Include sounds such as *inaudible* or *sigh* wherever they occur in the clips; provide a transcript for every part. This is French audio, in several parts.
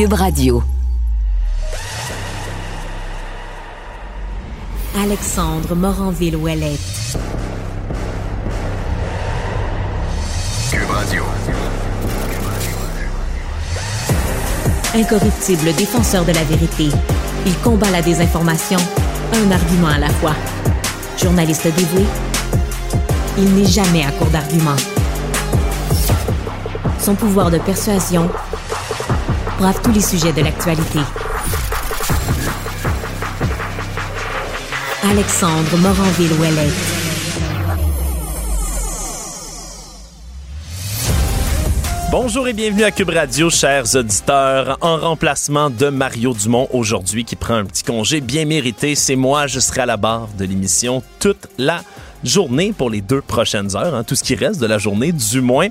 Cube Radio. Alexandre Moranville-Ouellette. Cube Radio. Incorruptible défenseur de la vérité, il combat la désinformation, un argument à la fois. Journaliste dévoué, il n'est jamais à court d'arguments. Son pouvoir de persuasion brave tous les sujets de l'actualité. Alexandre Moranville-Ouellette. Bonjour et bienvenue à Cube Radio, chers auditeurs. En remplacement de Mario Dumont aujourd'hui qui prend un petit congé bien mérité, c'est moi, je serai à la barre de l'émission toute la journée pour les deux prochaines heures, hein, tout ce qui reste de la journée du moins.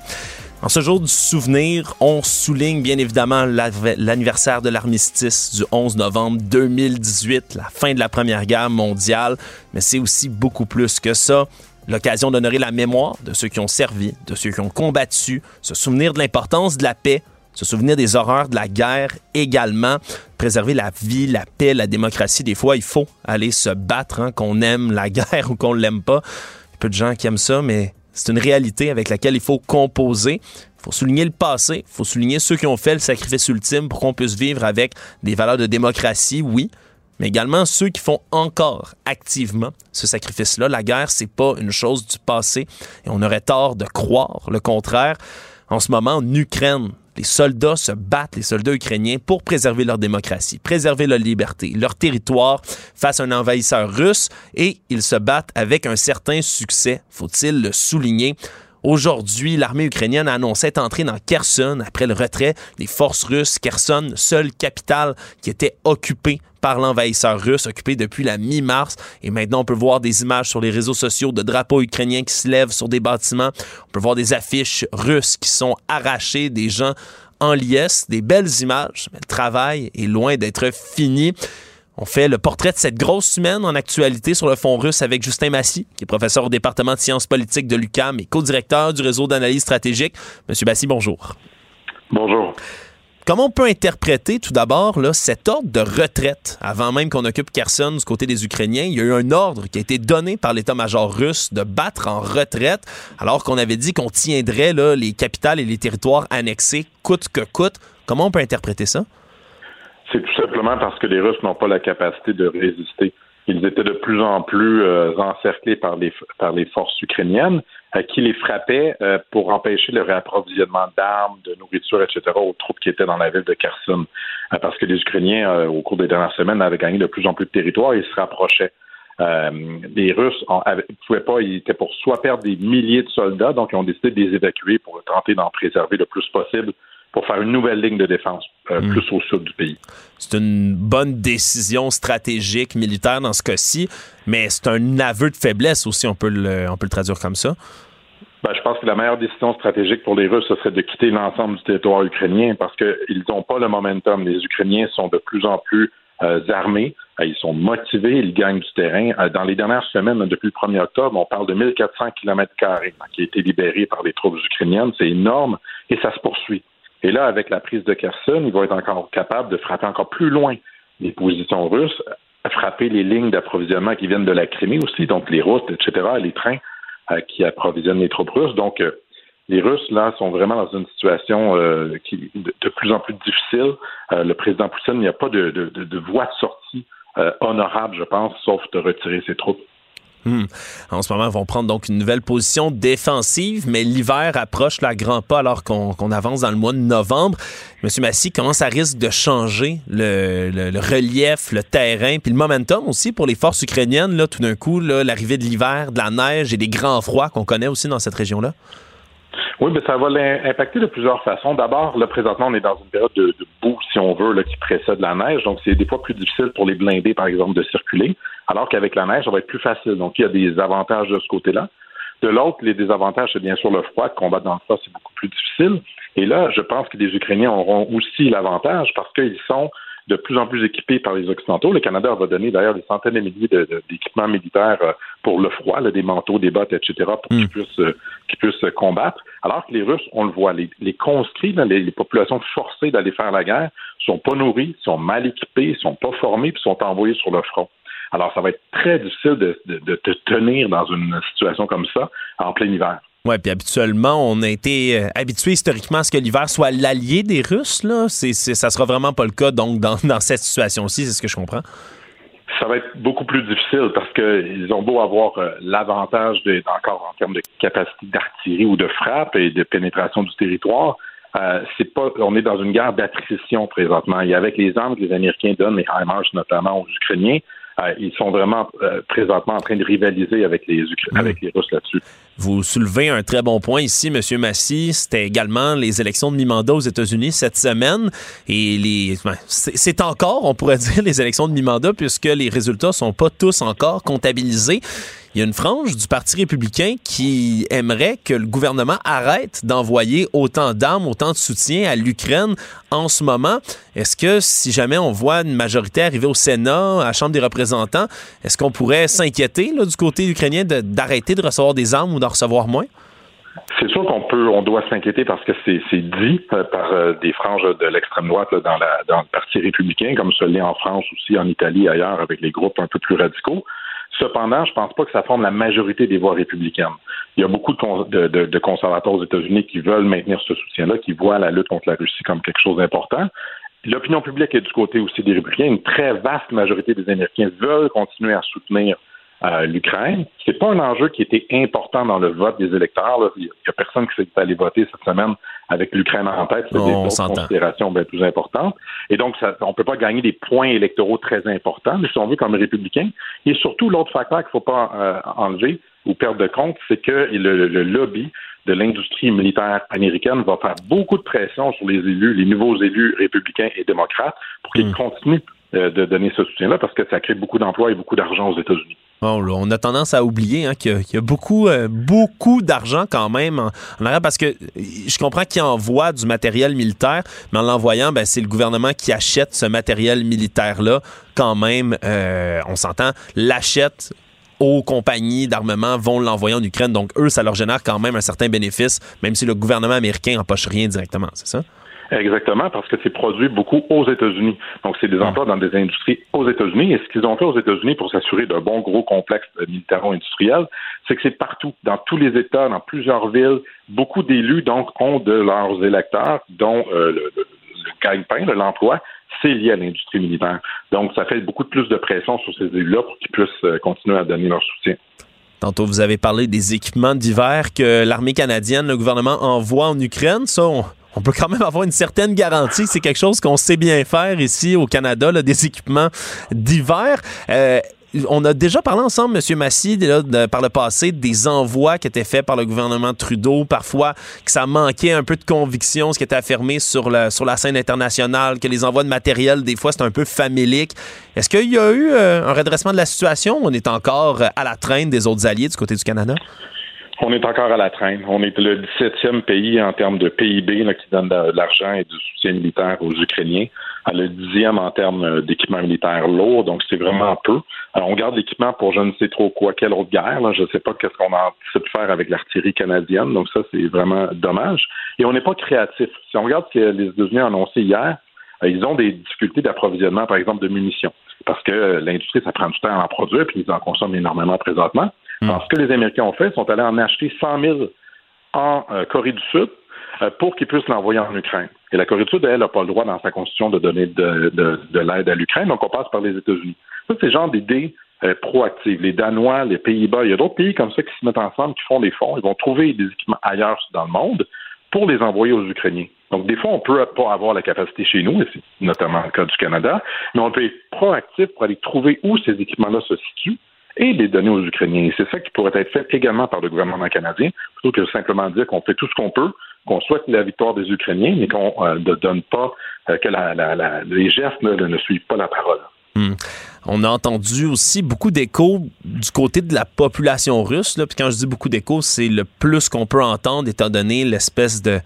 En ce jour du souvenir, on souligne bien évidemment l'anniversaire de l'armistice du 11 novembre 2018, la fin de la Première Guerre mondiale, mais c'est aussi beaucoup plus que ça l'occasion d'honorer la mémoire de ceux qui ont servi, de ceux qui ont combattu, se souvenir de l'importance de la paix, se souvenir des horreurs de la guerre également, préserver la vie, la paix, la démocratie. Des fois, il faut aller se battre, hein, qu'on aime la *laughs* guerre ou qu'on l'aime pas. Il y a peu de gens qui aiment ça, mais c'est une réalité avec laquelle il faut composer. Il faut souligner le passé, il faut souligner ceux qui ont fait le sacrifice ultime pour qu'on puisse vivre avec des valeurs de démocratie, oui, mais également ceux qui font encore activement ce sacrifice-là. La guerre, c'est pas une chose du passé et on aurait tort de croire le contraire. En ce moment, en Ukraine, les soldats se battent, les soldats ukrainiens, pour préserver leur démocratie, préserver leur liberté, leur territoire face à un envahisseur russe et ils se battent avec un certain succès, faut-il le souligner. Aujourd'hui, l'armée ukrainienne a annoncé être entrée dans Kherson après le retrait des forces russes. Kherson, seule capitale qui était occupée par l'envahisseur russe, occupée depuis la mi-mars. Et maintenant, on peut voir des images sur les réseaux sociaux de drapeaux ukrainiens qui se lèvent sur des bâtiments. On peut voir des affiches russes qui sont arrachées, des gens en liesse, des belles images. Mais le travail est loin d'être fini. On fait le portrait de cette grosse semaine en actualité sur le fond russe avec Justin Massy, qui est professeur au département de sciences politiques de l'UCAM et co-directeur du réseau d'analyse stratégique. Monsieur Massy, bonjour. Bonjour. Comment on peut interpréter tout d'abord cet ordre de retraite avant même qu'on occupe Kherson du côté des Ukrainiens? Il y a eu un ordre qui a été donné par l'état-major russe de battre en retraite alors qu'on avait dit qu'on tiendrait là, les capitales et les territoires annexés coûte que coûte. Comment on peut interpréter ça? C'est tout simplement parce que les Russes n'ont pas la capacité de résister. Ils étaient de plus en plus euh, encerclés par les, par les forces ukrainiennes euh, qui les frappaient euh, pour empêcher le réapprovisionnement d'armes, de nourriture, etc. aux troupes qui étaient dans la ville de Kherson. parce que les Ukrainiens, au cours des dernières semaines, avaient gagné de plus en plus de territoire et ils se rapprochaient. les Russes ne pouvaient pas, ils étaient pour soit perdre des milliers de soldats, donc ils ont décidé de les évacuer pour tenter d'en préserver le plus possible pour faire une nouvelle ligne de défense euh, hmm. plus au sud du pays. C'est une bonne décision stratégique militaire dans ce cas-ci, mais c'est un aveu de faiblesse aussi, on peut le, on peut le traduire comme ça. Ben, je pense que la meilleure décision stratégique pour les Russes, ce serait de quitter l'ensemble du territoire ukrainien parce qu'ils n'ont pas le momentum. Les Ukrainiens sont de plus en plus euh, armés, euh, ils sont motivés, ils gagnent du terrain. dans les dernières semaines, depuis le 1er octobre, on parle de 1400 km qui a été libérés par les troupes ukrainiennes. C'est énorme et ça se poursuit. Et là, avec la prise de Kherson, ils vont être encore capables de frapper encore plus loin les positions russes, frapper les lignes d'approvisionnement qui viennent de la Crimée aussi, donc les routes, etc., les trains euh, qui approvisionnent les troupes russes. Donc, euh, les Russes, là, sont vraiment dans une situation euh, qui de, plus en plus difficile. Euh, le président Poutine, il n'y a pas de, de, de, voie de sortie euh, honorable, je pense, sauf de retirer ses troupes. Hmm. En ce moment, ils vont prendre donc une nouvelle position défensive, mais l'hiver approche la grand pas alors qu'on avance dans le mois de novembre. Monsieur Massy, comment ça risque de changer le, le, relief, le terrain, puis le momentum aussi pour les forces ukrainiennes, là, tout d'un coup, l'arrivée de l'hiver, de la neige et des grands froids qu'on connaît aussi dans cette région-là? Oui, mais ça va l'impacter de plusieurs façons. D'abord, là, présentement, on est dans une période de, boue, si on veut, qui précède la neige. Donc, c'est des fois plus difficile pour les blindés, par exemple, de circuler, alors qu'avec la neige, ça va être plus facile. Donc, il y a des avantages de ce côté-là. De l'autre, les désavantages, c'est bien sûr le froid. Combattre dans le froid, c'est beaucoup plus difficile. Et là, je pense que les Ukrainiens auront aussi l'avantage parce qu'ils sont de plus en plus équipés par les Occidentaux. Le Canada va donner d'ailleurs des centaines de milliers d'équipements militaires euh, pour le froid, des manteaux, des bottes, etc., pour qu'ils hmm. puissent, euh, puissent combattre. Alors que les Russes, on le voit, les, les conscrits, les, populations forcées d'aller faire la guerre, sont pas nourris, sont mal équipés, sont pas formés, puis sont envoyés sur le front. Alors, ça va être très difficile de, de, de te tenir dans une situation comme ça en plein hiver. Oui, puis habituellement, on a été euh, habitué historiquement à ce que l'hiver soit l'allié des Russes. Là. C'est, c'est, ça sera vraiment pas le cas donc dans, *laughs* dans cette situation-ci, c'est ce que je comprends. Ça va être beaucoup plus difficile parce qu'ils ont beau avoir euh, l'avantage de, encore en termes de capacité d'artillerie ou de frappe et de pénétration du territoire. Euh, c'est pas, on est dans une guerre d'attrition présentement. Et avec les armes que les Américains donnent, les HIMARS notamment aux Ukrainiens, euh, ils sont vraiment présentement en train de rivaliser avec les, hmm. avec les Russes là-dessus. Vous soulevez un très bon point ici, M. Massy. C'était également les élections de mi-mandat aux États-Unis cette semaine. Et les, c'est encore, on pourrait *laughs* dire, les élections de mi-mandat puisque les résultats sont pas tous encore comptabilisés. Il y a une frange du Parti républicain qui aimerait que le gouvernement arrête d'envoyer autant d'armes, autant de soutien à l'Ukraine en ce moment. Est-ce que si jamais on voit une majorité arriver au Sénat, à la Chambre des représentants, est-ce qu'on pourrait s'inquiéter du côté ukrainien d'arrêter de, recevoir des armes ou d'en recevoir moins? C'est sûr qu'on peut, on doit s'inquiéter parce que c'est dit euh, par euh, des franges de l'extrême droite dans, le Parti républicain, comme ce l'est en France aussi, en Italie, ailleurs, avec les groupes un peu plus radicaux. Cependant, je ne pense pas que ça forme la majorité des voix républicaines. Il y a beaucoup de, conservateurs aux États-Unis qui veulent maintenir ce soutien-là, qui voient la lutte contre la Russie comme quelque chose d'important. L'opinion publique est du côté aussi des républicains. Une très vaste majorité des Américains veulent continuer à soutenir euh, l'Ukraine. C'est pas un enjeu qui était important dans le vote des électeurs. Il n'y a personne qui s'est allé voter cette semaine avec l'Ukraine en tête. C'est des considérations bien plus importantes. Et donc, ça, on ne peut pas gagner des points électoraux très importants, mais si on veut comme républicain. Et surtout, l'autre facteur qu'il ne faut pas euh, enlever ou perdre de compte, c'est que le, lobby de l'industrie militaire américaine va faire beaucoup de pression sur les élus, les nouveaux élus républicains et démocrates, pour qu'ils hmm. continuent euh, de donner ce soutien-là parce que ça crée beaucoup d'emplois et beaucoup d'argent aux États-Unis on a tendance à oublier hein, qu'il y, a beaucoup, euh, beaucoup d'argent quand même en, arrière parce que je comprends qu'il envoie du matériel militaire, mais en l'envoyant, ben, c'est le gouvernement qui achète ce matériel militaire-là quand même. Euh, on s'entend, l'achète aux compagnies d'armement vont l'envoyer en Ukraine. Donc, eux, ça leur génère quand même un certain bénéfice, même si le gouvernement américain n'empoche rien directement, c'est ça? Exactement, parce que c'est produit beaucoup aux États-Unis. Donc, c'est des ah. emplois dans des industries aux États-Unis. Et ce qu'ils ont fait aux États-Unis pour s'assurer d'un bon gros complexe militaro-industriel, c'est que c'est partout, dans tous les États, dans plusieurs villes. Beaucoup d'élus, donc, ont de leurs électeurs, dont euh, le, le, gagne-pain, l'emploi, c'est lié à l'industrie militaire. Donc, ça fait beaucoup plus de pression sur ces élus-là pour qu'ils puissent euh, continuer à donner leur soutien. Tantôt, vous avez parlé des équipements d'hiver que l'armée canadienne, le gouvernement envoie en Ukraine. Ça, on, on peut quand même avoir une certaine garantie. C'est quelque chose qu'on sait bien faire ici au Canada, des équipements d'hiver. Euh, on a déjà parlé ensemble, M. Massy, par le passé, des envois qui étaient faits par le gouvernement Trudeau, parfois que ça manquait un peu de conviction, ce qui était affirmé sur la, sur la scène internationale, que les envois de matériel, des fois, c'est un peu famélique. Est-ce qu'il y a eu euh, un redressement de la situation on est encore à la traîne des autres alliés du côté du Canada? On est encore à la traîne. On est le 17e pays en termes de PIB qui donne de, l'argent et du soutien militaire aux Ukrainiens, à le dixième en termes euh, d'équipement militaire lourd, donc c'est vraiment peu. Alors, on garde l'équipement pour je ne sais trop quoi, quelle autre guerre. Je ne sais pas qu'est-ce qu'on a de faire avec l'artillerie canadienne, donc ça, c'est vraiment dommage. Et on n'est pas créatif. Si on regarde ce que les États-Unis ont annoncé hier, euh, ils ont des difficultés d'approvisionnement, par exemple, de munitions, parce que euh, l'industrie, ça prend du temps à en produire, puis ils en consomment énormément présentement. Hmm. Alors, ce que les Américains ont fait, ils sont allés en acheter 100 000 en euh, Corée du Sud euh, pour qu'ils puissent l'envoyer en Ukraine. Et la Corée du Sud, elle, n'a pas le droit dans sa constitution de donner de, de, de l'aide à l'Ukraine, donc on passe par les États-Unis. Ça, c'est le genre d'idée euh, proactive. Les Danois, les Pays-Bas, il y a d'autres pays comme ça qui se mettent ensemble, qui font des fonds. Ils vont trouver des équipements ailleurs dans le monde pour les envoyer aux Ukrainiens. Donc, des fois, on peut pas avoir la capacité chez nous, et c'est notamment le cas du Canada, mais on peut être proactif pour aller trouver où ces équipements-là se situent et les donner aux Ukrainiens. C'est ça qui pourrait être fait également par le gouvernement canadien, plutôt que simplement dire qu'on fait tout ce qu'on peut, qu'on souhaite la victoire des Ukrainiens, mais qu'on euh, ne donne pas, euh, que la, les gestes ne, ne suivent pas la parole. Hmm. On a entendu aussi beaucoup d'échos du côté de la population russe. Là. Puis quand je dis beaucoup d'échos, c'est le plus qu'on peut entendre étant donné l'espèce de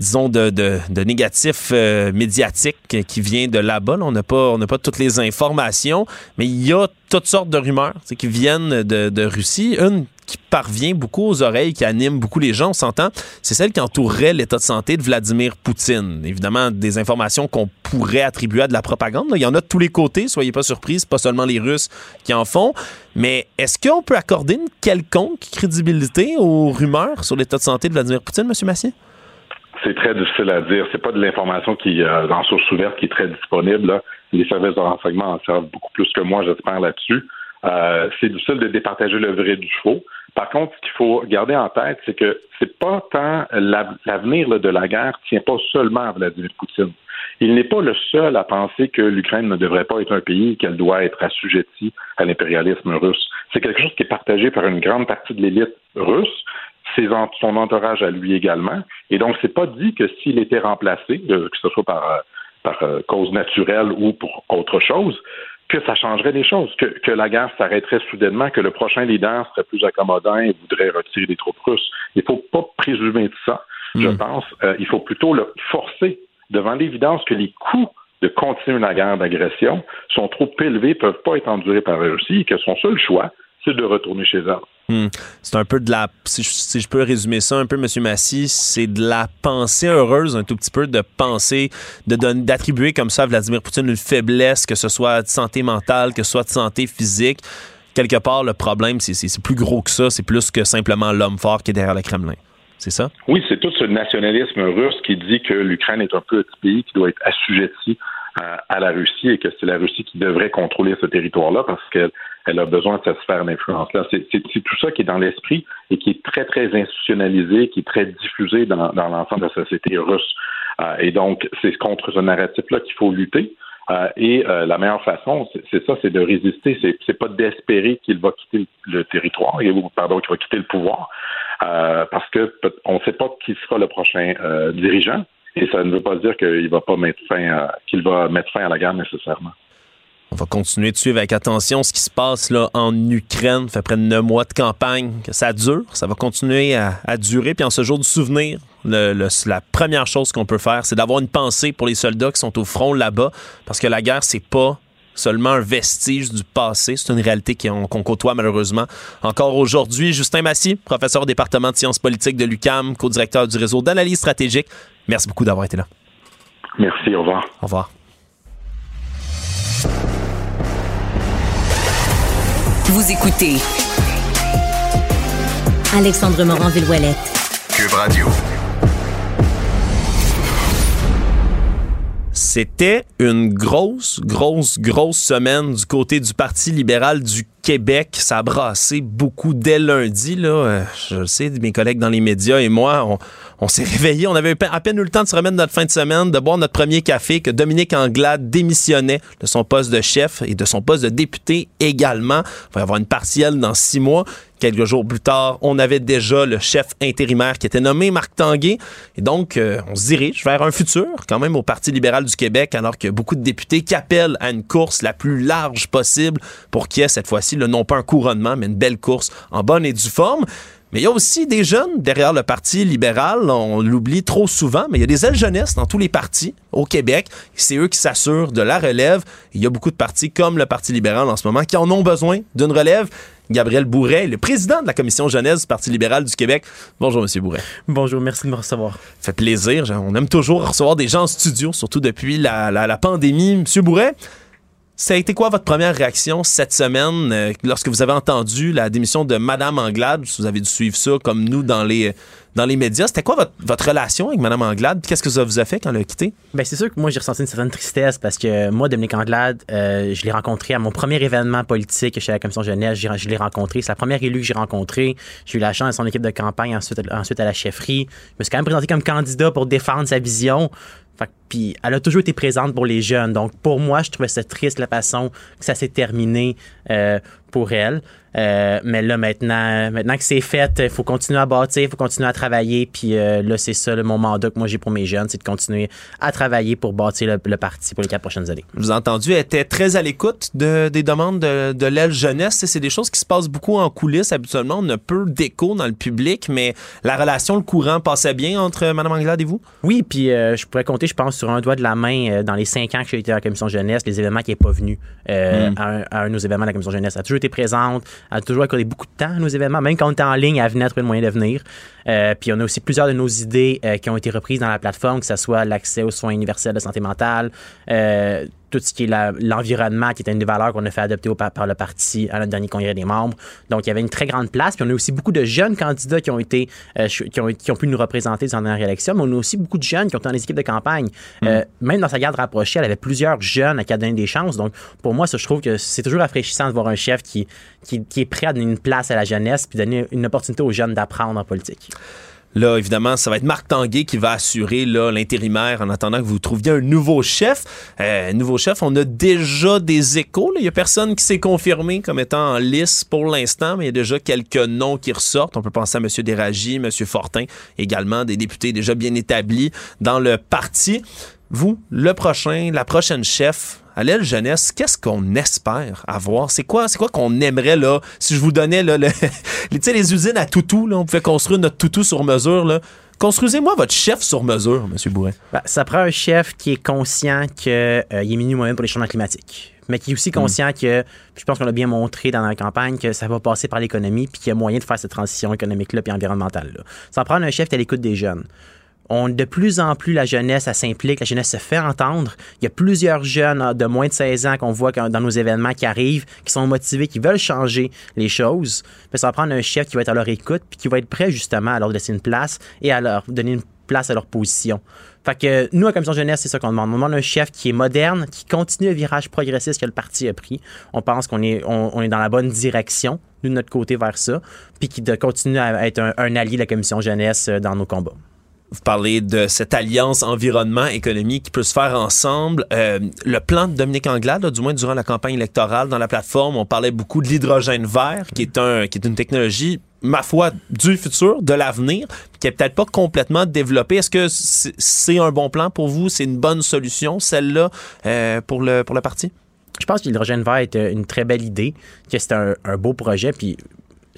disons, de, de, de négatif euh, médiatique qui vient de là-bas. Là. On n'a pas, on pas toutes les informations, mais il y a toutes sortes de rumeurs qui viennent de, de Russie. Une qui parvient beaucoup aux oreilles, qui anime beaucoup les gens, on s'entend, c'est celle qui entourerait l'état de santé de Vladimir Poutine. Évidemment, des informations qu'on pourrait attribuer à de la propagande. Il y en a de tous les côtés, soyez pas surpris, pas seulement les Russes qui en font. Mais est-ce qu'on peut accorder une quelconque crédibilité aux rumeurs sur l'état de santé de Vladimir Poutine, M. Massier? C'est très difficile à dire. C'est pas de l'information qui, euh, en source ouverte, qui est très disponible. Là. Les services de renseignement en servent beaucoup plus que moi, j'espère, là-dessus. Euh, c'est difficile de départager le vrai du faux. Par contre, ce qu'il faut garder en tête, c'est que c'est pas tant l'avenir de la guerre tient pas seulement à Vladimir Poutine. Il n'est pas le seul à penser que l'Ukraine ne devrait pas être un pays qu'elle doit être assujettie à l'impérialisme russe. C'est quelque chose qui est partagé par une grande partie de l'élite russe, son entourage à lui également. Et donc, c'est pas dit que s'il était remplacé, euh, que ce soit par, euh, par euh, cause naturelle ou pour autre chose, que ça changerait les choses, que, que la guerre s'arrêterait soudainement, que le prochain leader serait plus accommodant et voudrait retirer les troupes russes. Il ne faut pas présumer de ça, je Hmm. pense. Euh, il faut plutôt le forcer devant l'évidence que les coûts de continuer la guerre d'agression sont trop élevés, ne peuvent pas être endurés par la Russie et que son seul choix, c'est de retourner chez elle. Hmm. C'est un peu de la, si je, peux résumer ça un peu, M. Massy, c'est de la pensée heureuse, un tout petit peu de penser, de d'attribuer comme ça à Vladimir Poutine une faiblesse, que ce soit de santé mentale, que ce soit de santé physique. Quelque part, le problème, c'est, plus gros que ça, c'est plus que simplement l'homme fort qui est derrière le Kremlin. C'est ça? Oui, c'est tout ce nationalisme russe qui dit que l'Ukraine est un petit pays qui doit être assujetti à, la Russie et que c'est la Russie qui devrait contrôler ce territoire-là parce qu'elle elle a besoin de cette sphère d'influence-là. C'est, tout ça qui est dans l'esprit et qui est très, très institutionnalisé, qui est très diffusé dans, dans l'ensemble de la société russe. Euh, et donc, c'est contre ce narratif-là qu'il faut lutter. Euh, et euh, la meilleure façon, c'est, ça, c'est de résister. C'est, pas d'espérer qu'il va quitter le territoire, ou pardon, qu'il va quitter le pouvoir, euh, parce que on ne sait pas qui sera le prochain euh, dirigeant. Et ça ne veut pas dire qu'il va pas mettre fin, à- qu'il va mettre fin à la guerre nécessairement. On va continuer de suivre avec attention ce qui se passe là en Ukraine. Ça fait près de neuf mois de campagne ça dure. Ça va continuer à, durer. Puis en ce jour du souvenir, la première chose qu'on peut faire, c'est d'avoir une pensée pour les soldats qui sont au front là-bas. Parce que la guerre, c'est pas seulement un vestige du passé. C'est une réalité qu'on côtoie malheureusement encore aujourd'hui. Justin Massy, professeur au département de sciences politiques de l'UCAM, co-directeur du réseau d'analyse stratégique. Merci beaucoup d'avoir été là. Merci, au revoir. Au revoir. Vous écoutez Alexandre Morin-Villouellette. Cube Radio. C'était une grosse, grosse, grosse semaine du côté du Parti libéral du Québec. Ça a brassé beaucoup dès lundi. Là. Euh, Je le sais, mes collègues dans les médias et moi, on, s'est réveillés. On avait à peine eu le temps de se remettre notre fin de semaine, de boire notre premier café, que Dominique Anglade démissionnait de son poste de chef et de son poste de député également. Il va y avoir une partielle dans six mois. Quelques jours plus tard, on avait déjà le chef intérimaire qui était nommé Marc Tanguay. Et donc, euh, on se dirige vers un futur, quand même, au Parti libéral du Québec, alors a beaucoup de députés qui appellent à une course la plus large possible pour qu'il y ait cette fois-ci, non pas un couronnement, mais une belle course en bonne et due forme. Mais il y a aussi des jeunes derrière le Parti libéral. On l'oublie trop souvent, mais il y a des ailes jeunesse dans tous les partis au Québec. C'est eux qui s'assurent de la relève. Il y a beaucoup de partis comme le Parti libéral en ce moment qui en ont besoin d'une relève. Gabriel Bourret, le président de la commission jeunesse du Parti libéral du Québec. Bonjour, Monsieur Bourret. Bonjour, merci de me recevoir. fait plaisir. On aime toujours recevoir des gens en studio, surtout depuis la, la- la pandémie. Monsieur Bourret, Ça a été quoi votre première réaction cette semaine euh, lorsque vous avez entendu la démission de Madame Anglade? Vous avez dû suivre ça comme nous dans les, dans les médias. C'était quoi votre, votre relation avec Madame Anglade? Qu'est-ce que ça vous a fait quand elle a quitté? Ben, c'est sûr que moi, j'ai ressenti une certaine tristesse parce que moi, Dominique Anglade, euh, je l'ai rencontré à mon premier événement politique chez la Commission jeunesse. Je l'ai rencontré. C'est la première élue que j'ai rencontrée. J'ai eu la chance à son équipe de campagne, ensuite, ensuite à la chefferie. Je me suis quand même présenté comme candidat pour défendre sa vision. Puis elle a toujours été présente pour les jeunes. Donc, pour moi, je trouvais ça triste la façon que ça s'est terminé euh, pour elle. Euh, mais là, maintenant, maintenant que c'est fait, il faut continuer à bâtir, il faut continuer à travailler. Puis euh, là, c'est ça, le, mon mandat que moi j'ai pour mes jeunes, c'est de continuer à travailler pour bâtir le, le parti pour les quatre prochaines années. Vous ai entendu, elle était très à l'écoute de, des demandes de, de l'aile jeunesse. C'est des choses qui se passent beaucoup en coulisses. Habituellement, on a peu d'écho dans le public, mais la relation, le courant passait bien entre Mme Anglade et vous? Oui, puis euh, je pourrais compter, je pense, sur un doigt de la main euh, dans les cinq ans que j'ai été à la commission jeunesse, les événements qui n'est pas venu euh, à, un, à un de nos événements de la commission jeunesse. Elle a toujours été présente, elle a toujours accordé beaucoup de temps à nos événements, même quand on était en ligne, elle venait à trouver le moyen de venir. Euh, puis on a aussi plusieurs de nos idées euh, qui ont été reprises dans la plateforme, que ce soit l'accès aux soins universels de santé mentale, euh, tout ce qui est l'environnement, qui était une des valeurs qu'on a fait adopter au- par, le parti à notre dernier congrès des membres. Donc, il y avait une très grande place. Puis, on a aussi beaucoup de jeunes candidats qui ont été, euh, qui, ont, qui ont pu nous représenter dans la dernière élection. Mais on a aussi beaucoup de jeunes qui ont été dans les équipes de campagne. Euh, même dans sa garde rapprochée, elle avait plusieurs jeunes à qui elle des chances. Donc, pour moi, ça, je trouve que c'est toujours rafraîchissant de voir un chef qui, qui, qui est prêt à donner une place à la jeunesse puis donner une opportunité aux jeunes d'apprendre en politique. Là, évidemment, ça va être Marc Tanguay qui va assurer l'intérimaire en attendant que vous trouviez un nouveau chef. Euh, nouveau chef, on a déjà des échos. Il y a personne qui s'est confirmé comme étant en lice pour l'instant, mais il y a déjà quelques noms qui ressortent. On peut penser à M. Déragi, M. Fortin, également des députés déjà bien établis dans le parti. Vous, le prochain, la prochaine chef à l'aile jeunesse, qu'est-ce qu'on espère avoir? C'est quoi, c'est quoi qu'on aimerait, là, si je vous donnais, là, le- *laughs* les, les usines à toutou, là, on pouvait construire notre toutou sur mesure, là. Construisez-moi votre chef sur mesure, M. Bourret. Ben, ça prend un chef qui est conscient qu'il est minuit moyen pour les changements climatiques, mais qui est aussi conscient que, puis je pense qu'on l'a bien montré dans la campagne, que ça va passer par l'économie, puis qu'il y a moyen de faire cette transition économique-là puis environnementale-là. Ça prend un chef qui est à l'écoute des jeunes. De plus en plus, la jeunesse, s'implique, la jeunesse se fait entendre. Il y a plusieurs jeunes de moins de 16 ans qu'on voit dans nos événements qui arrivent, qui sont motivés, qui veulent changer les choses. Mais ça va prendre un chef qui va être à leur écoute, puis qui va être prêt justement à leur laisser une place et à leur donner une place à leur position. Fait que nous, à Commission Jeunesse, c'est ça qu'on demande. On demande un chef qui est moderne, qui continue le virage progressiste que le parti a pris. On pense qu'on est, on, est dans la bonne direction, nous, de notre côté, vers ça, puis qui de continuer à être un, un allié de la Commission Jeunesse euh, dans nos combats. Vous parlez de cette alliance environnement-économie qui peut se faire ensemble. Euh, le plan de Dominique Anglade, du moins durant la campagne électorale, dans la plateforme, on parlait beaucoup de l'hydrogène vert, qui est, qui est une technologie, ma foi, du futur, de l'avenir, qui est peut-être pas complètement développée. Est-ce que c'est un bon plan pour vous? C'est une bonne solution, celle-là, euh, pour, le, pour le parti? Je pense que l'hydrogène vert est euh, une très belle idée, que c'est un, un beau projet, puis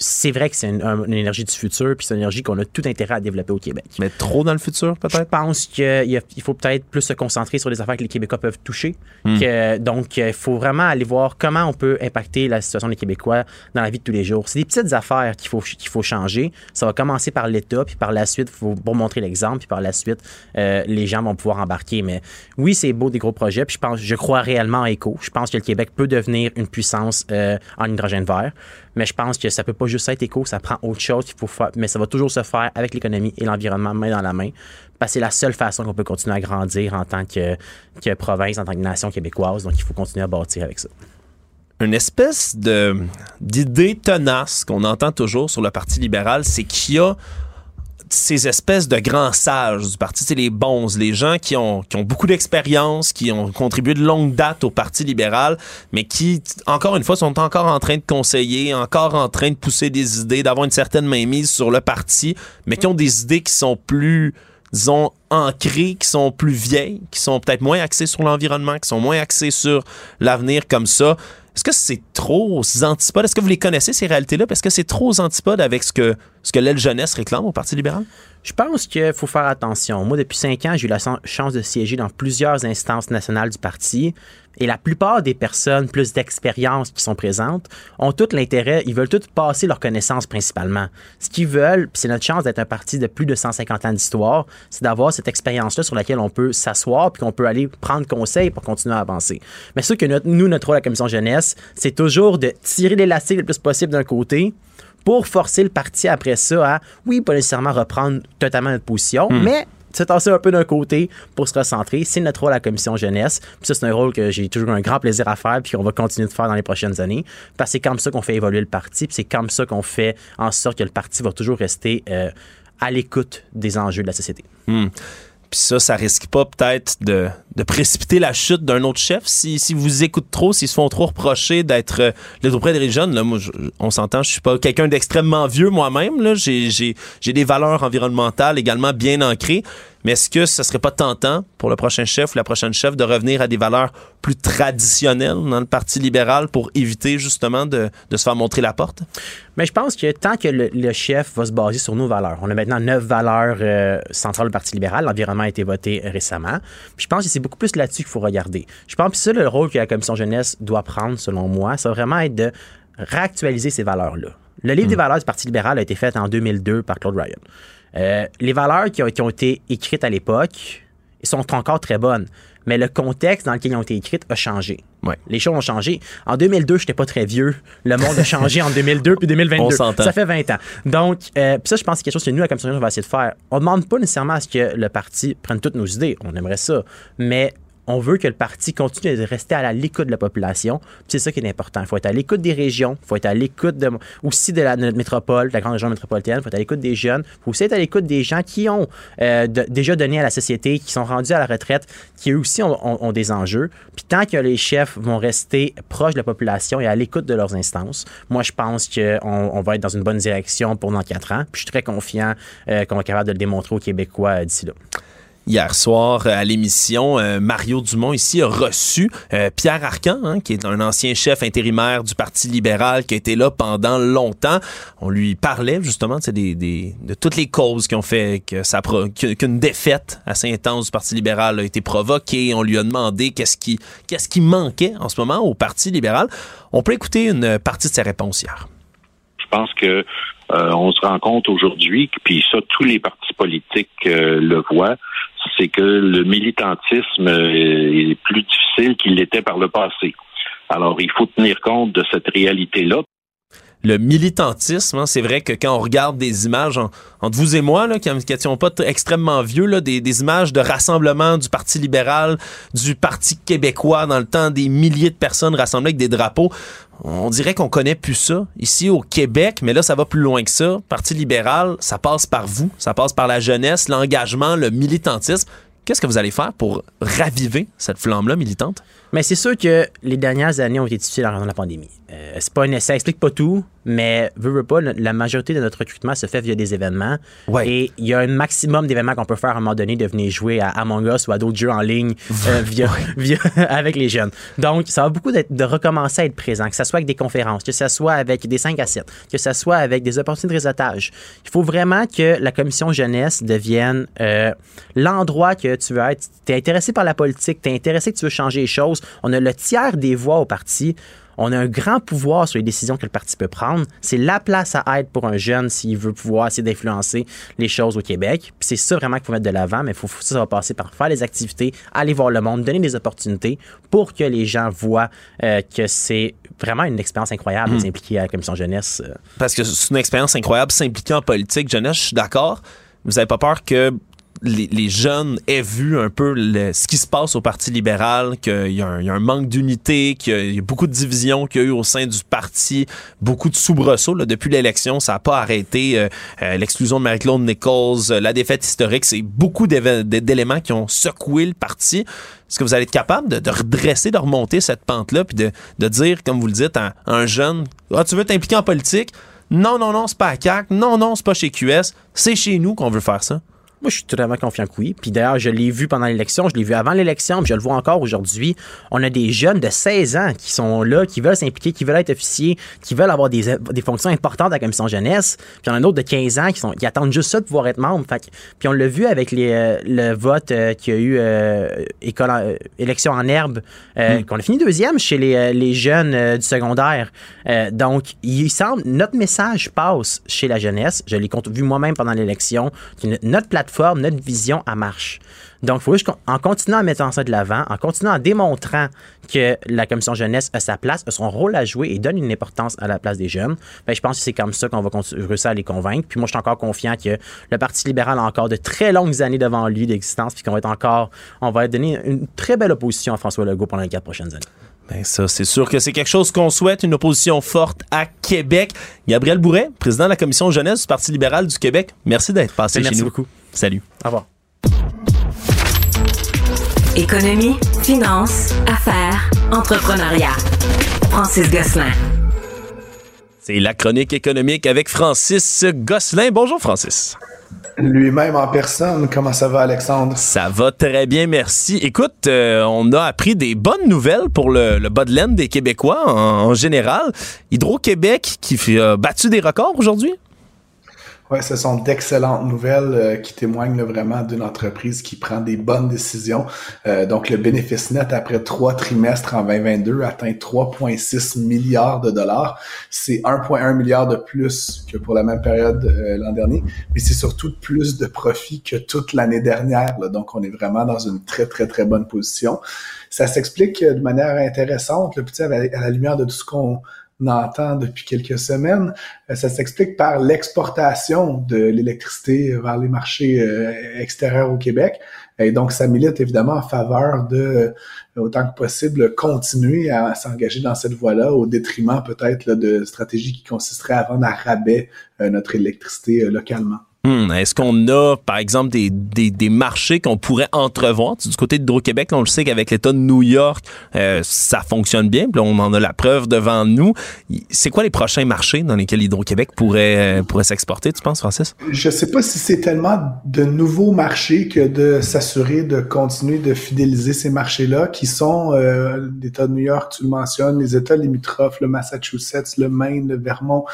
c'est vrai que c'est une, un- une énergie du futur, puis c'est une énergie qu'on a tout intérêt à développer au Québec. Mais trop dans le futur, Je peut-être? pense qu'il faut peut-être plus se concentrer sur les affaires que les Québécois peuvent toucher. Hmm. Que- donc, il faut vraiment aller voir comment on peut impacter la situation des Québécois dans la vie de tous les jours. C'est des petites affaires qu'il faut, qu'il faut changer. Ça va commencer par l'État, puis par la suite, il faut pour montrer l'exemple, puis par la suite, euh, les gens vont pouvoir embarquer. Mais oui, c'est beau des gros projets, puis je pense, je crois réellement en éco. Je pense que le Québec peut devenir une puissance euh, en hydrogène vert. Mais je pense que ça peut pas juste être éco, ça prend autre chose qu'il faut faire. Mais ça va toujours se faire avec l'économie et l'environnement main dans la main. Parce que c'est la seule façon qu'on peut continuer à grandir en tant que, que province, en tant que nation québécoise. Donc, il faut continuer à bâtir avec ça. une espèce d'idée tenace qu'on entend toujours sur le Parti libéral, c'est qu'il y a ces espèces de grands sages du parti, c'est les bons, les gens qui ont, qui ont beaucoup d'expérience, qui ont contribué de longue date au Parti libéral, mais qui, encore une fois, sont encore en train de conseiller, encore en train de pousser des idées, d'avoir une certaine mainmise sur le parti, mais qui ont des idées qui sont plus disons, ancrées, qui sont plus vieilles, qui sont peut-être moins axées sur l'environnement, qui sont moins axées sur l'avenir comme ça. Est-ce que c'est trop aux antipodes? Est-ce que vous les connaissez, ces réalités-là? Est-ce que c'est trop aux antipodes avec ce que, ce que l'aile jeunesse réclame au Parti libéral? Je pense qu'il faut faire attention. Moi, depuis cinq ans, j'ai eu la chan- chance de siéger dans plusieurs instances nationales du parti. Et la plupart des personnes plus d'expérience qui sont présentes ont tout l'intérêt, ils veulent toutes passer leurs connaissances principalement. Ce qu'ils veulent, c'est notre chance d'être un parti de plus de 150 ans d'histoire, c'est d'avoir cette expérience-là sur laquelle on peut s'asseoir puis qu'on peut aller prendre conseil pour continuer à avancer. Mais sûr que notre- nous, notre rôle à la commission jeunesse, c'est toujours de tirer l'élastique le plus possible d'un côté pour forcer le parti après ça à, oui, pas nécessairement reprendre totalement notre position, mais se tasser un peu d'un côté pour se recentrer. C'est notre rôle à la commission jeunesse. Puis ça, c'est un rôle que j'ai toujours un grand plaisir à faire puis qu'on va continuer de faire dans les prochaines années. Parce que c'est comme ça qu'on fait évoluer le parti puis c'est comme ça qu'on fait en sorte que le parti va toujours rester euh, à l'écoute des enjeux de la société. Puis ça, ça risque pas peut-être de, de précipiter la chute d'un autre chef si, si vous écoutez trop, s'ils se font trop reprocher d'être euh, auprès des jeunes. Là, moi, je- on s'entend, je suis pas quelqu'un d'extrêmement vieux moi-même. J'ai des valeurs environnementales également bien ancrées. Mais est-ce que ce serait pas tentant pour le prochain chef ou la prochaine chef de revenir à des valeurs plus traditionnelles dans le Parti libéral pour éviter justement de, de se faire montrer la porte? Mais je pense que tant que le, le chef va se baser sur nos valeurs, on a maintenant neuf valeurs euh, centrales du Parti libéral, l'environnement a été voté récemment. Puis je pense que c'est beaucoup plus là-dessus qu'il faut regarder. Je pense que c'est ça le rôle que la commission jeunesse doit prendre, selon moi, ça va vraiment être de réactualiser ces valeurs-là. Le livre des valeurs du Parti libéral a été fait en 2002 par Claude Ryan. Euh, les valeurs qui ont, qui ont été écrites à l'époque sont encore très bonnes, mais le contexte dans lequel ils ont été écrites a changé. Ouais. Les choses ont changé. En 2002, je n'étais pas très vieux. Le monde a changé en 2002 puis 2022. On. Ça fait 20 ans. Donc, euh, ça, je pense que c'est quelque chose que nous, à la Commission, on va essayer de faire. On ne demande pas nécessairement à ce que le parti prenne toutes nos idées. On aimerait ça. Mais on veut que le parti continue de rester à l'écoute de la population. C'est ça qui est important. Il faut être à l'écoute des régions. Il faut être à l'écoute de, aussi de, la, notre métropole, de la grande région métropolitaine. Il faut être à l'écoute des jeunes. Il faut aussi être à l'écoute des gens qui ont euh, déjà donné à la société, qui sont rendus à la retraite, qui eux aussi ont des enjeux. Puis tant que les chefs vont rester proches de la population et à l'écoute de leurs instances, moi, je pense qu'on on va être dans une bonne direction pour dans quatre ans. Puis je suis très confiant euh, qu'on va être capable de le démontrer aux Québécois euh, d'ici là. Hier soir, euh, à l'émission, euh, Mario Dumont ici a reçu euh, Pierre Arcan, hein, qui est un ancien chef intérimaire du Parti libéral qui a été là pendant longtemps. On lui parlait justement des, des- de toutes les causes qui ont fait qu'une défaite assez intense du Parti libéral a été provoquée. On lui a demandé qu'est-ce qui, qui manquait en ce moment au Parti libéral. On peut écouter une partie de ses réponses hier. Je pense que euh, on se rend compte aujourd'hui, puis ça, tous les partis politiques euh, le voient, c'est que le militantisme euh, est plus difficile qu'il l'était par le passé. Alors, il faut tenir compte de cette réalité-là. Le militantisme. hein. C'est vrai que quand on regarde des images en- entre vous et moi, là, qui n'étions pas extrêmement vieux, des, des images de rassemblement du Parti libéral, du Parti québécois dans le temps, des milliers de personnes rassemblées avec des drapeaux, on dirait qu'on connaît plus ça ici au Québec, mais là, ça va plus loin que ça. Parti libéral, ça passe par vous, ça passe par la jeunesse, l'engagement, le militantisme. Qu'est-ce que vous allez faire pour raviver cette flamme-là militante? Mais c'est sûr que les dernières années ont été difficiles en raison de la pandémie. Euh, c'est pas une, ça explique pas tout, mais veux, veux pas, la majorité de notre recrutement se fait via des événements. Ouais. Et il y a un maximum d'événements qu'on peut faire à un moment donné de venir jouer à Among Us ou à d'autres jeux en ligne euh, via, *laughs* via- avec les jeunes. Donc, ça va beaucoup de recommencer à être présent, que ce soit avec des conférences, que ce soit avec des 5 à 7, que ce soit avec des opportunités de réseautage. Il faut vraiment que la commission jeunesse devienne euh, l'endroit que tu veux être. Tu es intéressé par la politique, tu es intéressé que tu veux changer les choses. On a le tiers des voix au parti. On a un grand pouvoir sur les décisions que le parti peut prendre. C'est la place à être pour un jeune s'il veut pouvoir essayer d'influencer les choses au Québec. Puis c'est ça vraiment qu'il faut mettre de l'avant, mais faut, faut- ça va passer par faire des activités, aller voir le monde, donner des opportunités pour que les gens voient euh, que c'est vraiment une expérience incroyable de s'impliquer à la commission jeunesse. euh. parce que c'est une expérience incroyable s'impliquer en politique jeunesse, je suis d'accord. Vous avez pas peur que les, jeunes aient vu un peu ce qui se passe au Parti libéral, qu'il y, a un- manque d'unité, qu'il y a beaucoup de divisions qu'il y a eu au sein du parti, beaucoup de soubresauts. là. Depuis l'élection, ça n'a pas arrêté. euh, euh, L'exclusion de Marie-Claude Nichols, euh, la défaite historique, c'est beaucoup d'éléments qui ont secoué le parti. Est-ce que vous allez être capable de, redresser, de remonter cette pente-là, puis de, de dire, comme vous le dites, à, à un jeune, ah, tu veux t'impliquer en politique? Non, non, non, c'est pas à CAC. Non, non, c'est pas chez QS. C'est chez nous qu'on veut faire ça. Moi, je suis totalement confiant que oui. Puis d'ailleurs, je l'ai vu pendant l'élection, je l'ai vu avant l'élection, puis je le vois encore aujourd'hui. On a des jeunes de 16 ans qui sont là, qui veulent s'impliquer, qui veulent être officiers, qui veulent avoir des, des fonctions importantes à la commission jeunesse. Puis il y en a d'autres de 15 ans qui, sont, qui attendent juste ça de pouvoir être membres. Fait puis on l'a vu avec les, euh, le vote euh, qu'il y a eu euh, école, en- euh, élection en herbe, euh, qu'on a fini deuxième chez les, les jeunes du secondaire. Donc, il semble, notre message passe chez la jeunesse. Je l'ai vu moi-même pendant l'élection. Notre plateforme, notre vision, elle marche. Donc, faut juste en continuant à mettre ça de l'avant, en continuant en démontrant que la commission jeunesse a sa place, a son rôle à jouer et donne une importance à la place des jeunes, ben, je pense que c'est comme ça qu'on va réussir à les convaincre. Puis moi, je suis encore confiant que le Parti libéral a encore de très longues années devant lui d'existence, puis qu'on va être encore, on va donner une très belle opposition à François Legault pendant les quatre prochaines années. Ben ça, c'est sûr que c'est quelque chose qu'on souhaite, une opposition forte à Québec. Gabriel Bourret, président de la commission jeunesse du Parti libéral du Québec, merci d'être passé Merci chez nous. beaucoup. Salut. Au revoir. Économie, finance, affaires, entrepreneuriat. Francis Gosselin. C'est la chronique économique avec Francis Gosselin. Bonjour Francis. Lui-même en personne. Comment ça va, Alexandre? Ça va très bien, merci. Écoute, euh, on a appris des bonnes nouvelles pour le, le bas de laine des Québécois en, en général. Hydro-Québec qui fait, a battu des records aujourd'hui? Ouais, ce sont d'excellentes nouvelles euh, qui témoignent là, vraiment d'une entreprise qui prend des bonnes décisions. Euh, donc, le bénéfice net après trois trimestres en 2022 atteint 3,6 milliards de dollars. C'est 1,1 milliard de plus que pour la même période euh, l'an dernier, mais c'est surtout plus de profit que toute l'année dernière. Donc, on est vraiment dans une très, très, très bonne position. Ça s'explique de manière intéressante, à la, à la lumière de tout ce qu'on entend depuis quelques semaines. Euh, Ça s'explique par l'exportation de l'électricité vers les marchés euh, extérieurs au Québec. Et donc, ça milite évidemment en faveur de, euh, autant que possible, continuer à s'engager dans cette voie-là, au détriment peut-être de stratégies qui consisteraient à vendre à rabais notre électricité localement. Hmm, Est-ce qu'on a, par exemple, des, des, marchés qu'on pourrait entrevoir? Du côté d'Hydro-Québec, là, on le sait qu'avec l'État de New York, euh, ça fonctionne bien. Puis on en a la preuve devant nous. C'est quoi les prochains marchés dans lesquels Hydro-Québec pourrait, euh, pourrait s'exporter, tu penses, Francis? Je sais pas si c'est tellement de nouveaux marchés que de s'assurer de continuer de fidéliser ces marchés-là, qui sont euh, l'État de New York, tu le mentionnes, les États limitrophes, le Massachusetts, le Maine, le Vermont,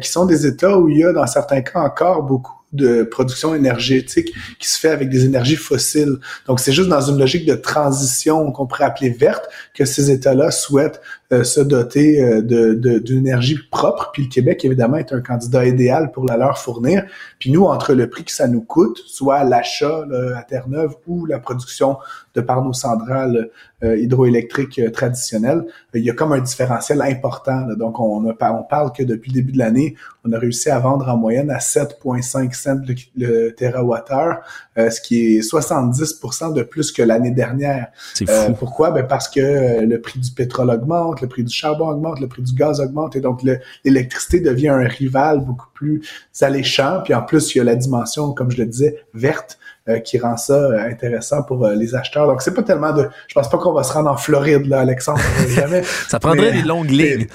qui sont des États où il y a, dans certains cas, encore beaucoup de production énergétique qui se fait avec des énergies fossiles. Donc, c'est juste dans une logique de transition qu'on pourrait appeler verte que ces États-là souhaitent se doter euh, de, de- d'une énergie propre. Puis le Québec, évidemment, est un candidat idéal pour la leur fournir. Puis nous, entre le prix que ça nous coûte, soit l'achat là, à Terre-Neuve ou la production de par nos centrales euh, hydroélectriques euh, traditionnelles, euh, il y a comme un différentiel important. là. Donc, on, a, on parle que depuis le début de l'année, on a réussi à vendre en moyenne à 7,5 cents le, le térawattheure, euh, ce qui est 70% de plus que l'année dernière. C'est Euh, fou. pourquoi? Ben parce que euh, le prix du pétrole augmente, le prix du charbon augmente, le prix du gaz augmente, et donc le- l'électricité devient un rival beaucoup plus alléchant. Puis en plus, il y a la dimension, comme je le disais, verte, euh, qui rend ça euh, intéressant pour euh, les acheteurs. Donc c'est pas tellement de... Je pense pas qu'on va se rendre en Floride, là, Alexandre, jamais. *laughs* Ça prendrait Mais- des longues lignes. mais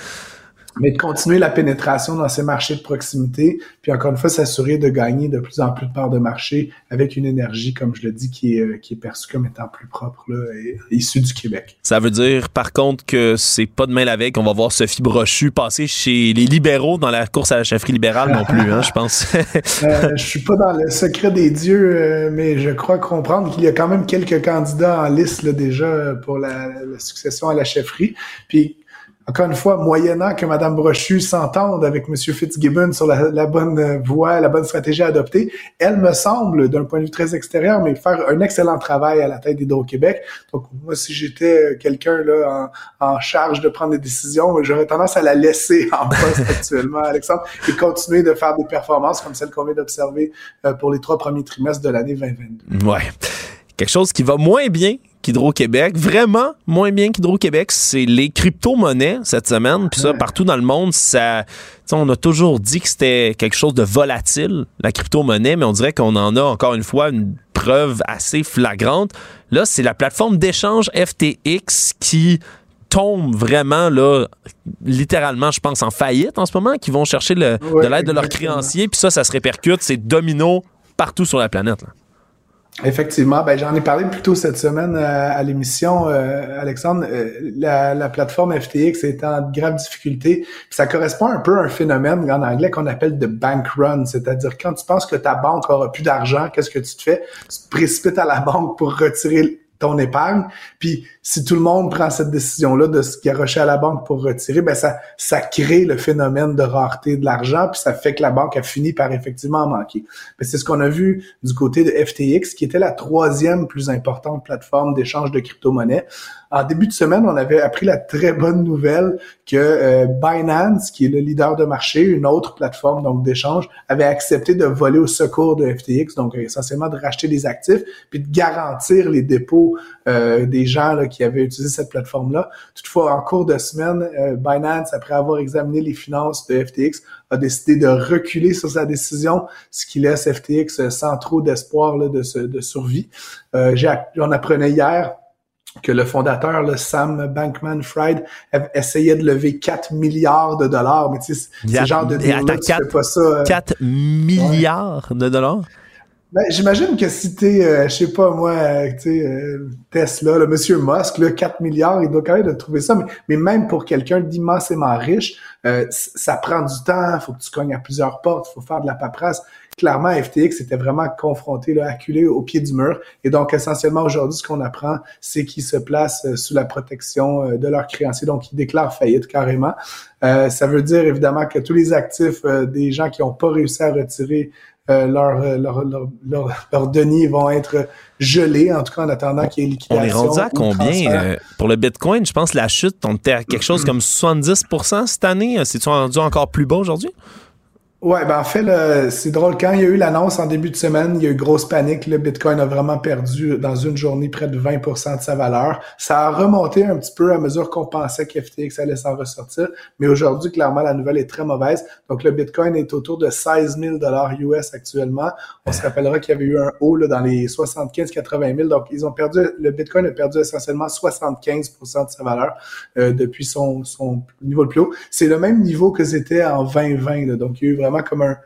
de continuer la pénétration dans ces marchés de proximité, puis encore une fois, s'assurer de gagner de plus en plus de parts de marché avec une énergie, comme je le dis, qui est, euh, qui est perçue comme étant plus propre, là, et issue du Québec. Ça veut dire, par contre, que c'est pas demain la veille qu'on va voir Sophie Brochu passer chez les libéraux dans la course à la chefferie libérale non plus, hein, je pense. *laughs* Euh, je suis pas dans le secret des dieux, euh, mais je crois comprendre qu'il y a quand même quelques candidats en liste là, déjà pour la, la succession à la chefferie. Puis encore une fois, moyennant que Mme Brochu s'entende avec M. Fitzgibbon sur la, bonne voie, la bonne stratégie à adopter, elle me semble, d'un point de vue très extérieur, mais faire un excellent travail à la tête d'Hydro-Québec. Donc, moi, si j'étais quelqu'un là en, en charge de prendre des décisions, j'aurais tendance à la laisser *laughs* en poste actuellement, Alexandre, et continuer de faire des performances comme celles qu'on vient d'observer euh, pour les trois premiers trimestres de l'année 2022. Ouais. Quelque chose qui va moins bien qu'Hydro-Québec, vraiment moins bien qu'Hydro-Québec, c'est les crypto-monnaies cette semaine. Puis ça, partout dans le monde, ça, on a toujours dit que c'était quelque chose de volatile, la crypto-monnaie, mais on dirait qu'on en a encore une fois une preuve assez flagrante. Là, c'est la plateforme d'échange FTX qui tombe vraiment là littéralement je pense en faillite en ce moment qui vont chercher le- Ouais, de l'aide de leurs créanciers puis ça ça se répercute c'est domino partout sur la planète là. Effectivement, ben j'en ai parlé plus tôt cette semaine euh, à l'émission, euh, Alexandre. Euh, la, la, plateforme FTX est en grave difficulté. ça correspond un peu à un phénomène en anglais qu'on appelle de bank run, c'est-à-dire quand tu penses que ta banque aura plus d'argent, qu'est-ce que tu te fais? Tu te précipites à la banque pour retirer ton épargne. Puis si tout le monde prend cette décision-là de se garrocher à la banque pour retirer, ben ça, ça crée le phénomène de rareté de l'argent, puis ça fait que la banque a fini par effectivement en manquer. Ben, c'est ce qu'on a vu du côté de FTX, qui était la troisième plus importante plateforme d'échange de crypto-monnaies. En début de semaine, on avait appris la très bonne nouvelle que euh, Binance, qui est le leader de marché, une autre plateforme donc d'échange, avait accepté de voler au secours de FTX, donc essentiellement de racheter des actifs puis de garantir les dépôts euh, des gens qui avaient utilisé cette plateforme-là. Toutefois, en cours de semaine, euh, Binance, après avoir examiné les finances de FTX, a décidé de reculer sur sa décision, ce qui laisse FTX sans trop d'espoir de, de survie. Euh, on apprenait hier que le fondateur, le Sam Bankman-Fried, essayait de lever 4 milliards de dollars. Mais tu sais, c'est genre de deal tu fais pas ça. 4 euh, milliards de dollars? Ben, j'imagine que si t'es, euh, je sais pas moi, euh, tu sais, euh, Tesla, le monsieur Musk, là, 4 milliards, il doit quand même de trouver ça. Mais, mais même pour quelqu'un d'immensément riche, ça prend du temps, faut que tu cognes à plusieurs portes, faut faire de la paperasse clairement, FTX était vraiment confronté, là, acculé au pied du mur. Et donc, essentiellement, aujourd'hui, ce qu'on apprend, c'est qu'ils se placent euh, sous la protection euh, de leurs créanciers. Donc, ils déclarent faillite carrément. Euh, ça veut dire, évidemment, que tous les actifs des gens qui n'ont pas réussi à retirer leurs leur, leur, leur, deniers vont être gelés, en tout cas en attendant qu'il y ait liquidation. On est rendu à combien pour le Bitcoin? Je pense que la chute, on était à quelque chose comme 70% cette année. C'est-tu rendu encore plus bas aujourd'hui? Ouais, ben en fait, c'est drôle. Quand il y a eu l'annonce en début de semaine, il y a eu grosse panique. Le Bitcoin a vraiment perdu dans une journée près de 20% de sa valeur. Ça a remonté un petit peu à mesure qu'on pensait qu'FTX allait s'en ressortir. Mais aujourd'hui, clairement, la nouvelle est très mauvaise. Donc, le Bitcoin est autour de 16 000 US actuellement. On se rappellera qu'il y avait eu un haut là, dans les 75-80 000. Donc, ils ont perdu, le Bitcoin a perdu essentiellement 75% de sa valeur euh, depuis son, son niveau le plus haut. C'est le même niveau que c'était en 2020. Là. Donc, il y a eu vraiment comme un,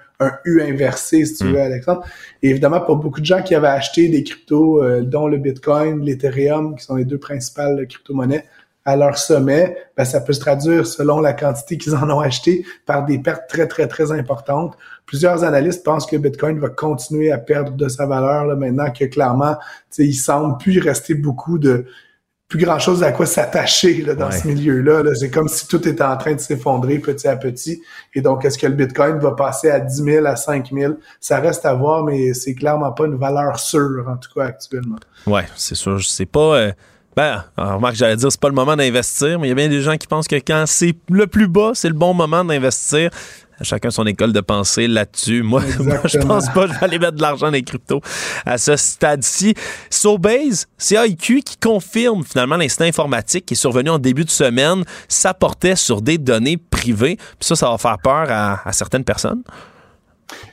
U inversé, si tu hmm. veux, Alexandre. Et évidemment, pour beaucoup de gens qui avaient acheté des cryptos, euh, dont le Bitcoin, l'Ethereum, qui sont les deux principales crypto-monnaies, à leur sommet, ben, ça peut se traduire, selon la quantité qu'ils en ont acheté, par des pertes très, très, très importantes. Plusieurs analystes pensent que Bitcoin va continuer à perdre de sa valeur là, maintenant que clairement, il semble plus rester beaucoup de plus grand chose à quoi s'attacher dans ce milieu-là. -là, c'est comme si tout était en train de s'effondrer petit à petit. Et donc, est-ce que le Bitcoin va passer à 10 000, à 5 000? Ça reste à voir, mais c'est clairement pas une valeur sûre, en tout cas, actuellement. Ouais, c'est sûr. C'est pas... Euh... Ben, remarque, j'allais dire, c'est pas le moment d'investir, mais il y a bien des gens qui pensent que quand c'est le plus bas, c'est le bon moment d'investir chacun son école de pensée là-dessus. Moi, *laughs* moi, je pense pas que je vais aller mettre de l'argent dans les cryptos à ce stade-ci. Sobase, c'est IQ qui confirme finalement l'incident informatique qui est survenu en début de semaine. Ça portait sur des données privées. Puis ça, ça va faire peur à certaines personnes.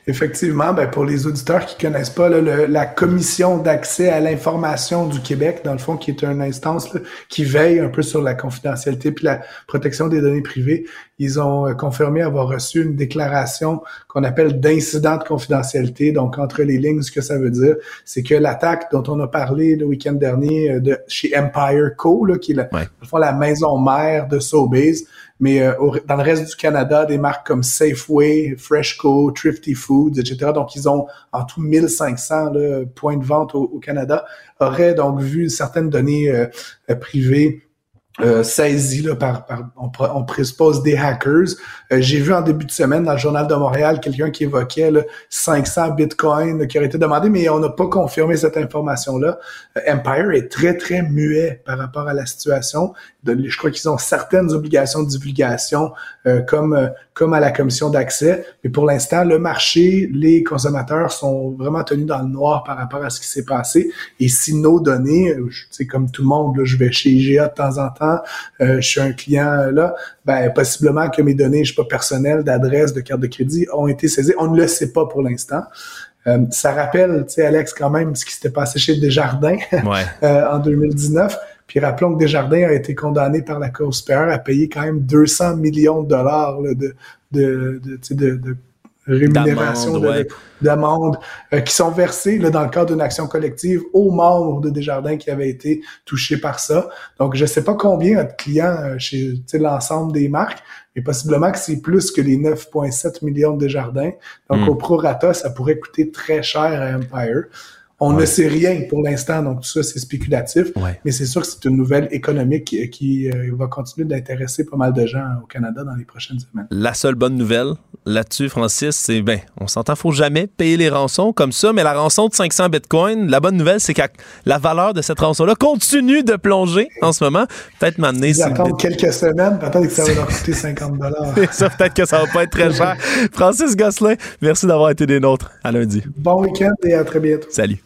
Effectivement, ben pour les auditeurs qui connaissent pas la commission d'accès à l'information du Québec, dans le fond, qui est une instance qui veille un peu sur la confidentialité puis la protection des données privées, ils ont euh, confirmé avoir reçu une déclaration qu'on appelle d'incident de confidentialité. Donc, entre les lignes, ce que ça veut dire, c'est que l'attaque dont on a parlé le week-end dernier euh, de chez Empire Co, qui est la, la maison mère de Sobeys, mais euh, dans le reste du Canada, des marques comme Safeway, Freshco, Thrifty Foods, etc. Donc, ils ont en tout 1500 points de vente au, Canada, auraient donc vu certaines données euh, privées euh, saisi là, par, par on, on, présuppose des hackers. Euh, j'ai vu en début de semaine dans le journal de Montréal quelqu'un qui évoquait là, 500 bitcoins qui aurait été demandé, mais on n'a pas confirmé cette information-là. Euh, Empire est très très muet par rapport à la situation. Je crois qu'ils ont certaines obligations de divulgation euh, comme comme à la commission d'accès, mais pour l'instant le marché, les consommateurs sont vraiment tenus dans le noir par rapport à ce qui s'est passé. Et si nos données, c'est comme tout le monde, là, je vais chez IGA de temps en temps euh, je suis un client euh, là, ben possiblement que mes données, je sais pas personnelles, d'adresse, de carte de crédit ont été saisies. On ne le sait pas pour l'instant. Euh, ça rappelle, tu sais, Alex, quand même, ce qui s'était passé chez Desjardins *laughs* en 2019. Puis rappelons que Desjardins a été condamné par la Cour supérieure à payer quand même 200 millions de dollars de, de, de, de rémunération D'amende, euh, qui sont versées là, dans le cadre d'une action collective aux membres de Desjardins qui avaient été touchés par ça. Donc, je sais pas combien de clients euh, chez l'ensemble des marques, mais possiblement que c'est plus que les 9,7 millions de Desjardins. Donc, Mm. au prorata, ça pourrait coûter très cher à Empire. On ne sait rien pour l'instant, donc tout ça, c'est spéculatif. Ouais. Mais c'est sûr que c'est une nouvelle économique qui, qui, euh, va continuer d'intéresser pas mal de gens au Canada dans les prochaines semaines. La seule bonne nouvelle là-dessus, Francis, c'est ben, on s'entend, faut jamais payer les rançons comme ça, mais la rançon de 500 bitcoins, la bonne nouvelle, c'est que la valeur de cette rançon-là continue de plonger en ce moment. Peut-être m'amener. Ils attendent quelques semaines, peut-être que ça va leur *laughs* coûter 50 dollars. ça, peut-être que ça va pas être très *laughs* cher. Francis Gosselin, merci d'avoir été des nôtres. À lundi. Bon week-end et à très bientôt. Salut.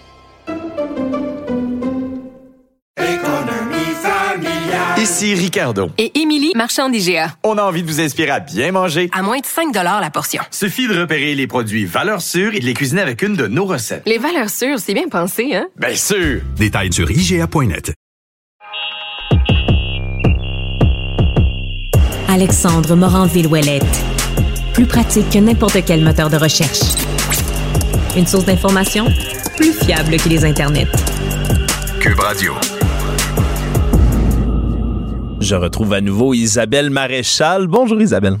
Ici Ricardo. Et Émilie, marchand d'IGA. On a envie de vous inspirer à bien manger. À moins de 5 la portion. Suffit de repérer les produits valeurs sûres et de les cuisiner avec une de nos recettes. Les valeurs sûres, c'est bien pensé, hein? Bien sûr! Détails sur IGA.net. Alexandre Morin-Villouellette. Plus pratique que n'importe quel moteur de recherche. Une source d'information plus fiable que les internets. Cube Radio. Je retrouve à nouveau Isabelle Maréchal. Bonjour Isabelle.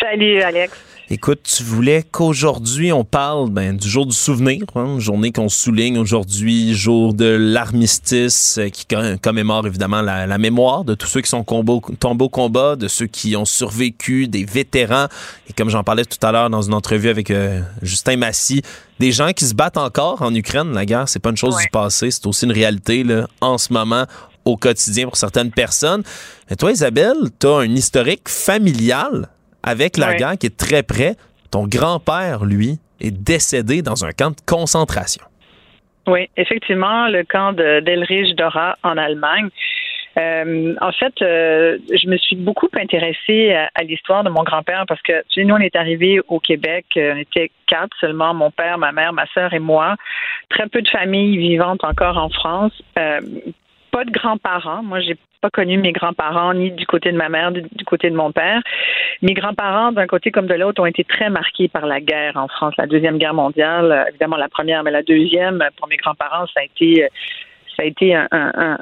Salut, Alex. Écoute, tu voulais qu'aujourd'hui on parle ben, du jour du souvenir, hein, journée qu'on souligne aujourd'hui, jour de l'armistice, euh, qui com- commémore évidemment la, la mémoire de tous ceux qui sont combo- tombés au combat, de ceux qui ont survécu, des vétérans, et comme j'en parlais tout à l'heure dans une entrevue avec euh, Justin Massy, des gens qui se battent encore en Ukraine. La guerre, c'est pas une chose Ouais. du passé, c'est aussi une réalité là, en ce moment au quotidien pour certaines personnes. Et toi, Isabelle, tu as un historique familial avec la Ouais. guerre qui est très près. Ton grand-père, lui, est décédé dans un camp de concentration. Oui, effectivement, le camp de d'Elrich Dora en Allemagne. Euh, en fait, euh, je me suis beaucoup intéressée à, à l'histoire de mon grand-père parce que, tu sais, nous, on est arrivés au Québec, euh, on était quatre seulement, mon père, ma mère, ma sœur et moi. Très peu de familles vivantes encore en France. Euh, pas de grands-parents. Moi, j'ai pas connu mes grands-parents ni du côté de ma mère, ni du côté de mon père. Mes grands-parents, d'un côté comme de l'autre, ont été très marqués par la guerre en France, la deuxième guerre mondiale, évidemment la première, mais la deuxième pour mes grands-parents, ça a été ça a été un-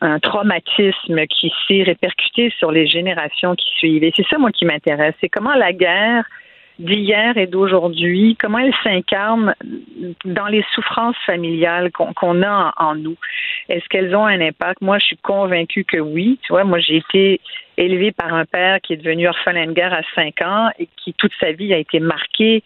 un traumatisme qui s'est répercuté sur les générations qui suivent. Et c'est ça, moi, qui m'intéresse. C'est comment la guerre d'hier et d'aujourd'hui, comment elle s'incarne dans les souffrances familiales qu'on a en, nous? Est-ce qu'elles ont un impact? Moi, je suis convaincue que oui. Tu vois, moi, j'ai été élevée par un père qui est devenu orphelin de guerre à 5 ans et qui, toute sa vie, a été marqué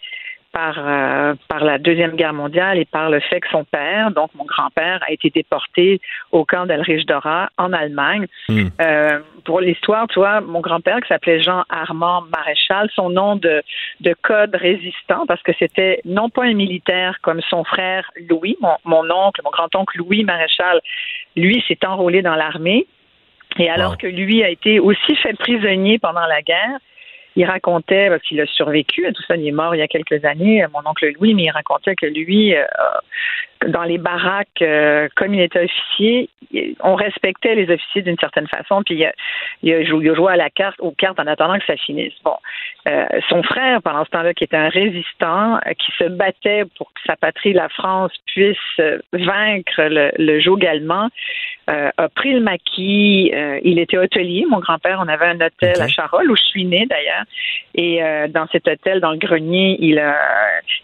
par, euh, par la Deuxième Guerre mondiale et par le fait que son père, donc mon grand-père, a été déporté au camp d'Alrich Dora en Allemagne. Hmm. Euh, pour l'histoire, tu vois, mon grand-père, qui s'appelait Jean-Armand Maréchal, son nom de, de code résistant, parce que c'était non pas un militaire comme son frère Louis, mon, mon oncle, mon grand-oncle Louis Maréchal, lui s'est enrôlé dans l'armée. Et alors Wow. que lui a été aussi fait prisonnier pendant la guerre, il racontait, parce qu'il a survécu tout ça, il est mort il y a quelques années, mon oncle Louis, mais il racontait que lui, euh, dans les baraques, euh, comme il était officier, on respectait les officiers d'une certaine façon, puis il a, il a joué, il a joué à la carte, aux cartes en attendant que ça finisse. Bon, Euh, son frère, pendant ce temps-là, qui était un résistant, euh, qui se battait pour que sa patrie, la France, puisse vaincre le, le joug allemand, a pris le maquis. Il était hôtelier. Mon grand-père, on avait un hôtel à Charolles où je suis née d'ailleurs. Et dans cet hôtel, dans le grenier, il a,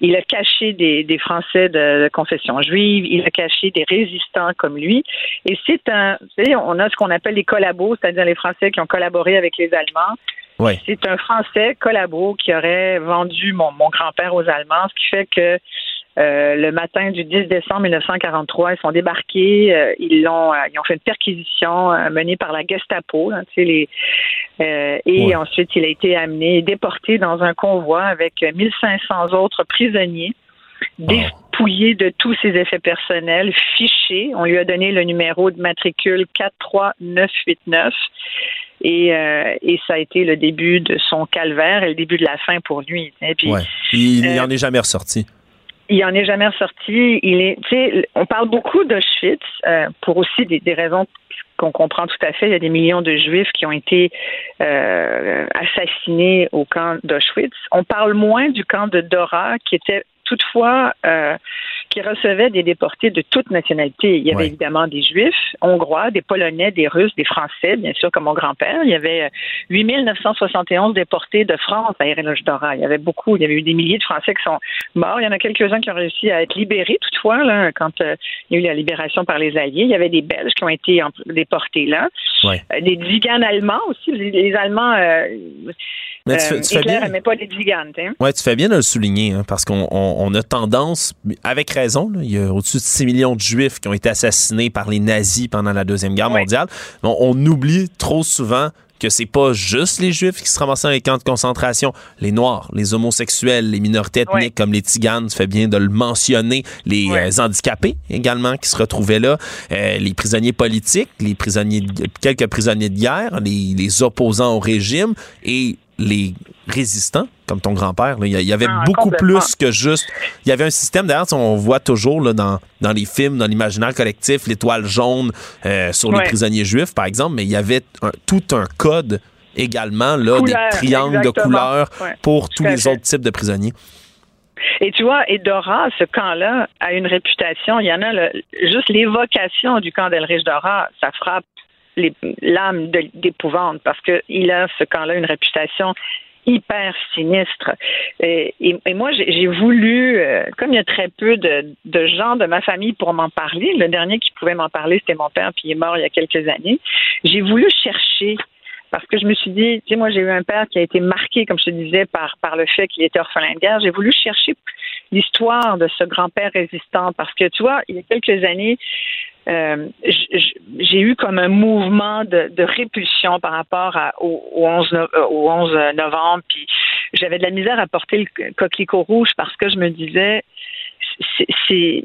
il a caché des, des Français de, de, confession juive. Il a caché des résistants comme lui. Et c'est un, vous savez, on a ce qu'on appelle les collabos, c'est-à-dire les Français qui ont collaboré avec les Allemands. Ouais. C'est un Français collabo qui aurait vendu mon, mon grand-père aux Allemands, ce qui fait que euh, le matin du 10 décembre 1943, ils sont débarqués, euh, ils l'ont, euh, ils ont fait une perquisition menée par la Gestapo, hein, tu sais, les, et Ouais. ensuite il a été amené, déporté dans un convoi avec 1500 autres prisonniers, dépouillé de tous ses effets personnels, fiché. On lui a donné le numéro de matricule 43989. Et, euh, et ça a été le début de son calvaire et le début de la fin pour lui. Et puis, Ouais. Il euh, n'en est jamais ressorti. il en est jamais ressorti. Il est, on parle beaucoup d'Auschwitz euh, pour aussi des, des raisons qu'on comprend tout à fait. Il y a des millions de Juifs qui ont été euh, assassinés au camp d'Auschwitz. On parle moins du camp de Dora, qui était toutefois euh, qui recevait des déportés de toute nationalité. Il y avait Ouais. évidemment des Juifs hongrois, des Polonais, des Russes, des Français, bien sûr, comme mon grand-père. Il y avait euh, 8971 déportés de France à Ereloge Dora. Il y avait beaucoup, il y avait eu des milliers de Français qui sont morts. Il y en a quelques-uns qui ont réussi à être libérés, toutefois, là, quand euh, il y a eu la libération par les Alliés. Il y avait des Belges qui ont été déportés là. Ouais. Euh, des Tziganes allemands aussi. Les, les Allemands, euh, Mais tu fais- tu fais bien. pas les Tziganes. hein. Ouais, tu fais bien de le souligner, hein, parce qu'on on- on a tendance, avec raison, là, il y a au-dessus de 6 millions de Juifs qui ont été assassinés par les nazis pendant la Deuxième Guerre mondiale. On, on oublie trop souvent que c'est pas juste les Juifs qui se ramassaient dans les camps de concentration. Les Noirs, les homosexuels, les minorités ethniques comme les Tziganes, tu fais bien de le mentionner, les euh, handicapés également qui se retrouvaient là, euh, les prisonniers politiques, les prisonniers, de- quelques prisonniers de guerre, les, les opposants au régime et les résistants, comme ton grand-père. Il y avait Ah, beaucoup plus que juste. Il y avait un système, d'ailleurs, on voit toujours là, dans, dans les films, dans l'imaginaire collectif, l'étoile jaune euh, sur les prisonniers juifs, par exemple, mais il y avait un- tout un code également, là, des triangles de couleurs Ouais, pour tous les fait. autres types de prisonniers. Et tu vois, et Dora, ce camp-là, a une réputation. Il y en a le- juste l'évocation du camp d'Elrich Dora, ça frappe l'âme d'épouvante parce que il a ce camp-là une réputation hyper sinistre. Et, moi, j'ai voulu, euh, comme il y a très peu de, de gens de ma famille pour m'en parler, le dernier qui pouvait m'en parler, c'était mon père, puis il est mort il y a quelques années. J'ai voulu chercher parce que je me suis dit, tu sais, moi j'ai eu un père qui a été marqué, comme je te disais, par, par le fait qu'il était orphelin de guerre. J'ai voulu chercher l'histoire de ce grand-père résistant parce que, tu vois, il y a quelques années, euh, j'ai eu comme un mouvement de, répulsion par rapport au, au 11, no- euh, au 11 novembre. Puis j'avais de la misère à porter le coquelicot rouge parce que je me disais, c'est-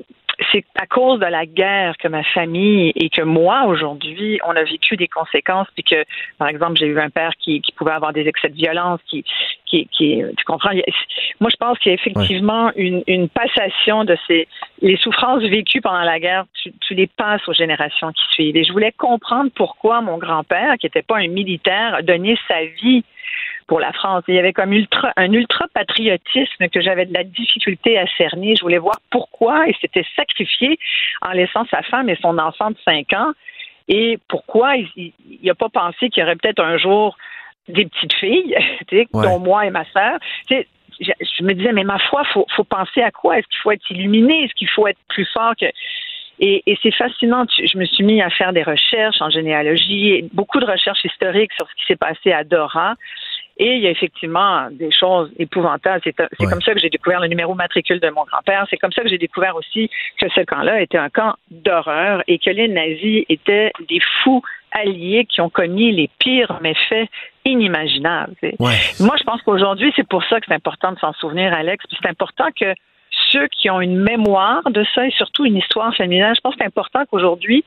c'est à cause de la guerre que ma famille et que moi aujourd'hui on a vécu des conséquences puis que par exemple j'ai eu un père qui, qui pouvait avoir des excès de violence qui qui, qui tu comprends? Moi je pense qu'il y a effectivement une, une passation de ces les souffrances vécues pendant la guerre tu, tu les passes aux générations qui suivent. Et je voulais comprendre pourquoi mon grand-père qui n'était pas un militaire a donné sa vie pour la France. Il y avait comme ultra, un ultra-patriotisme que j'avais de la difficulté à cerner. Je voulais voir pourquoi il s'était sacrifié en laissant sa femme et son enfant de 5 ans et pourquoi il n'a pas pensé qu'il y aurait peut-être un jour des petites filles, *laughs* Ouais. dont moi et ma sœur. Je, je me disais, mais ma foi, faut, faut penser à quoi? Est-ce qu'il faut être illuminé? Est-ce qu'il faut être plus fort que... Et, et c'est fascinant. Je me suis mis à faire des recherches en généalogie, beaucoup de recherches historiques sur ce qui s'est passé à Dora. Et il y a effectivement des choses épouvantables. C'est comme ça que j'ai découvert le numéro matricule de mon grand-père. C'est comme ça que j'ai découvert aussi que ce camp-là était un camp d'horreur et que les nazis étaient des fous alliés qui ont commis les pires méfaits inimaginables. Moi, je pense qu'aujourd'hui, c'est pour ça que c'est important de s'en souvenir, Alex. C'est important que ceux qui ont une mémoire de ça et surtout une histoire familiale, je pense que c'est important qu'aujourd'hui,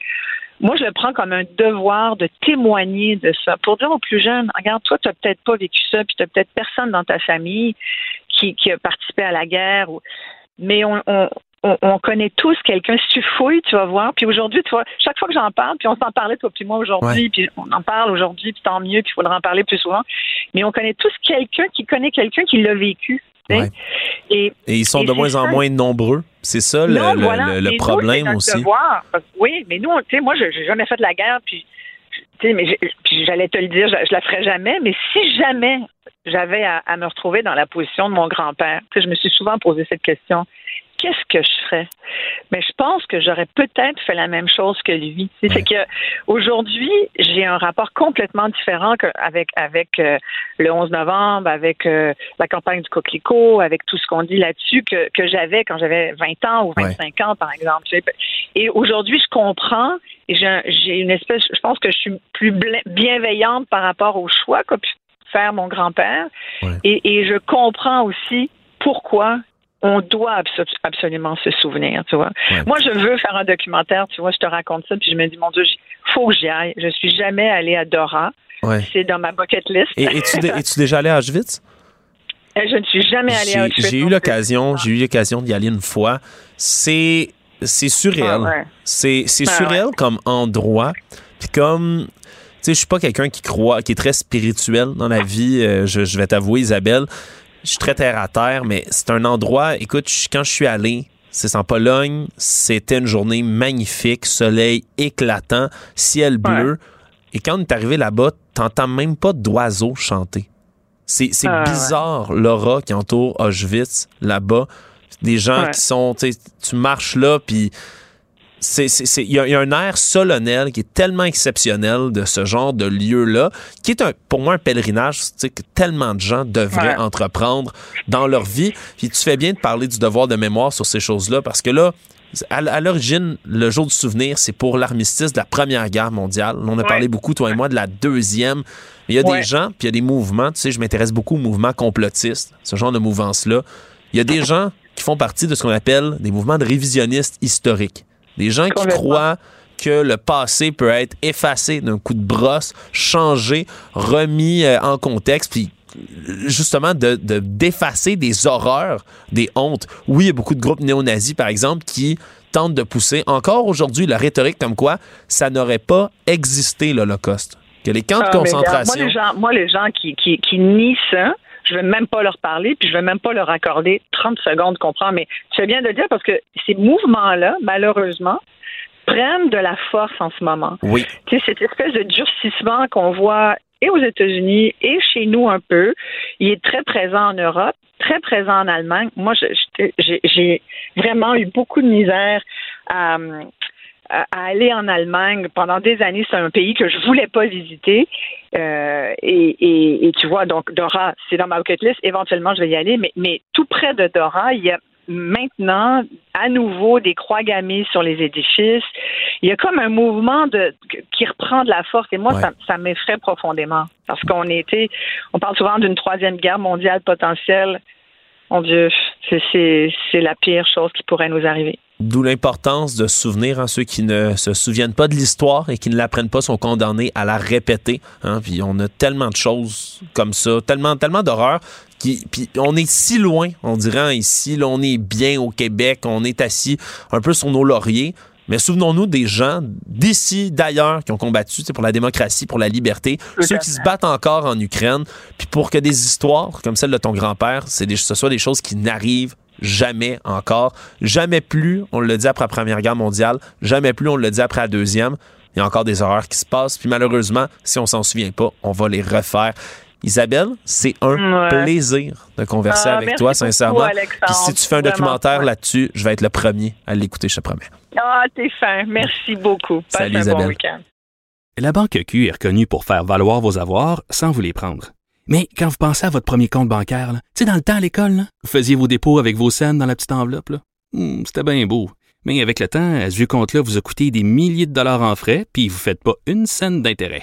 moi, je le prends comme un devoir de témoigner de ça. Pour dire aux plus jeunes, regarde, toi, tu n'as peut-être pas vécu ça, puis tu n'as peut-être personne dans ta famille qui, qui a participé à la guerre, ou- mais on, on, on- on connaît tous quelqu'un. Si tu fouilles, tu vas voir. Puis aujourd'hui, tu vois, chaque fois que j'en parle, puis on s'en parlait, toi puis moi, aujourd'hui, Ouais. puis on en parle aujourd'hui, puis tant mieux, puis il faudra en parler plus souvent. Mais on connaît tous quelqu'un qui connaît quelqu'un qui l'a vécu. Ouais. Et, Et ils sont et de moins en moins nombreux. C'est ça le, Non, le- voilà. le- le Mais nous, problème aussi. devoir. Oui, mais nous, tu sais, moi, je n'ai jamais fait la guerre, puis, tu sais, mais j'ai- j'allais te le dire, je, je la ferai jamais, mais si jamais j'avais à, à me retrouver dans la position de mon grand-père, tu sais, je me suis souvent posé cette question. Qu'est-ce que je ferais? Mais je pense que j'aurais peut-être fait la même chose que lui. C'est que aujourd'hui, j'ai un rapport complètement différent avec avec euh, le 11 novembre, avec euh, la campagne du coquelicot, avec tout ce qu'on dit là-dessus que, que j'avais quand j'avais 20 ans ou 25 ans, par exemple. Et aujourd'hui, je comprends et j'ai un- j'ai une espèce, je pense que je suis plus bienveillante par rapport au choix qu'a pu faire mon grand-père. Et, et je comprends aussi pourquoi on doit abso- absolument se souvenir, tu vois. Moi, je veux faire un documentaire, tu vois, je te raconte ça, puis je me dis, mon Dieu, il faut que j'y aille. Je suis jamais allée à Dora. Ouais. C'est dans ma bucket list. Et es-tu es-tu déjà allé à Auschwitz? je ne suis jamais allée à Auschwitz. j'ai eu l'occasion, j'ai eu l'occasion d'y aller une fois. C'est c'est surréel. Ah ouais. C'est c'est Ah surréel comme endroit. Puis comme tu sais, je suis pas quelqu'un qui croit, qui est très spirituel dans la vie. euh, je, je vais t'avouer, Isabelle, je suis très terre à terre, mais c'est un endroit. Écoute, je- quand je suis allé, c'est en Pologne. C'était une journée magnifique, soleil éclatant, ciel bleu. Et quand on est arrivé là-bas, t'entends même pas d'oiseaux chanter. C'est Ah, ouais. bizarre l'aura qui entoure Auschwitz là-bas. Des gens Ouais. qui sont, tu marches là, puis il y, y a un air solennel qui est tellement exceptionnel de ce genre de lieu-là, qui est un, pour moi un pèlerinage tu sais, que tellement de gens devraient Ouais. entreprendre dans leur vie. Puis tu fais bien de parler du devoir de mémoire sur ces choses-là, parce que là, à, à l'origine, le jour du souvenir, c'est pour l'armistice de la Première Guerre mondiale. On a parlé beaucoup, toi et moi, de la deuxième. Mais il y a Ouais. des gens, puis il y a des mouvements. Tu sais, je m'intéresse beaucoup aux mouvements complotistes, ce genre de mouvance-là. Il y a des *laughs* gens qui font partie de ce qu'on appelle des mouvements de révisionnistes historiques. Des gens qui croient que le passé peut être effacé d'un coup de brosse, changé, remis euh, en contexte, puis justement de de- d'effacer des horreurs, des hontes. Oui, il y a beaucoup de groupes néo-nazis, par exemple, qui tentent de pousser encore aujourd'hui la rhétorique comme quoi ça n'aurait pas existé l'Holocauste. Que les camps de Ah, regarde, concentration... moi, les gens, moi, les gens qui, qui, qui nient ça, je vais même pas leur parler, puis je vais même pas leur accorder 30 secondes de comprendre. Mais tu fais bien de le dire parce que ces mouvements-là, malheureusement, prennent de la force en ce moment. Oui. Tu sais, cette espèce de durcissement qu'on voit et aux États-Unis et chez nous un peu, il est très présent en Europe, très présent en Allemagne. Moi, j'ai vraiment eu beaucoup de misère à, à aller en Allemagne pendant des années. C'est un pays que je voulais pas visiter. Euh, et, et, et tu vois, donc Dora, c'est dans ma bucket list. Éventuellement, je vais y aller. Mais, mais tout près de Dora, il y a maintenant à nouveau des croix gammées sur les édifices. Il y a comme un mouvement de qui reprend de la force. Et moi, Ouais. ça, ça m'effraie profondément. Parce qu'on était, on parle souvent d'une troisième guerre mondiale potentielle. Mon Dieu, c'est la pire chose qui pourrait nous arriver. D'où l'importance de souvenir. hein, ceux qui ne se souviennent pas de l'histoire et qui ne l'apprennent pas sont condamnés à la répéter. hein. puis on a tellement de choses comme ça, tellement, tellement d'horreurs. Qui, puis on est si loin, on dirait hein, ici, là, on est bien au Québec, on est assis un peu sur nos lauriers. Mais souvenons-nous des gens d'ici, d'ailleurs, qui ont combattu pour la démocratie, pour la liberté, ceux qui se battent encore en Ukraine, puis pour que des histoires comme celle de ton grand-père, c'est des, ce soit des choses qui n'arrivent jamais encore, jamais plus, on le dit après la Première Guerre mondiale, jamais plus, on le dit après la Deuxième. Il y a encore des horreurs qui se passent, puis malheureusement, si on s'en souvient pas, on va les refaire. Isabelle, c'est un Ouais. plaisir de converser Ah, avec toi, beaucoup, sincèrement. Si tu fais un documentaire ouais. là-dessus, je vais être le premier à l'écouter, je te promets. Ah, t'es fin. Merci beaucoup. Passe Salut, un Isabelle. bon week-end. La Banque Q est reconnue pour faire valoir vos avoirs sans vous les prendre. Mais quand vous pensez à votre premier compte bancaire, tu sais, dans le temps à l'école, là, vous faisiez vos dépôts avec vos scènes dans la petite enveloppe. là. Hmm, C'était bien beau. Mais avec le temps, à ce vieux compte-là vous a coûté des milliers de dollars en frais, puis vous ne faites pas une scène d'intérêt.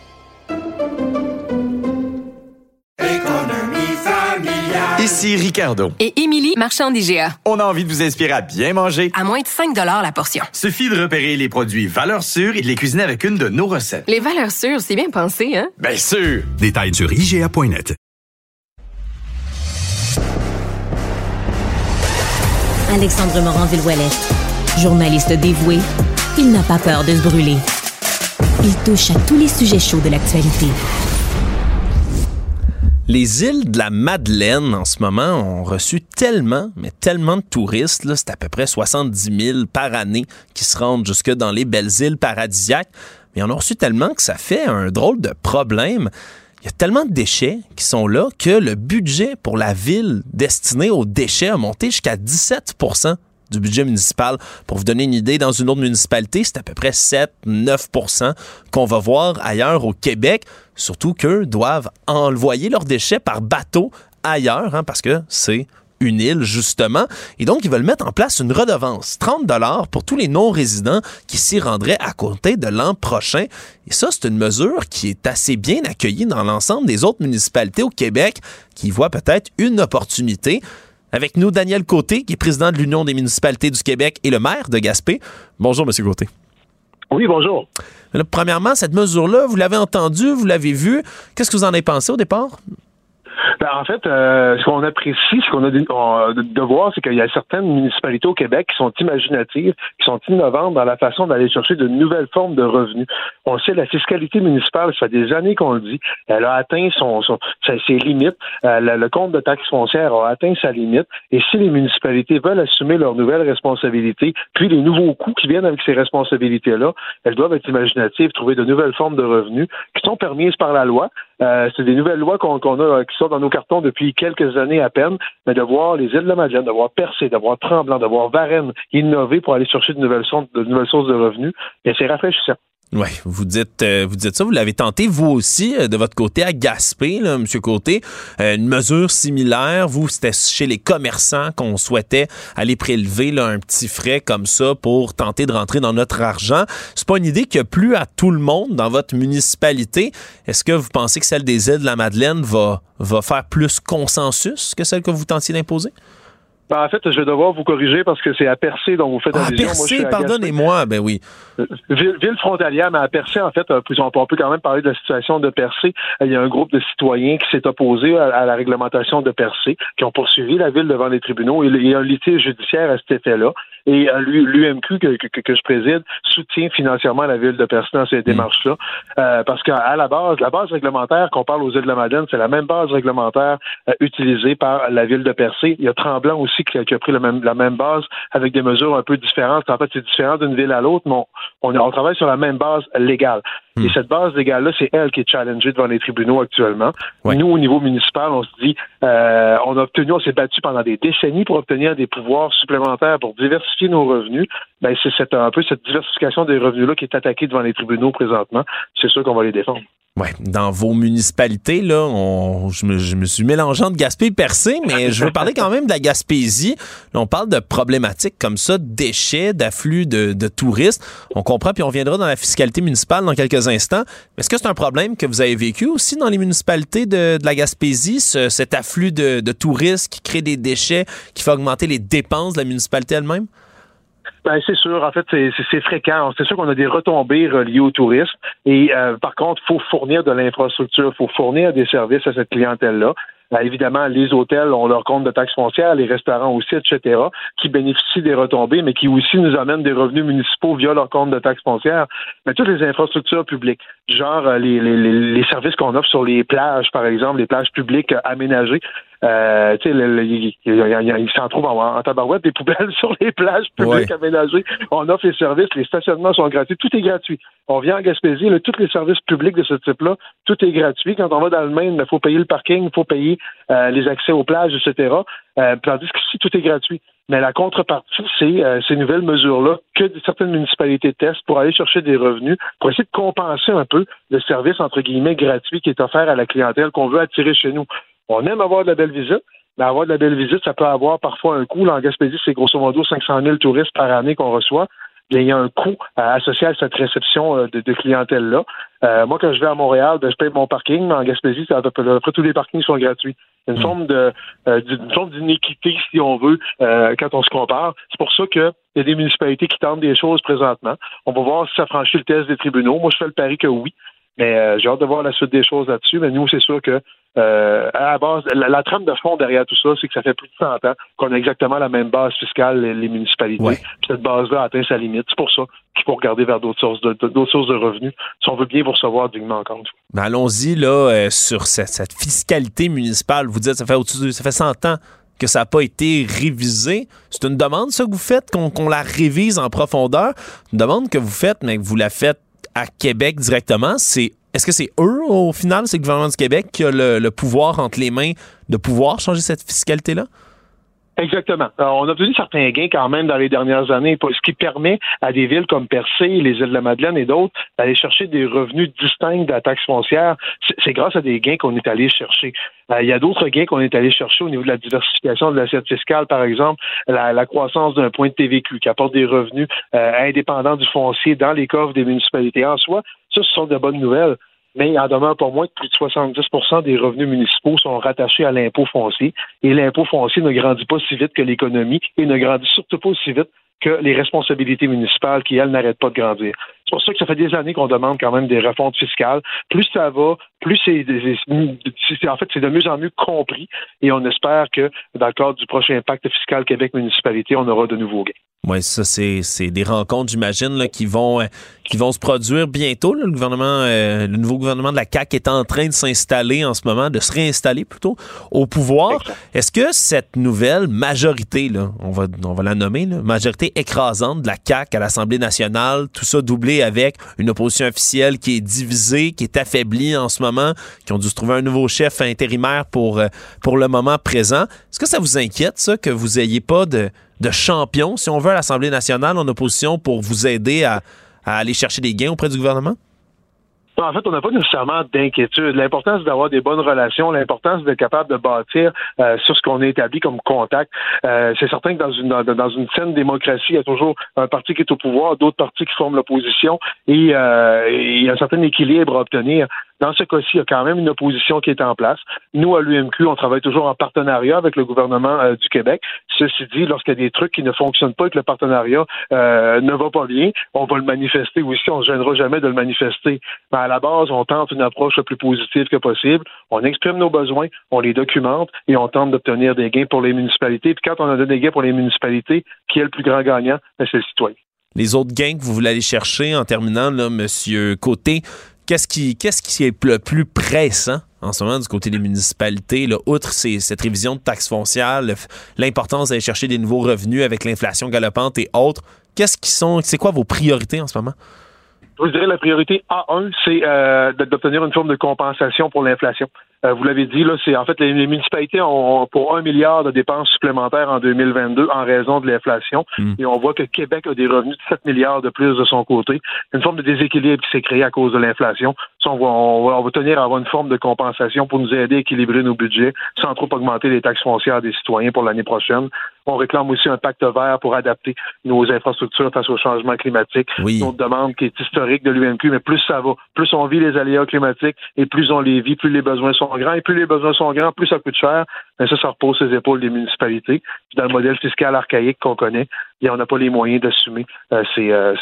Ici Ricardo. Et Émilie, marchand d'IGA. On a envie de vous inspirer à bien manger. À moins de 5 la portion. Suffit de repérer les produits valeurs sûres et de les cuisiner avec une de nos recettes. Les valeurs sûres, c'est bien pensé, hein? Bien sûr! Détails sur IGA.net. Alexandre Morand-Villouellette. Journaliste dévoué, il n'a pas peur de se brûler. Il touche à tous les sujets chauds de l'actualité. Les îles de la Madeleine, en ce moment, ont reçu tellement, mais tellement de touristes. C'est à peu près 70 000 par année qui se rendent jusque dans les belles îles paradisiaques. Mais on a reçu tellement que ça fait un drôle de problème. Il y a tellement de déchets qui sont là que le budget pour la ville destiné aux déchets a monté jusqu'à 17% du budget municipal. Pour vous donner une idée, dans une autre municipalité, c'est à peu près 7-9% qu'on va voir ailleurs au Québec. Surtout qu'eux doivent envoyer leurs déchets par bateau ailleurs, hein, parce que c'est une île, justement. Et donc, ils veulent mettre en place une redevance, 30 dollars pour tous les non-résidents qui s'y rendraient à compter de l'an prochain. Et ça, c'est une mesure qui est assez bien accueillie dans l'ensemble des autres municipalités au Québec qui voient peut-être une opportunité. Avec nous, Daniel Côté, qui est président de l'Union des municipalités du Québec et le maire de Gaspé. Bonjour, Monsieur Côté. Oui, bonjour. Premièrement, cette mesure-là, vous l'avez entendue, vous l'avez vue. Qu'est-ce que vous en avez pensé au départ? Ben, en fait, euh, ce qu'on apprécie, ce qu'on a de, on- de- voir, c'est qu'il y a certaines municipalités au Québec qui sont imaginatives, qui sont innovantes dans la façon d'aller chercher de nouvelles formes de revenus. On sait, la fiscalité municipale, ça fait des années qu'on le dit, elle a atteint ses limites. Euh, le, le compte de taxes foncières a atteint sa limite. Et si les municipalités veulent assumer leurs nouvelles responsabilités, puis les nouveaux coûts qui viennent avec ces responsabilités-là, elles doivent être imaginatives, trouver de nouvelles formes de revenus qui sont permises par la loi. Euh, c'est des nouvelles lois qu'on a euh, qui sont dans nos cartons depuis quelques années à peine, mais de voir les îles de la Madeleine, de voir Percé, de voir Tremblant, de voir Varennes innover pour aller chercher de nouvelles sources de, nouvelles sources de revenus, bien, c'est rafraîchissant. Oui, vous dites, euh, vous dites ça, vous l'avez tenté vous aussi euh, de votre côté à Gaspé, là, Monsieur Côté, Euh, une mesure similaire. Vous, c'était chez les commerçants qu'on souhaitait aller prélever là, un petit frais comme ça pour tenter de rentrer dans notre argent. C'est pas une idée qui a plu à tout le monde dans votre municipalité. Est-ce que vous pensez que celle des îles de la Madeleine va va faire plus consensus que celle que vous tentiez d'imposer? Ben, en fait, je vais devoir vous corriger parce que c'est à Percé dont vous faites Ah, allusion. Percé, pardonnez-moi. Ben oui. Ville, ville frontalière, mais à Percé, en fait, euh, on peut quand même parler de la situation de Percé. Euh, Il y a un groupe de citoyens qui s'est opposé à, à la réglementation de Percé, qui ont poursuivi la ville devant les tribunaux. Il y a un litige judiciaire à cet effet-là. Et l'U- l'UMQ que, que, que je préside soutient financièrement la ville de Percé dans ces démarches-là. Euh, parce qu'à la base, la base réglementaire qu'on parle aux îles de la Madeleine, c'est la même base réglementaire euh, utilisée par la ville de Percé. Il y a Tremblant aussi qui a, qui a pris le même- la même base avec des mesures un peu différentes. En fait, c'est différent d'une ville à l'autre, mais on, on, on travaille sur la même base légale. Et cette base légale-là, c'est elle qui est challengée devant les tribunaux actuellement. Nous, au niveau municipal, on se dit, euh, on a obtenu, on s'est battu pendant des décennies pour obtenir des pouvoirs supplémentaires pour diversifier nos revenus. Ben, c'est un peu cette diversification des revenus-là qui est attaquée devant les tribunaux présentement. C'est sûr qu'on va les défendre. Ouais, dans vos municipalités, là, on, je, me, suis mélangeant de Gaspé et Percé, mais je veux parler quand même de la Gaspésie. Là, on parle de problématiques comme ça, déchets, d'afflux de, de touristes. On comprend, puis on viendra dans la fiscalité municipale dans quelques instants. Est-ce que c'est un problème que vous avez vécu aussi dans les municipalités de, de la Gaspésie, ce- cet afflux de, de touristes qui crée des déchets, qui fait augmenter les dépenses de la municipalité elle-même? Ben, c'est sûr. En fait, c'est- fréquent. C'est sûr qu'on a des retombées reliées au tourisme. Et euh, par contre, il faut fournir de l'infrastructure, il faut fournir des services à cette clientèle-là. Ben, évidemment, les hôtels ont leur compte de taxes foncières, les restaurants aussi, etc., qui bénéficient des retombées, mais qui aussi nous amènent des revenus municipaux via leur compte de taxes foncières. Mais toutes les infrastructures publiques, genre euh, les, services qu'on offre sur les plages, par exemple, les plages publiques euh, aménagées, euh, tu sais, il, s'en trouve en, en tabarouette des poubelles *laughs* sur les plages publiques Ouais. aménagées. On offre les services, les stationnements sont gratuits, tout est gratuit. On vient en Gaspésie, là, tous les services publics de ce type-là, tout est gratuit. Quand on va dans le Maine, il faut payer le parking, il faut payer euh, les accès aux plages, etc. Euh, tandis que ici, tout est gratuit. Mais la contrepartie, c'est euh, ces nouvelles mesures-là que certaines municipalités testent pour aller chercher des revenus, pour essayer de compenser un peu le service, entre guillemets, gratuit qui est offert à la clientèle qu'on veut attirer chez nous. On aime avoir de la belle visite, Mais avoir de la belle visite, ça peut avoir parfois un coût. Là, en Gaspésie, c'est grosso modo 500 000 touristes par année qu'on reçoit. Bien, il y a un coût euh, associé à cette réception euh, de, de clientèle-là. Euh, moi, quand je vais à Montréal, ben, je paye mon parking, mais en Gaspésie, c'est à peu près, tous les parkings sont gratuits. Il y a une forme de forme d'inéquité, si on veut, quand on se compare. C'est pour ça qu'il y a des municipalités qui tentent des choses présentement. On va voir si ça franchit le test des tribunaux. Moi, je fais le pari que oui. Mais euh, j'ai hâte de voir la suite des choses là-dessus. Mais nous, c'est sûr que euh, à la base, la, la trame de fond derrière tout ça, c'est que ça fait plus de 100 ans qu'on a exactement la même base fiscale, les, les municipalités. Puis cette base-là a atteint sa limite. C'est pour ça qu'il faut regarder vers d'autres sources de, de- d'autres sources de revenus si on veut bien vous recevoir dignement une fois. Mais allons-y là euh, sur cette, cette fiscalité municipale. Vous dites ça fait au-dessus de- ça fait 100 ans que ça n'a pas été révisé. C'est une demande ça que vous faites qu'on qu'on la révise en profondeur. Une demande que vous faites mais que vous la faites à Québec directement, c'est est-ce que c'est eux au final, c'est le gouvernement du Québec qui a le, pouvoir entre les mains de pouvoir changer cette fiscalité là Exactement. On a obtenu certains gains quand même dans les dernières années, ce qui permet à des villes comme Percé, les îles de la Madeleine et d'autres d'aller chercher des revenus distincts de la taxe foncière. C'est- C'est grâce à des gains qu'on est allé chercher. Euh, il y a d'autres gains qu'on est allé chercher au niveau de la diversification de l'assiette fiscale, par exemple, la, la croissance d'un point de TVQ qui apporte des revenus euh, indépendants du foncier dans les coffres des municipalités. En soi, ça, ce sont de bonnes nouvelles mais il en demeure pas moins que plus de 70% des revenus municipaux sont rattachés à l'impôt foncier. Et l'impôt foncier ne grandit pas si vite que l'économie et ne grandit surtout pas aussi vite que les responsabilités municipales qui, elles, n'arrêtent pas de grandir. C'est pour ça que ça fait des années qu'on demande quand même des refontes fiscales. Plus ça va, plus c'est, en fait, c'est de mieux en mieux compris et on espère que dans le cadre du prochain pacte fiscal Québec municipalité, on aura de nouveaux gains. Oui, ça, c'est, c'est des rencontres, j'imagine, là, qui vont, euh, qui vont se produire bientôt. là. Le gouvernement, euh, le nouveau gouvernement de la CAQ est en train de s'installer en ce moment, de se réinstaller plutôt au pouvoir. Est-ce que cette nouvelle majorité, là, on va, on va la nommer, là, majorité écrasante de la CAQ à l'Assemblée nationale, tout ça doublé avec une opposition officielle qui est divisée, qui est affaiblie en ce moment, qui ont dû se trouver un nouveau chef intérimaire pour, euh, pour le moment présent. Est-ce que ça vous inquiète, ça, que vous ayez pas de, de champion, si on veut, à l'Assemblée nationale en opposition pour vous aider à, aller chercher des gains auprès du gouvernement? En fait, on n'a pas nécessairement d'inquiétude. L'important, c'est d'avoir des bonnes relations. L'important, c'est d'être capable de bâtir euh, sur ce qu'on a établi comme contact. Euh, c'est certain que dans une dans, une saine démocratie, il y a toujours un parti qui est au pouvoir, d'autres partis qui forment l'opposition, et il y a un certain équilibre à obtenir. Dans ce cas-ci, il y a quand même une opposition qui est en place. Nous, à l'UMQ, on travaille toujours en partenariat avec le gouvernement euh, du Québec. Ceci dit, lorsqu'il y a des trucs qui ne fonctionnent pas et que le partenariat euh, ne va pas bien, on va le manifester aussi. On ne se gênera jamais de le manifester. Mais à la base, on tente une approche le plus positive que possible. On exprime nos besoins, on les documente et on tente d'obtenir des gains pour les municipalités. Puis quand on a des gains pour les municipalités, qui est le plus grand gagnant? Ben, c'est le citoyen. Les autres gains que vous voulez aller chercher en terminant, là, Monsieur Côté, qu'est-ce qui, est le plus pressant en ce moment du côté des municipalités, outre cette révision de taxes foncières, l'importance d'aller chercher des nouveaux revenus avec l'inflation galopante et autres, qu'est-ce qui sont, c'est quoi vos priorités en ce moment? Je dirais la priorité A1, c'est euh, d'obtenir une forme de compensation pour l'inflation. Euh, vous l'avez dit, là, c'est en fait les, les municipalités ont pour un milliard de dépenses supplémentaires en 2022 en raison de l'inflation. Et on voit que Québec a des revenus de 7 milliards de plus de son côté. Une forme de déséquilibre qui s'est créé à cause de l'inflation. Ça, on va, on, va, on va tenir à avoir une forme de compensation pour nous aider à équilibrer nos budgets sans trop augmenter les taxes foncières des citoyens pour l'année prochaine. On réclame aussi un pacte vert pour adapter nos infrastructures face au changement climatique. Oui. Une autre demande qui est historique de l'UMQ, mais plus ça va, plus on vit les aléas climatiques et plus on les vit, plus les besoins sont grands. Et plus les besoins sont grands, plus ça coûte cher. Mais ça, ça repose sur les épaules des municipalités. Puis dans le modèle fiscal archaïque qu'on connaît, bien, on n'a pas les moyens d'assumer euh, ces, euh,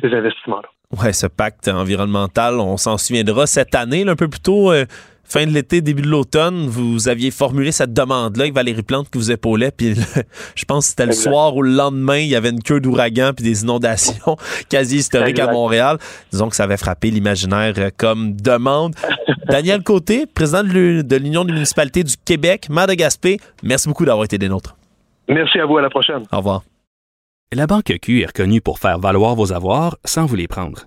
ces investissements-là. Ouais, ce pacte environnemental, on s'en souviendra cette année, là, un peu plus tôt, euh, fin de l'été, début de l'automne, vous aviez formulé cette demande-là avec Valérie Plante qui vous épaulait, puis *laughs* je pense que c'était le Exact. soir ou le lendemain, il y avait une queue d'ouragan puis des inondations *laughs* quasi historiques à. Montréal. Disons que ça avait frappé l'imaginaire euh, comme demande. Daniel Côté, président de l'U- de l'Union des municipalités du Québec, maire de Gaspé, merci beaucoup d'avoir été des nôtres. Merci à vous, à la prochaine. Au revoir. La Banque Q est reconnue pour faire valoir vos avoirs sans vous les prendre.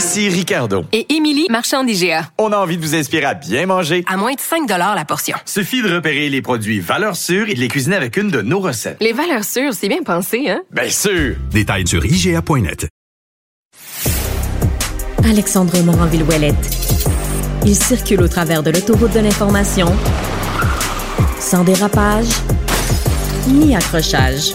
Ici Ricardo. Et Émilie, marchand d'IGA. On a envie de vous inspirer à bien manger. À moins de 5 la portion. Suffit de repérer les produits valeurs sûres et de les cuisiner avec une de nos recettes. Les valeurs sûres, c'est bien pensé, hein? Bien sûr! Détails sur IGA.net. Alexandre Moranville-Ouellette. Il circule au travers de l'autoroute de l'information sans dérapage ni accrochage.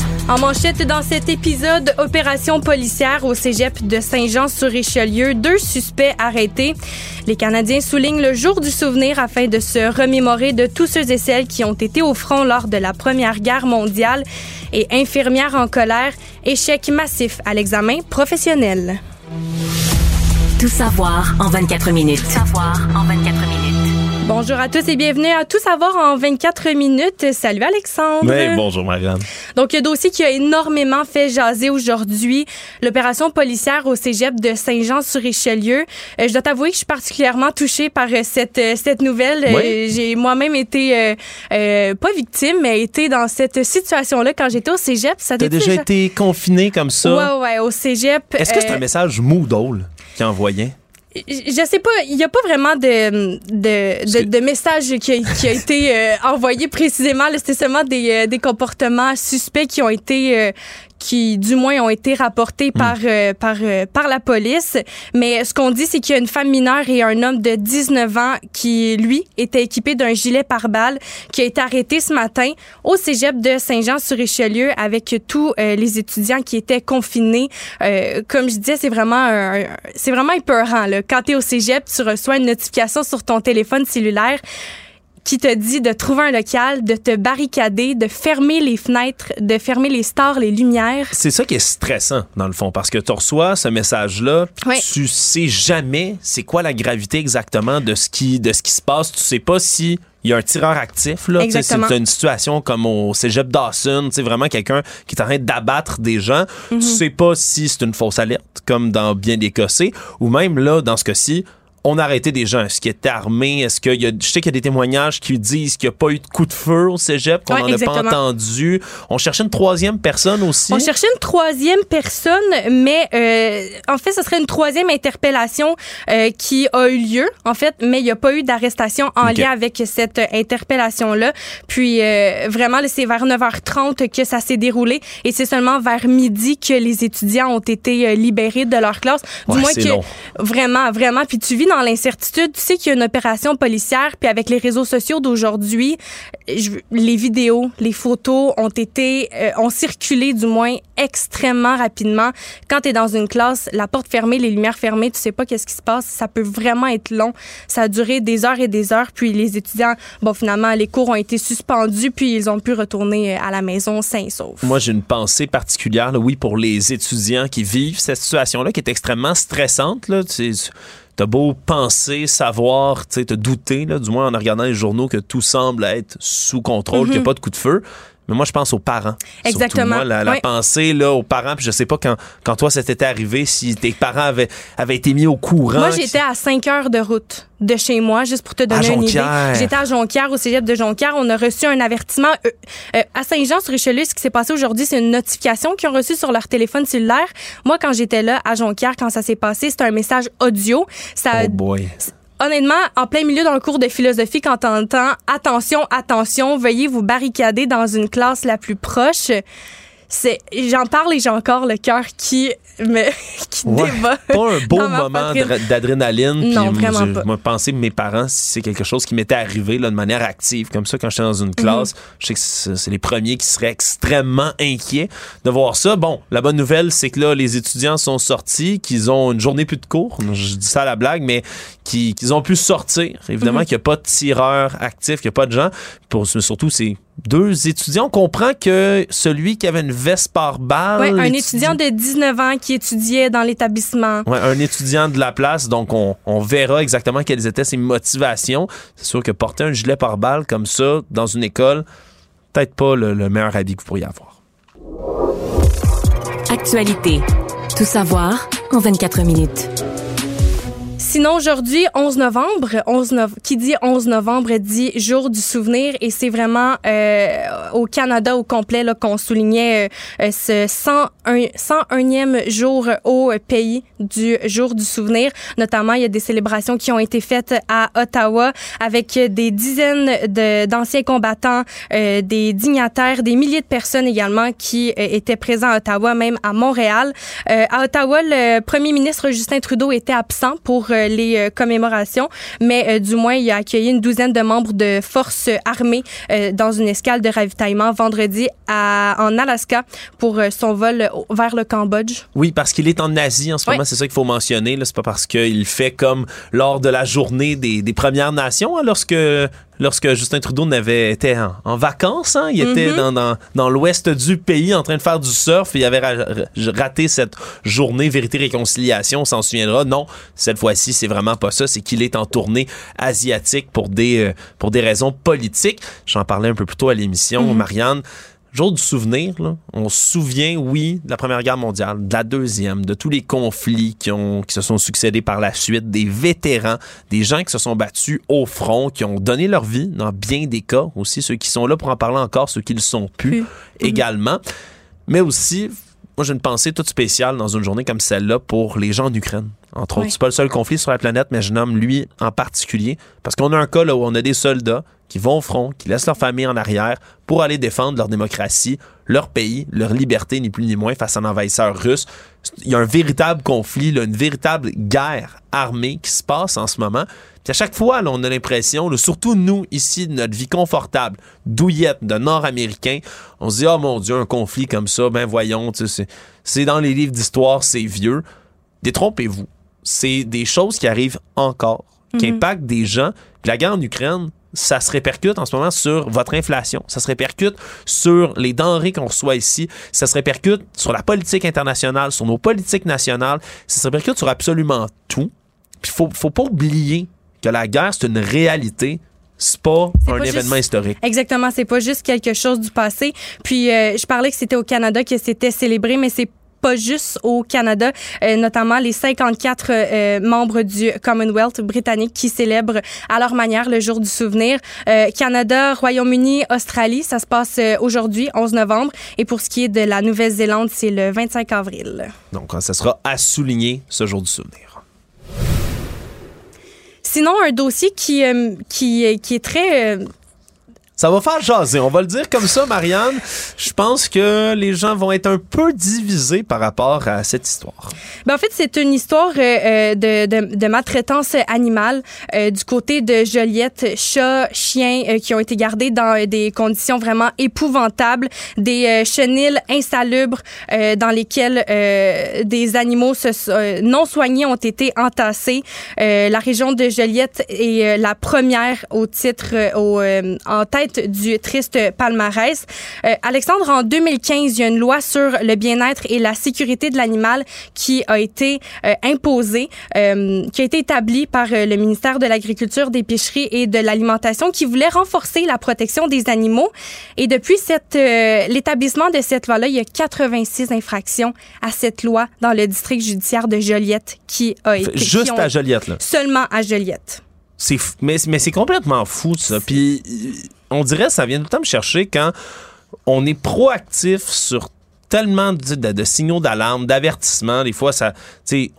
En manchette dans cet épisode, opération policière au cégep de Saint-Jean-sur-Richelieu, deux suspects arrêtés. Les Canadiens soulignent le jour du souvenir afin de se remémorer de tous ceux et celles qui ont été au front lors de la Première Guerre mondiale et infirmières en colère, échec massif à l'examen professionnel. Tout savoir en 24 minutes. Tout savoir en 24 minutes. Bonjour à tous et bienvenue à Tout savoir en 24 minutes. Salut Alexandre. Oui, bonjour Marianne. Donc, un dossier qui a énormément fait jaser aujourd'hui, l'opération policière au cégep de Saint-Jean-sur-Richelieu. Euh, je dois t'avouer que je suis particulièrement touchée par euh, cette, euh, cette nouvelle. Oui. J'ai moi-même été, pas victime, mais été dans cette situation-là quand j'étais au cégep. Ça T'as déjà été confiné comme ça? Ouais, ouais, au cégep. Est-ce que c'est un message Moodle qui envoyait? Je sais pas, il n'y a pas vraiment de, de, de, de message qui a, qui a été euh, envoyé précisément. C'était seulement des, euh, des comportements suspects qui ont été, euh, qui du moins ont été rapportés par, euh, par, euh, par la police. Mais ce qu'on dit, c'est qu'il y a une femme mineure et un homme de 19 ans qui, lui, était équipé d'un gilet pare-balles, qui a été arrêté ce matin au cégep de Saint-Jean-sur-Richelieu avec tous euh, les étudiants qui étaient confinés. Euh, comme je disais, c'est vraiment, un- c'est vraiment épeurant. Là. Quand tu es au cégep, tu reçois une notification sur ton téléphone cellulaire qui te dit de trouver un local, de te barricader, de fermer les fenêtres, de fermer les stores, les lumières. C'est ça qui est stressant, dans le fond, parce que tu reçois ce message-là, tu sais jamais c'est quoi la gravité exactement de ce qui, de ce qui se passe. Tu sais pas si il y a un tireur actif, là. C'est une situation comme au cégep Dawson, sais, vraiment quelqu'un qui est en train d'abattre des gens. Mhm. Tu sais pas si c'est une fausse alerte, comme dans bien des c'est, ou même là, dans ce cas-ci, on a arrêté des gens. Est-ce qu'ils étaient armés? Est-ce qu'il y a, je sais qu'il y a des témoignages qui disent qu'il n'y a pas eu de coup de feu au cégep, qu'on Ouais, n'en a pas entendu. On cherchait une troisième personne aussi. On cherchait une troisième personne, mais euh, en fait, ce serait une troisième interpellation euh, qui a eu lieu, en fait, mais il n'y a pas eu d'arrestation en lien avec cette interpellation-là. Puis euh, vraiment, c'est vers 9h30 que ça s'est déroulé et c'est seulement vers midi que les étudiants ont été libérés de leur classe. Du Ouais, moins que long. vraiment, vraiment. Puis tu vis dans l'incertitude. Tu sais qu'il y a une opération policière, puis avec les réseaux sociaux d'aujourd'hui, les vidéos, les photos ont été, euh, ont circulé du moins extrêmement rapidement. Quand tu es dans une classe, la porte fermée, les lumières fermées, tu sais pas qu'est-ce qui se passe. Ça peut vraiment être long. Ça a duré des heures et des heures. Puis les étudiants, bon, finalement, les cours ont été suspendus, puis ils ont pu retourner euh, à la maison sains et saufs. Moi, j'ai une pensée particulière, oui, pour les étudiants qui vivent cette situation-là, qui est extrêmement stressante. Là. T'as beau penser, savoir, te douter, là, du moins en regardant les journaux, que tout semble être sous contrôle, qu'il n'y a Mhm. pas de coup de feu. Mais moi, je pense aux parents. Exactement. moi, la, pensée là, aux parents, puis je sais pas quand, quand toi, ça t'était arrivé, si tes parents avaient, avaient été mis au courant. Moi, j'étais à 5 heures de route de chez moi, juste pour te donner une idée. J'étais à Jonquière, au cégep de Jonquière. On a reçu un avertissement. Euh, euh, à Saint-Jean-sur-Richelieu, ce qui s'est passé aujourd'hui, c'est une notification qu'ils ont reçue sur leur téléphone cellulaire. Moi, quand j'étais là, à Jonquière, quand ça s'est passé, c'était un message audio. Ça, Oh boy. Honnêtement, en plein milieu d'un cours de philosophie, quand t'entends attention, attention, veuillez vous barricader dans une classe la plus proche. c'est j'en parle et j'ai encore le cœur qui me *laughs* qui Ouais, débat. pas un beau dans moment d'adrénaline. puis Non, vraiment je- pas. Moi, penser mes parents, si c'est quelque chose qui m'était arrivé là, de manière active, comme ça, quand j'étais dans une classe, je sais que c'est c'est les premiers qui seraient extrêmement inquiets de voir ça. Bon, la bonne nouvelle, c'est que là, les étudiants sont sortis, qu'ils ont une journée plus de cours. Je dis ça à la blague, mais qu'ils qu'ils ont pu sortir. Évidemment Mhm. qu'il n'y a pas de tireurs actifs, qu'il n'y a pas de gens. Pour, surtout, c'est deux étudiants. On comprend que celui qui avait une veste par balle. Ouais, un étudiant de 19 ans qui étudiait dans l'établissement. Ouais, un étudiant de la place, donc on, on verra exactement quelles étaient ses motivations. C'est sûr que porter un gilet pare-balles comme ça dans une école, peut-être pas le, le meilleur habit que vous pourriez avoir. Actualité. Tout savoir en 24 minutes. Sinon, aujourd'hui, 11 novembre, 11 nov- qui dit 11 novembre dit jour du souvenir et c'est vraiment euh, au Canada au complet là, qu'on soulignait euh, euh, ce 101, 101e jour au pays du jour du souvenir. Notamment, il y a des célébrations qui ont été faites à Ottawa avec des dizaines d'anciens combattants, euh, des dignitaires, des milliers de personnes également qui euh, étaient présents à Ottawa, même à Montréal. Euh, à Ottawa, le premier ministre Justin Trudeau était absent pour les euh, commémorations, mais euh, du moins, il a accueilli une douzaine de membres de forces armées euh, dans une escale de ravitaillement vendredi à, en Alaska pour euh, son vol vers le Cambodge. Oui, parce qu'il est en Asie en ce moment, c'est ça qu'il faut mentionner. C'est pas parce qu'il fait comme lors de la journée des, des Premières Nations, hein, lorsque, lorsque Justin Trudeau n'avait été en, en vacances. hein. il était Mhm. dans, dans, dans l'ouest du pays en train de faire du surf. Il avait ra- ra- raté cette journée Vérité-Réconciliation, on s'en souviendra. Non, cette fois-ci, c'est vraiment pas ça. C'est qu'il est en tournée asiatique pour des, euh, pour des raisons politiques. J'en parlais un peu plus tôt à l'émission, Mhm. Marianne. Jour du souvenir, là, on se souvient, oui, de la Première Guerre mondiale, de la Deuxième, de tous les conflits qui, ont, qui se sont succédés par la suite, des vétérans, des gens qui se sont battus au front, qui ont donné leur vie dans bien des cas, aussi ceux qui sont là pour en parler encore, ceux qui le sont plus également. Mais aussi, moi j'ai une pensée toute spéciale dans une journée comme celle-là pour les gens en Ukraine. Entre autres, c'est pas le seul conflit sur la planète, mais je nomme lui en particulier parce qu'on a un cas là où on a des soldats qui vont au front, qui laissent leur famille en arrière pour aller défendre leur démocratie, leur pays, leur liberté, ni plus ni moins, face à un envahisseur russe. Il y a un véritable conflit, là, une véritable guerre armée qui se passe en ce moment. Puis à chaque fois, là, on a l'impression, surtout nous, ici, de notre vie confortable, douillette de Nord-Américains, on se dit, oh mon Dieu, un conflit comme ça, ben voyons, tu sais, c'est- dans les livres d'histoire, c'est vieux. Détrompez-vous. C'est des choses qui arrivent encore, qui Mhm. impactent des gens. Puis la guerre en Ukraine, ça se répercute en ce moment sur votre inflation. Ça se répercute sur les denrées qu'on reçoit ici. Ça se répercute sur la politique internationale, sur nos politiques nationales. Ça se répercute sur absolument tout. Puis faut, faut pas oublier que la guerre, c'est une réalité. C'est pas un pas événement juste- historique. Exactement, c'est pas juste quelque chose du passé. Puis euh, je parlais que c'était au Canada que c'était célébré, mais c'est pas juste au Canada, euh, notamment les 54 euh, membres du Commonwealth britannique qui célèbrent à leur manière le jour du souvenir. Euh, Canada, Royaume-Uni, Australie, ça se passe euh, aujourd'hui, 11 novembre. Et pour ce qui est de la Nouvelle-Zélande, c'est le 25 avril. Donc, ça sera à souligner ce jour du souvenir. Sinon, un dossier qui, euh, qui, qui est très... euh, Ça va faire jaser, on va le dire comme ça, Marianne. Je pense que les gens vont être un peu divisés par rapport à cette histoire. Ben, en fait, c'est une histoire euh, euh, de, maltraitance animale euh, du côté de Joliette. Chats, chiens qui ont été gardés dans des conditions vraiment épouvantables, des chenilles insalubres dans lesquelles des animaux non soignés ont été entassés. La région de Joliette est la première au titre, en tête du triste palmarès. Euh, Alexandre, en 2015, il y a une loi sur le bien-être et la sécurité de l'animal qui a été euh, imposée, euh, qui a été établie par le ministère de l'Agriculture, des Pêcheries et de l'Alimentation, qui voulait renforcer la protection des animaux. Et depuis cette, l'établissement de cette loi-là, il y a 86 infractions à cette loi dans le district judiciaire de Joliette qui a été... qui Juste ont- à Joliette, là. Seulement à Joliette. C'est mais, mais c'est complètement fou, ça. Puis on dirait ça vient tout le temps me chercher quand on est proactif sur tellement de, signaux d'alarme, d'avertissement. Des fois, ça,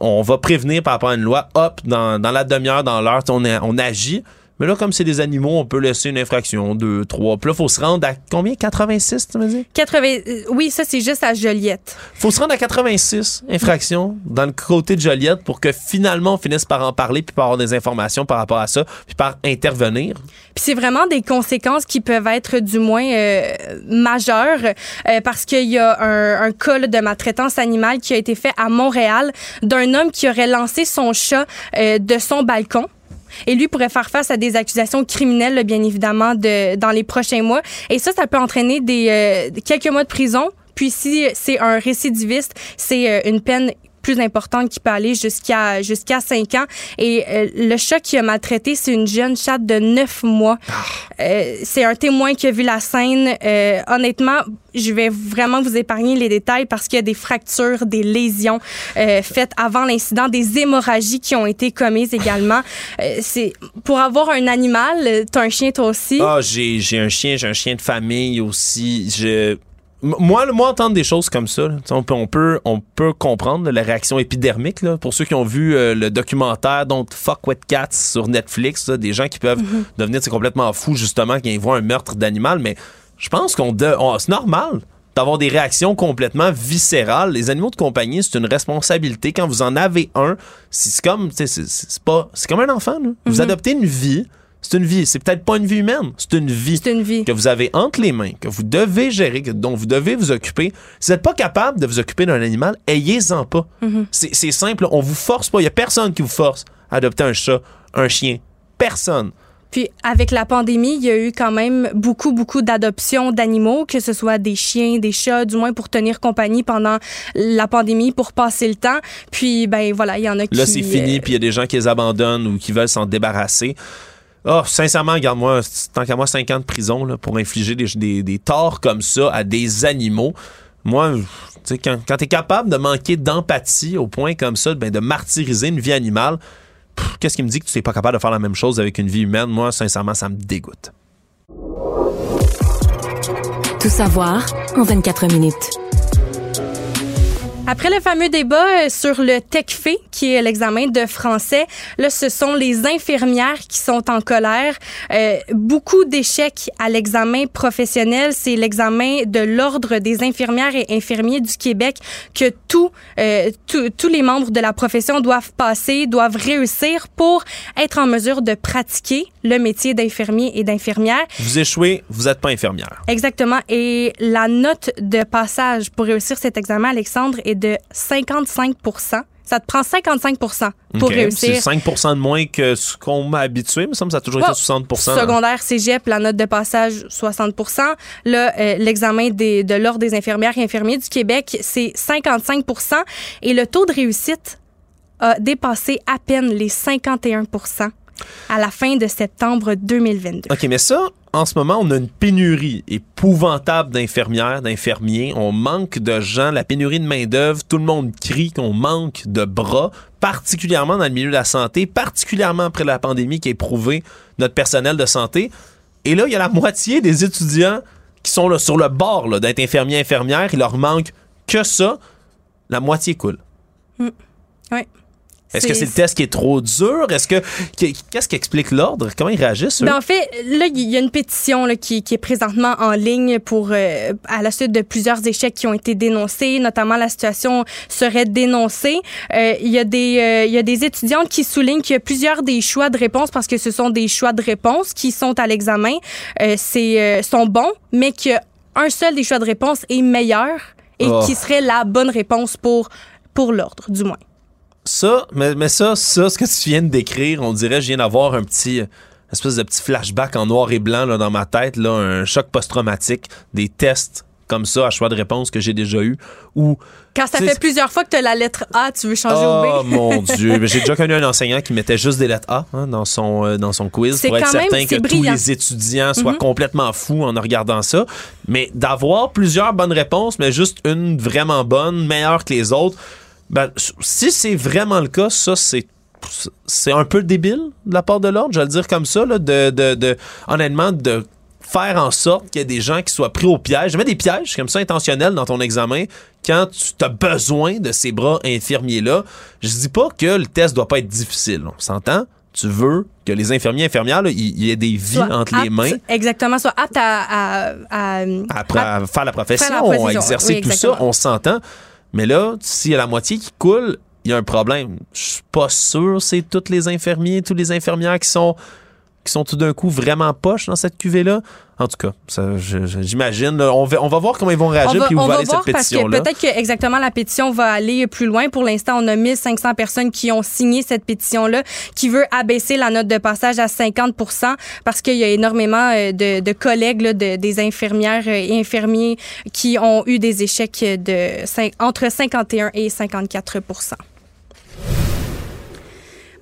on va prévenir par rapport à une loi, hop, dans, la demi-heure, dans l'heure, on agit. Mais là, comme c'est des animaux, on peut laisser une infraction, deux, trois. Puis là, faut se rendre à combien? 86, tu me dis? 80, euh, oui, ça, c'est juste à Joliette. faut se rendre à 86 infractions dans le côté de Joliette pour que finalement on finisse par en parler puis par avoir des informations par rapport à ça puis par intervenir. Puis c'est vraiment des conséquences qui peuvent être du moins euh, majeures euh, parce qu'il y a un, un cas là, de maltraitance animale qui a été fait à Montréal d'un homme qui aurait lancé son chat euh, de son balcon. Et lui pourrait faire face à des accusations criminelles, bien évidemment, de, dans les prochains mois. Et ça, ça peut entraîner des, euh, quelques mois de prison. Puis si c'est un récidiviste, c'est euh, une peine plus importante qui peut aller jusqu'à jusqu'à 5 ans. Et euh, le chat qui a maltraité, c'est une jeune chatte de 9 mois. Euh, c'est un témoin qui a vu la scène. Euh, honnêtement, je vais vraiment vous épargner les détails parce qu'il y a des fractures, des lésions euh, faites avant l'incident, des hémorragies qui ont été commises également. *laughs* Euh, c'est pour avoir un animal, t'as un chien toi aussi? Ah, j'ai j'ai un chien, j'ai un chien de famille aussi. Je moi, moi, entendre des choses comme ça, là, on peut, on peut, on peut comprendre là, la réaction épidermique. Là, pour ceux qui ont vu euh, le documentaire Don't Fuck with Cats sur Netflix, des gens qui peuvent Mhm. devenir complètement fous justement quand ils voient un meurtre d'animal. Mais je pense qu'on, c'est normal d'avoir des réactions complètement viscérales. Les animaux de compagnie, c'est une responsabilité. Quand vous en avez un, c'est comme, c'est c'est pas, c'est comme un enfant. là. Vous Mhm. adoptez une vie. C'est une vie. C'est peut-être pas une vie humaine. C'est une vie. C'est une vie. Que vous avez entre les mains, que vous devez gérer, que- dont vous devez vous occuper. Si vous n'êtes pas capable de vous occuper d'un animal, ayez-en pas. Mhm. C'est c'est simple. On vous force pas. Il y a personne qui vous force à adopter un chat, un chien. Personne. Puis avec la pandémie, il y a eu quand même beaucoup, beaucoup d'adoptions d'animaux, que ce soit des chiens, des chats, du moins pour tenir compagnie pendant la pandémie, pour passer le temps. Puis, ben voilà, il y en a qui... Là, c'est fini, euh, puis il y a des gens qui les abandonnent ou qui veulent s'en débarrasser. Oh, sincèrement, regarde-moi, tant qu'à moi, 5 ans de prison pour infliger des, torts comme ça à des animaux. Moi, quand, quand tu es capable de manquer d'empathie au point comme ça, ben, de martyriser une vie animale, qu'est-ce qui me dit que tu n'es pas capable de faire la même chose avec une vie humaine? Moi, sincèrement, ça me dégoûte. Tout savoir en 24 minutes. Après le fameux débat euh, sur le TECFE, qui est l'examen de français, là, ce sont les infirmières qui sont en colère. Euh, beaucoup d'échecs à l'examen professionnel. C'est l'examen de l'Ordre des infirmières et infirmiers du Québec que tous euh, tous- tous les membres de la profession doivent passer, doivent réussir pour être en mesure de pratiquer le métier d'infirmier et d'infirmière. Vous échouez, vous n'êtes pas infirmière. Exactement. Et la note de passage pour réussir cet examen, Alexandre, est de 55 Ça te prend 55 pour OK. réussir. C'est 5 de moins que ce qu'on m'a habitué, mais ça me semble que ça a toujours Ouais. été 60 Secondaire, cégep, la note de passage, 60 Là, euh, l'examen de l'Ordre des infirmières et infirmiers du Québec, c'est 55 Et le taux de réussite a dépassé à peine les 51% à la fin de septembre 2022. OK, mais ça, en ce moment, on a une pénurie épouvantable d'infirmières, d'infirmiers. On manque de gens, la pénurie de main-d'œuvre. Tout le monde crie qu'on manque de bras, particulièrement dans le milieu de la santé, particulièrement après la pandémie qui a éprouvé notre personnel de santé. Et là, il y a la moitié des étudiants qui sont là, sur le bord d'être infirmiers, infirmières. Il leur manque que ça. La moitié coule. Ouais. Est-ce que C'est- le test qui est trop dur? Est-ce que. Qu'est-ce qui explique l'ordre? Comment ils réagissent? eux? Ben, en fait, là, il y a une pétition là, qui, qui est présentement en ligne pour euh, à la suite de plusieurs échecs qui ont été dénoncés, notamment la situation serait dénoncée. Euh, Il y a des euh, il y a des étudiantes qui soulignent qu'il y a plusieurs des choix de réponse parce que ce sont des choix de réponse qui sont à l'examen, euh, c'est euh, sont bons, mais qu'un seul des choix de réponse est meilleur et Oh. qui serait la bonne réponse pour pour l'ordre, du moins. Ça, mais, mais ça, ça, ce que tu viens de décrire, on dirait, je viens d'avoir un petit espèce de petit flashback en noir et blanc là, dans ma tête, là, un choc post-traumatique, des tests comme ça à choix de réponse que j'ai déjà eu ou Quand ça fait plusieurs fois que tu as la lettre A, tu veux changer Oh au B. mon *laughs* dieu, j'ai déjà connu un enseignant qui mettait juste des lettres A hein, dans son euh, dans son quiz pour être certain que tous les étudiants soient Mhm. complètement fous en regardant ça, mais d'avoir plusieurs bonnes réponses mais juste une vraiment bonne, meilleure que les autres, ben si c'est vraiment le cas, ça c'est c'est un peu débile de la part de l'ordre, je vais le dire comme ça là, de, de, de honnêtement de faire en sorte qu'il y ait des gens qui soient pris au piège. Je mets des pièges comme ça intentionnels dans ton examen quand tu as besoin de ces bras infirmiers-là. Je dis pas que le test doit pas être difficile, on s'entend? tu veux que les infirmiers et infirmières, il y ait des vies Soit entre les mains Exactement, soit apte à, à- à- à- faire la profession, profession, exercer oui, tout ça, on s'entend. Mais là, s'il y a la moitié qui coule, il y a un problème. Je suis pas sûr c'est tous les infirmiers, tous les infirmières qui sont qui sont tout d'un coup vraiment poches dans cette cuvée-là? En tout cas, j'imagine. On va, on va voir comment ils vont On réagir va, puis où on va va aller voir cette parce que pétition-là. peut-être que exactement la pétition va aller plus loin. Pour l'instant, on a 1500 personnes qui ont signé cette pétition-là qui veut abaisser la note de passage à 50 parce qu'il y a énormément euh, de, de collègues, là, de- des infirmières euh, et infirmiers qui ont eu des échecs de entre 51 et 54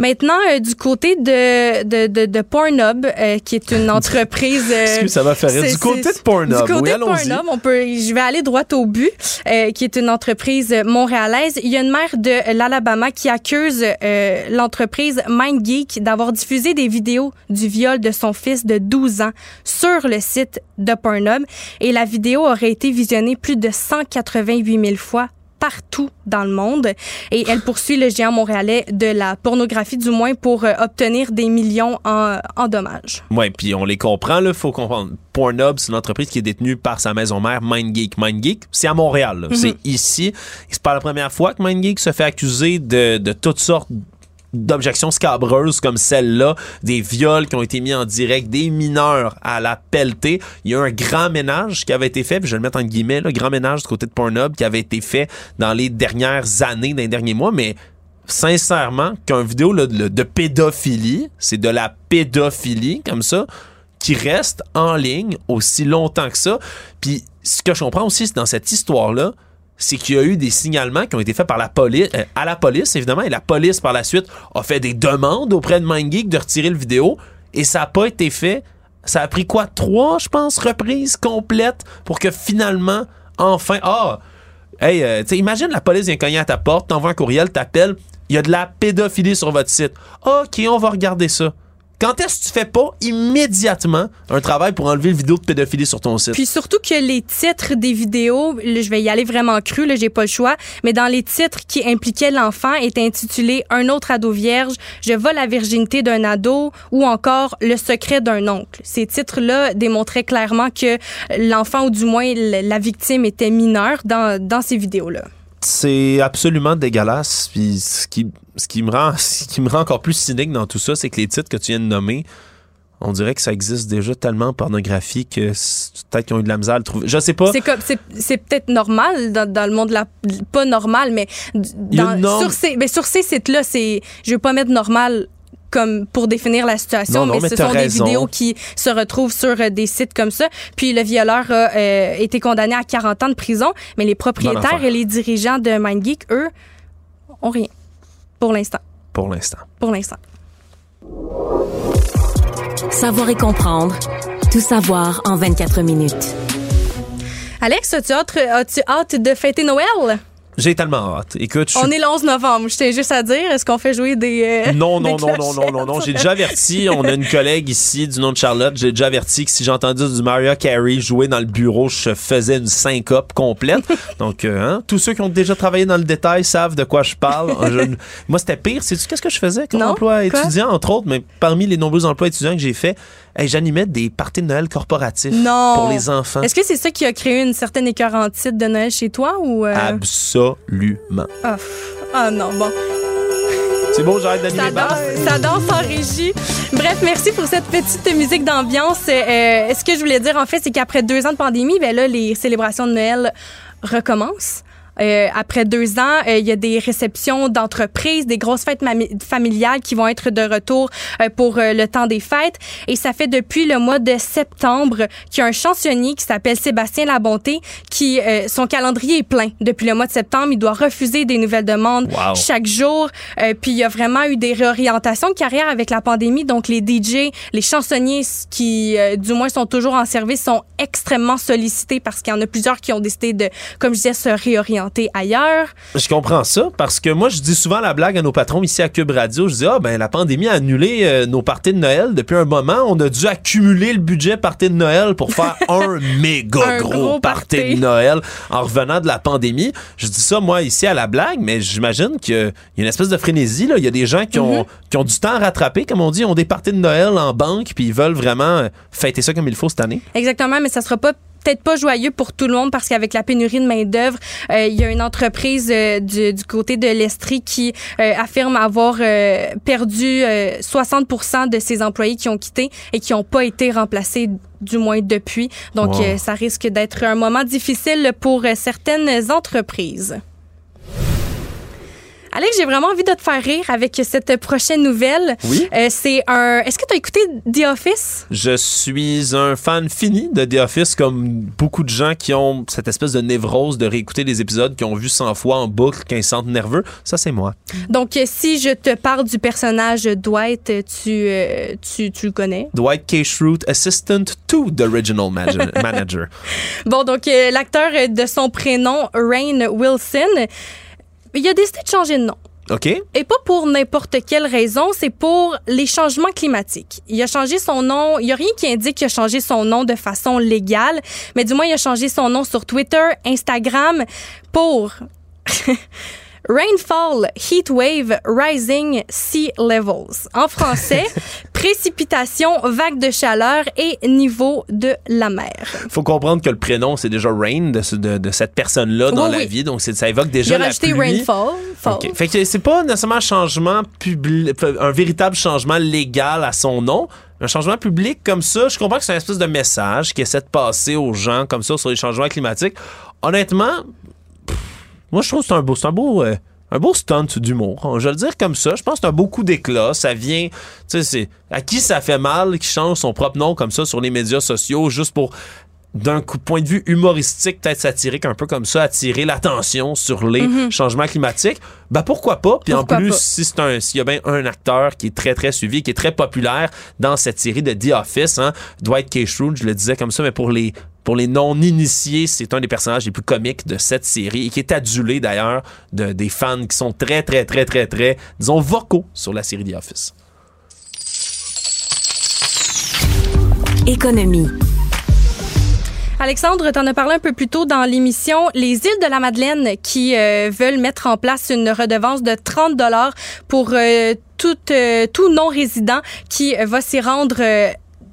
Maintenant, euh, du côté de, de, de, de Pornhub, euh, qui est une *laughs* entreprise... euh, Excuse, ça va faire rire. Du côté de Pornhub, Du côté oui, de. Pornhub, on peut, je vais aller droit au but, euh, qui est une entreprise montréalaise. Il y a une mère de l'Alabama qui accuse euh, l'entreprise MindGeek d'avoir diffusé des vidéos du viol de son fils de 12 ans sur le site de Pornhub. Et la vidéo aurait été visionnée plus de 188 000 fois partout dans le monde et elle poursuit le géant montréalais de la pornographie du moins pour euh, obtenir des millions en, en dommages. Oui, puis on les comprend, là, faut comprendre. Pornhub, c'est une entreprise qui est détenue par sa maison mère, MindGeek. MindGeek, c'est à Montréal, là. Mhm. c'est ici. C'est pas la première fois que MindGeek se fait accuser de, de toutes sortes d'objections scabreuses comme celle-là, des viols qui ont été mis en direct, des mineurs à la pelletée. Il y a un grand ménage qui avait été fait, puis je vais le mettre en guillemets, le grand ménage du côté de Pornhub qui avait été fait dans les dernières années, dans les derniers mois, mais sincèrement, qu'un vidéo là, de, de pédophilie, c'est de la pédophilie comme ça, qui reste en ligne aussi longtemps que ça. Puis ce que je comprends aussi, c'est dans cette histoire-là, c'est qu'il y a eu des signalements qui ont été faits par la police, euh, à la police évidemment, et la police par la suite a fait des demandes auprès de MindGeek de retirer le vidéo, et ça n'a pas été fait. Ça a pris quoi, trois, je pense, reprises complètes pour que finalement, enfin, ah, Hey, euh, imagine la police vient cogner à ta porte, t'envoies un courriel, t'appelles, il y a de la pédophilie sur votre site. OK, on va regarder ça. Quand est-ce que tu fais pas immédiatement un travail pour enlever le vidéo de pédophilie sur ton site? Puis surtout que les titres des vidéos, je vais y aller vraiment cru, là, j'ai pas le choix, mais dans les titres qui impliquaient l'enfant étaient intitulés Un autre ado vierge, Je vole la virginité d'un ado ou encore Le secret d'un oncle. Ces titres-là démontraient clairement que l'enfant ou du moins la victime était mineure dans, dans ces vidéos-là. C'est absolument dégueulasse. Puis ce qui, ce, qui me rend, *laughs* ce qui me rend encore plus cynique dans tout ça, c'est que les titres que tu viens de nommer, on dirait que ça existe déjà tellement en pornographie que peut-être qu'ils ont eu de la misère à le trouver. Je sais pas. C'est comme c'est c'est peut-être normal dans, dans le monde de la pas normal mais dans- norme. sur ces mais sur ces sites là c'est je veux pas mettre normal comme pour définir la situation, Non, non, mais, mais ce sont raison. des vidéos qui se retrouvent sur euh, des sites comme ça. Puis le violeur a euh, été condamné à 40 ans de prison, mais les propriétaires et les dirigeants de MindGeek, eux, ont rien. Pour l'instant. Pour l'instant. Pour l'instant. Savoir et comprendre. Tout savoir en 24 minutes. Alex, as-tu hâte, as-tu hâte de fêter Noël? J'ai tellement hâte. Écoute, On est le 11 novembre. Je tiens juste à dire, est-ce qu'on fait jouer des. euh, Non, non, *laughs* des non, non, non, non, non. J'ai déjà averti, *laughs* on a une collègue ici du nom de Charlotte, j'ai déjà averti que si j'entendais du Mario Carey jouer dans le bureau, je faisais une syncope complète. *laughs* Donc, euh, hein, tous ceux qui ont déjà travaillé dans le détail savent de quoi je parle. Je- moi, c'était pire. Sais-tu qu'est-ce que je faisais comme Non, emploi étudiant, entre autres, mais parmi les nombreux emplois étudiants que j'ai fait, hey, j'animais des parties de Noël corporatifs Non. pour les enfants. Est-ce que c'est ça qui a créé une certaine écœurantite de Noël chez toi ou. euh, Absolument. Ah. Ah non, bon. C'est beau, j'arrête d'animer. Ça danse, ça danse en régie. Bref, merci pour cette petite musique d'ambiance. Euh, ce que je voulais dire, en fait, c'est qu'après deux ans de pandémie, ben là, les célébrations de Noël recommencent. Euh, après deux ans, euh, il y a des réceptions d'entreprises, des grosses fêtes familiales qui vont être de retour euh, pour euh, le temps des fêtes. Et ça fait depuis le mois de septembre qu'il y a un chansonnier qui s'appelle Sébastien Labonté qui, euh, son calendrier est plein. Depuis le mois de septembre, il doit refuser des nouvelles demandes Wow. chaque jour. Euh, puis il y a vraiment eu des réorientations de carrière avec la pandémie. Donc les DJ, les chansonniers qui, euh, du moins, sont toujours en service sont extrêmement sollicités parce qu'il y en a plusieurs qui ont décidé de, comme je disais, se réorienter. Implantés ailleurs. Je comprends ça parce que moi, je dis souvent la blague à nos patrons ici à Cube Radio. Je dis, ah, ben, la pandémie a annulé euh, nos parties de Noël depuis un moment. On a dû accumuler le budget party de Noël pour faire *laughs* un méga Un gros, gros party party. de Noël en revenant de la pandémie. Je dis ça, moi, ici à la blague, mais j'imagine qu'il y a une espèce de frénésie. Là. Il y a des gens qui ont, qui ont du temps à rattraper, comme on dit, ont des parties de Noël en banque, puis ils veulent vraiment fêter ça comme il faut cette année. Exactement, mais ça sera pas peut-être pas joyeux pour tout le monde parce qu'avec la pénurie de main-d'œuvre, euh, il y a une entreprise euh, du, du côté de l'Estrie qui euh, affirme avoir euh, perdu euh, 60 de ses employés qui ont quitté et qui n'ont pas été remplacés du moins depuis. Donc, Wow. euh, ça risque d'être un moment difficile pour certaines entreprises. Alex, j'ai vraiment envie de te faire rire avec cette prochaine nouvelle. Oui. Euh, c'est un. Est-ce que tu as écouté The Office? Je suis un fan fini de The Office, comme beaucoup de gens qui ont cette espèce de névrose de réécouter des épisodes qu'ils ont vu 100 fois en boucle, qui se sentent nerveux. Ça, c'est moi. Donc, euh, si je te parle du personnage Dwight, euh, tu, euh, tu, tu le connais? Dwight K. Schrute, assistant to the original manager. *laughs* Bon, donc, euh, l'acteur de son prénom, Rain Wilson, il a décidé de changer de nom. OK? Et pas pour n'importe quelle raison, c'est pour les changements climatiques. Il a changé son nom, il n'y a rien qui indique qu'il a changé son nom de façon légale, mais du moins il a changé son nom sur Twitter, Instagram pour *laughs* Rainfall, Heat Wave, Rising Sea Levels. En français, *laughs* précipitation, vague de chaleur et niveau de la mer. faut comprendre que le prénom, c'est déjà Rain de, ce- de- de cette personne-là dans Oui, la oui. vie. Donc, ça évoque Il déjà a la pluie. Rainfall. fall. OK. Fait que c'est pas nécessairement un changement public, un véritable changement légal à son nom. Un changement public comme ça, je comprends que c'est un espèce de message qui essaie de passer aux gens comme ça sur les changements climatiques. Honnêtement, moi je trouve que c'est un beau, c'est un beau, euh, un beau stunt d'humour. Je vais le dire comme ça. Je pense que c'est un beau coup d'éclat. Ça vient, tu sais, c'est à qui ça fait mal qui change son propre nom comme ça sur les médias sociaux juste pour d'un coup- point de vue humoristique, peut-être satirique, un peu comme ça, attirer l'attention sur les Mhm. changements climatiques, ben pourquoi pas? Puis en plus, pas? si c'est un, s'il y a bien un acteur qui est très très suivi, qui est très populaire dans cette série de The Office, hein, Dwight K. Schrute, je le disais comme ça, mais pour les pour les non-initiés, c'est un des personnages les plus comiques de cette série et qui est adulé d'ailleurs de, des fans qui sont très, très, très, très, très, disons, vocaux sur la série The Office. Économie. Alexandre, tu en as parlé un peu plus tôt dans l'émission. Les îles de la Madeleine qui euh, veulent mettre en place une redevance de 30 dollars pour euh, tout, euh, tout non-résident qui va s'y rendre.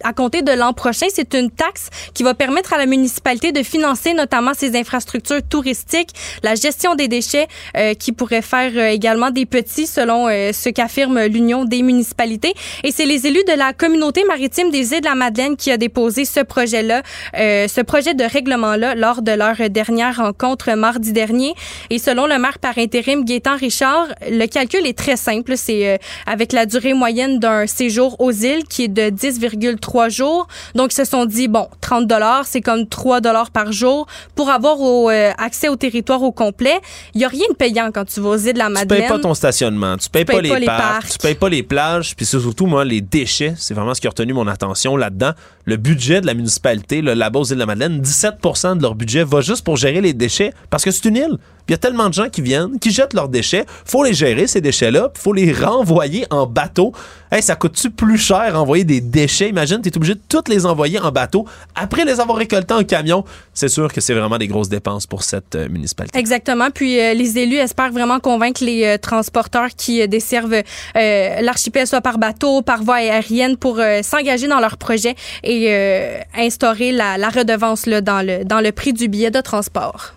À compter de l'an prochain, c'est une taxe qui va permettre à la municipalité de financer notamment ses infrastructures touristiques, la gestion des déchets, euh, qui pourrait faire euh, également des petits, selon euh, ce qu'affirme l'Union des municipalités. Et c'est les élus de la communauté maritime des îles de la Madeleine qui a déposé ce projet-là, euh, ce projet de règlement-là lors de leur dernière rencontre mardi dernier. Et selon le maire par intérim Gaétan Richard, le calcul est très simple. C'est euh, avec la durée moyenne d'un séjour aux îles qui est de 10,3 jours. Donc, ils se sont dit, bon, 30 dollars, c'est comme 3 dollars par jour pour avoir au, euh, accès au territoire au complet. Il n'y a rien de payant quand tu vas aux îles de la Tu Madeleine. payes pas ton stationnement, tu payes, pas, les, parcs, parcs. tu payes pas les plages, puis c'est surtout moi les déchets, c'est vraiment ce qui a retenu mon attention là-dedans. Le budget de la municipalité, le là-bas aux îles de la Madeleine, 17% de leur budget va juste pour gérer les déchets parce que c'est une île. Il y a tellement de gens qui viennent, qui jettent leurs déchets, faut les gérer ces déchets-là, puis faut les renvoyer en bateau. Hey, ça coûte-tu plus cher envoyer des déchets? Imagine, tu es obligé de toutes les envoyer en bateau après les avoir récoltés en camion. C'est sûr que c'est vraiment des grosses dépenses pour cette euh, municipalité. Exactement. Puis euh, les élus espèrent vraiment convaincre les euh, transporteurs qui desservent l'archipel, soit par bateau, par voie aérienne, pour s'engager dans leur projet et euh, instaurer la, la redevance là, dans, le, dans le prix du billet de transport.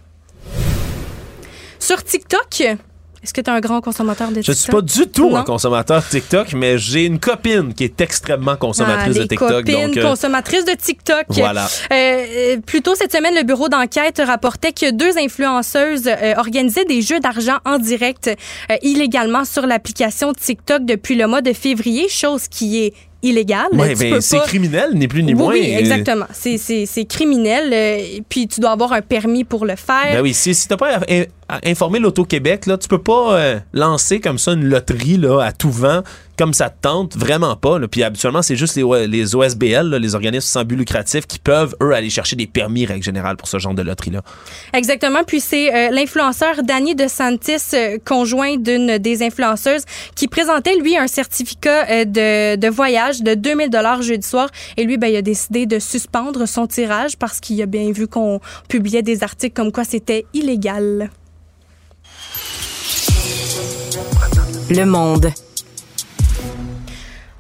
Sur TikTok, est-ce que tu es un grand consommateur de Je TikTok? suis pas du tout Non? un consommateur TikTok, mais j'ai une copine qui est extrêmement consommatrice Ah, de TikTok. copines donc, euh, consommatrices de TikTok. Voilà. Euh, euh, plus tôt cette semaine, le bureau d'enquête rapportait que deux influenceuses euh, organisaient des jeux d'argent en direct illégalement sur l'application TikTok depuis le mois de février, chose qui est illégale. ouais, ben, c'est pas- criminel, ni plus ni Oui, moins. oui, exactement. C'est criminel. euh, puis tu dois avoir un permis pour le faire. Ben oui, si, si t'as pas informer l'Auto-Québec, là, tu peux pas euh, lancer comme ça une loterie là, à tout vent comme ça te tente, vraiment pas. Puis habituellement, c'est juste les, OSBL, les organismes sans but lucratif, qui peuvent, eux, aller chercher des permis, règle générale, pour ce genre de loterie-là. Exactement. Puis c'est euh, l'influenceur Danny DeSantis, euh, conjoint d'une des influenceuses, qui présentait, lui, un certificat de, de, voyage de 2000 dollars jeudi soir. Et lui, ben, il a décidé de suspendre son tirage parce qu'il a bien vu qu'on publiait des articles comme quoi c'était illégal. Le monde.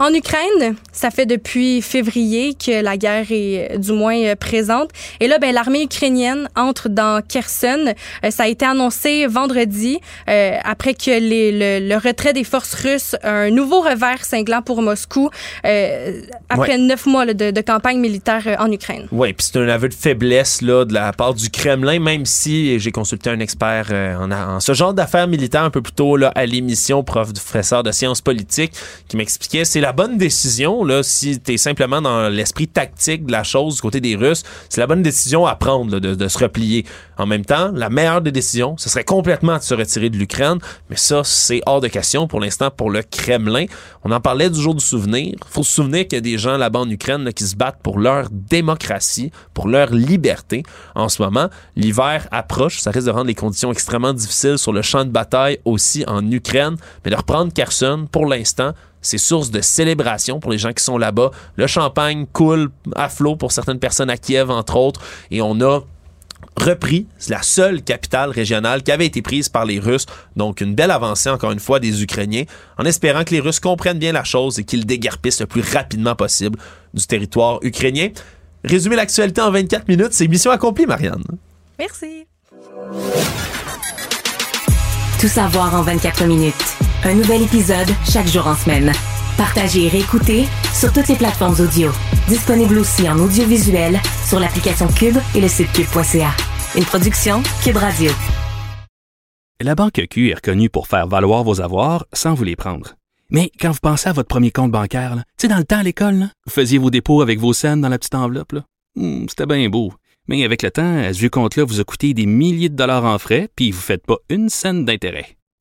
En Ukraine, ça fait depuis février que la guerre est euh, du moins euh, présente. Et là, ben, l'armée ukrainienne entre dans Kherson. Euh, ça a été annoncé vendredi après que les, le, retrait des forces russes, un nouveau revers cinglant pour Moscou après neuf mois de, de, campagne militaire en Ukraine. Oui, puis c'est un aveu de faiblesse là, de la part du Kremlin, même si j'ai consulté un expert en, en, ce genre d'affaires militaires un peu plus tôt là, à l'émission, professeur de sciences politiques, qui m'expliquait c'est la bonne décision, là, si tu es simplement dans l'esprit tactique de la chose du côté des Russes, c'est la bonne décision à prendre de, se replier. En même temps, la meilleure des décisions, ce serait complètement de se retirer de l'Ukraine, mais ça, c'est hors de question pour l'instant pour le Kremlin. On en parlait du jour du souvenir. faut se souvenir qu'il y a des gens là-bas en Ukraine qui se battent pour leur démocratie, pour leur liberté. En ce moment, l'hiver approche, ça risque de rendre les conditions extrêmement difficiles sur le champ de bataille aussi en Ukraine, mais de reprendre Kherson, pour l'instant, c'est source de célébration pour les gens qui sont là-bas. Le champagne coule à flot pour certaines personnes à Kiev, entre autres, et on a repris la seule capitale régionale qui avait été prise par les Russes. Donc, une belle avancée, encore une fois, des Ukrainiens, en espérant que les Russes comprennent bien la chose et qu'ils déguerpissent le plus rapidement possible du territoire ukrainien. Résumer l'actualité en 24 minutes, c'est mission accomplie, Marianne. Merci. Tout savoir en 24 minutes. Un nouvel épisode chaque jour en semaine. Partagez et réécoutez sur toutes les plateformes audio. Disponible aussi en audiovisuel sur l'application Cube et le site cube.ca. Une production Cube Radio. La Banque Q est reconnue pour faire valoir vos avoirs sans vous les prendre. Mais quand vous pensez à votre premier compte bancaire, tu sais, dans le temps à l'école, vous faisiez vos dépôts avec vos scènes dans la petite enveloppe. Hmm, c'était bien beau. Mais avec le temps, ce vieux compte-là vous a coûté des milliers de dollars en frais, puis vous ne faites pas une scène d'intérêt.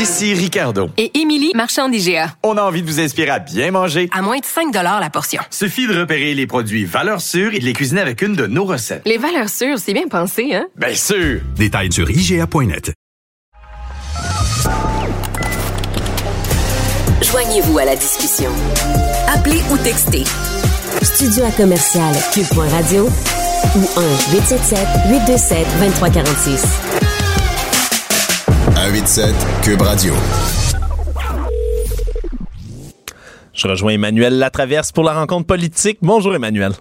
Ici Ricardo. Et Émilie, marchand d'IGA. On a envie de vous inspirer à bien manger. À moins de 5 la portion. Suffit de repérer les produits valeurs sûres et de les cuisiner avec une de nos recettes. Les valeurs sûres, c'est bien pensé, hein? Bien sûr! Détails sur IGA.net. Joignez-vous à la discussion. Appelez ou textez. Studio à commercial cube.radio ou 1 877 827 2346. 187 Cube Radio. Je rejoins Emmanuel Latraverse pour la rencontre politique. Bonjour Emmanuel.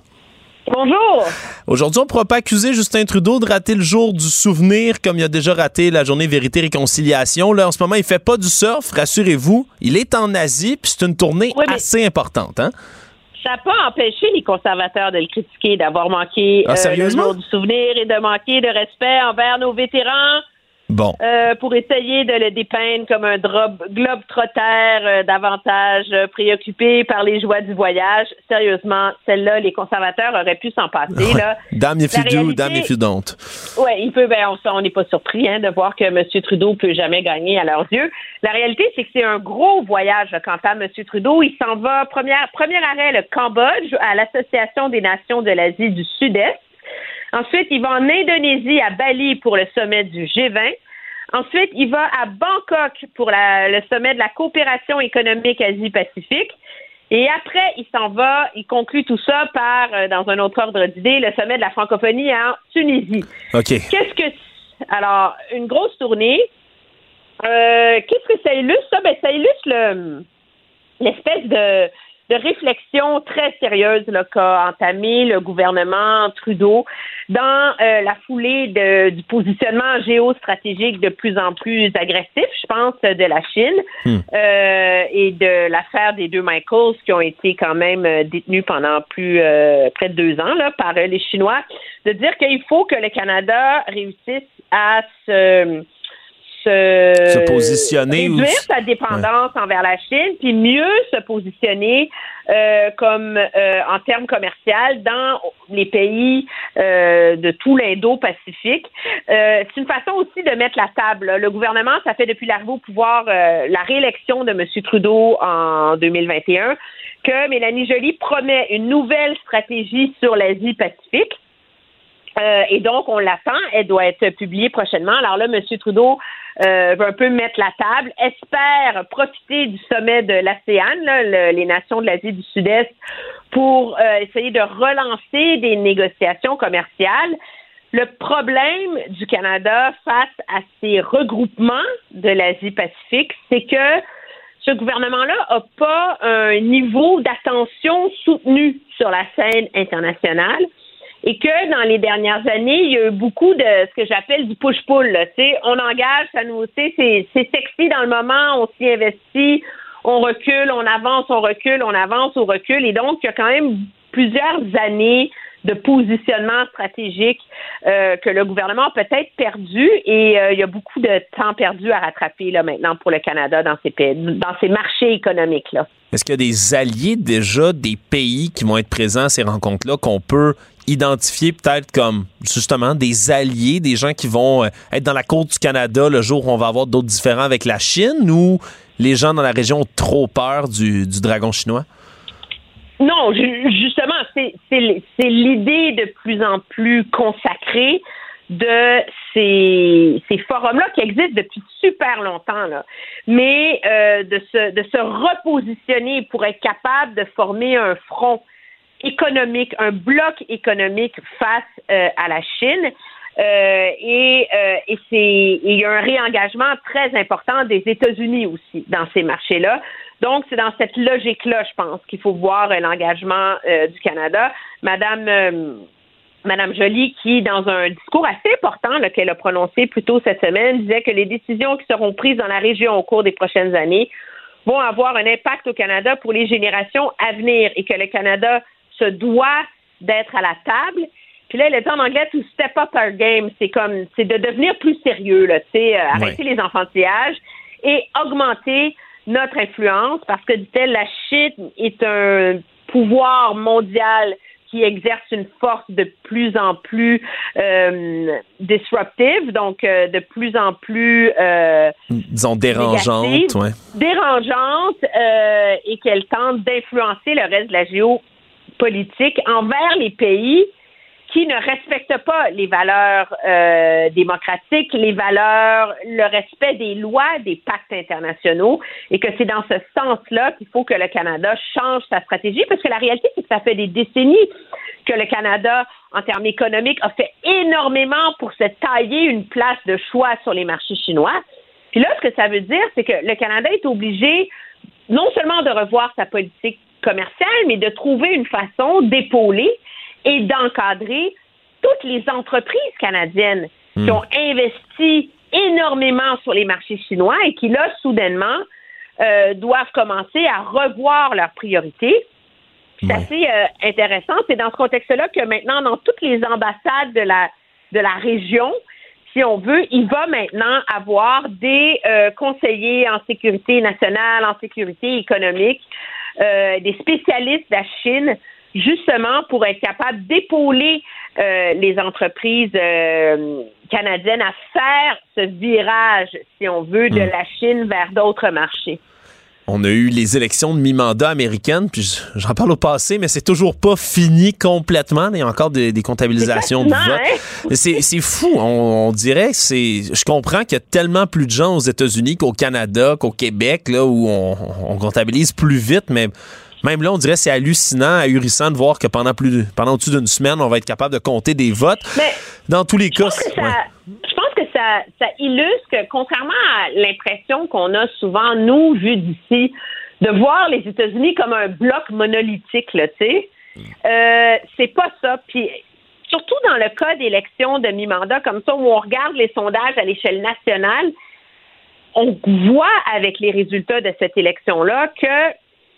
Bonjour. Aujourd'hui, on ne pourra pas accuser Justin Trudeau de rater le jour du souvenir comme il a déjà raté la journée Vérité-Réconciliation. Là, en ce moment, il fait pas du surf, rassurez-vous. Il est en Asie, puis c'est une tournée assez importante. Hein? Ça n'a pas empêché les conservateurs de le critiquer, d'avoir manqué ah, euh, le jour du souvenir et de manquer de respect envers nos vétérans. Bon. Euh, pour essayer de le dépeindre comme un globe trotteur euh, davantage euh, préoccupé par les joies du voyage. Sérieusement, celle-là, les conservateurs auraient pu s'en passer. Là. Dame if you do, dame if you don't. Oui, il peut, ben, on n'est pas surpris hein, de voir que M. Trudeau peut jamais gagner à leurs yeux. La réalité, c'est que c'est un gros voyage quant à M. Trudeau. Il s'en va, première, premier arrêt, le Cambodge, à l'Association des nations de l'Asie du Sud-Est. Ensuite, il va en Indonésie, à Bali, pour le sommet du G20. Ensuite, il va à Bangkok pour le sommet de la coopération économique Asie-Pacifique. Et après, il s'en va, il conclut tout ça par, euh, dans un autre ordre d'idée, le sommet de la francophonie en Tunisie. OK. Qu'est-ce que Alors, une grosse tournée. Euh, Qu'est-ce que ça illustre, ça? Ben, ça illustre le- l'espèce de, de réflexion très sérieuse qu'a entamé le gouvernement Trudeau dans euh, la foulée de- du positionnement géostratégique de plus en plus agressif, je pense, de la Chine euh, et de l'affaire des deux Michaels qui ont été quand même euh, détenus pendant plus euh, près de deux ans là, par euh, les Chinois, de dire qu'il faut que le Canada réussisse à se se, Se positionner ou- réduire sa dépendance envers la Chine, puis mieux se positionner euh, comme euh, en termes commerciaux dans les pays euh, de tout l'Indo-Pacifique. Euh, c'est une façon aussi de mettre la table. Le gouvernement, ça fait depuis l'arrivée au pouvoir, euh, la réélection de M. Trudeau en 2021, que Mélanie Joly promet une nouvelle stratégie sur l'Asie-Pacifique. Euh, et donc, on l'attend. Elle doit être publiée prochainement. Alors là, M. Trudeau euh, veut un peu mettre la table, espère profiter du sommet de l'ASEAN, les nations de l'Asie du Sud-Est, pour euh, essayer de relancer des négociations commerciales. Le problème du Canada face à ces regroupements de l'Asie-Pacifique, c'est que ce gouvernement-là n'a pas un niveau d'attention soutenu sur la scène internationale et que dans les dernières années, il y a eu beaucoup de ce que j'appelle du push-pull. là. On engage, ça nous, c'est sexy dans le moment, on s'y investit, on recule, on avance, on recule, on avance, on recule. Et donc, il y a quand même plusieurs années de positionnement stratégique euh, que le gouvernement a peut-être perdu et euh, il y a beaucoup de temps perdu à rattraper là maintenant pour le Canada dans ces pays, dans ces marchés économiques là. Est-ce qu'il y a des alliés déjà, des pays qui vont être présents à ces rencontres-là qu'on peut identifier peut-être comme justement des alliés, des gens qui vont euh, être dans la côte du Canada le jour où on va avoir d'autres différends avec la Chine ou les gens dans la région ont trop peur du, dragon chinois? Non, ju- justement, c'est l'idée de plus en plus consacrée de ces, ces forums-là qui existent depuis super longtemps, là. mais euh, de, se, de se repositionner pour être capable de former un front économique, un bloc économique face euh, à la Chine. Euh, et euh, et c'est il y a un réengagement très important des États-Unis aussi dans ces marchés-là. Donc c'est dans cette logique-là, je pense, qu'il faut voir euh, l'engagement euh, du Canada. Madame euh, Madame Joly, qui, dans un discours assez important qu'elle a prononcé plus tôt cette semaine, disait que les décisions qui seront prises dans la région au cours des prochaines années vont avoir un impact au Canada pour les générations à venir et que le Canada se doit d'être à la table. Puis là, elle dit en anglais to step up our game. C'est comme, c'est de devenir plus sérieux, là, tu sais, euh, arrêter les enfantillages et augmenter notre influence parce que, dit-elle, la Chine est un pouvoir mondial qui exerce une force de plus en plus euh, disruptive, donc euh, de plus en plus euh, Disons dérangeantes, négative, ouais. dérangeante et qu'elle tente d'influencer le reste de la géopolitique envers les pays qui ne respectent pas les valeurs euh, démocratiques, les valeurs, le respect des lois, des pactes internationaux, et que c'est dans ce sens-là qu'il faut que le Canada change sa stratégie, parce que la réalité, c'est que ça fait des décennies que le Canada, en termes économiques, a fait énormément pour se tailler une place de choix sur les marchés chinois. Puis là, ce que ça veut dire, c'est que le Canada est obligé non seulement de revoir sa politique commerciale, mais de trouver une façon d'épauler et d'encadrer toutes les entreprises canadiennes qui ont investi énormément sur les marchés chinois et qui, là, soudainement, euh, doivent commencer à revoir leurs priorités. C'est assez euh, intéressant. C'est dans ce contexte-là que maintenant, dans toutes les ambassades de la, de la région, si on veut, il va maintenant avoir des euh, conseillers en sécurité nationale, en sécurité économique, euh, des spécialistes de la Chine, justement pour être capable d'épauler euh, les entreprises euh, canadiennes à faire ce virage, si on veut, de la Chine vers d'autres marchés. On a eu les élections de mi-mandat américaines, puis j'en parle au passé, mais c'est toujours pas fini complètement. Il y a encore des, des comptabilisations de vote. hein? C'est fou. On, on dirait que c'est. Je comprends qu'il y a tellement plus de gens aux États-Unis qu'au Canada, qu'au Québec, là, où on, on comptabilise plus vite, mais. Même là, on dirait que c'est hallucinant, ahurissant de voir que pendant plus de- pendant au-dessus d'une semaine, on va être capable de compter des votes. Mais Dans tous les cas, ça- illustre que, contrairement à l'impression qu'on a souvent, nous, vu d'ici, de voir les États-Unis comme un bloc monolithique, tu sais, euh, c'est pas ça. Puis, surtout dans le cas d'élections de mi-mandat comme ça, où on regarde les sondages à l'échelle nationale, on voit avec les résultats de cette élection-là que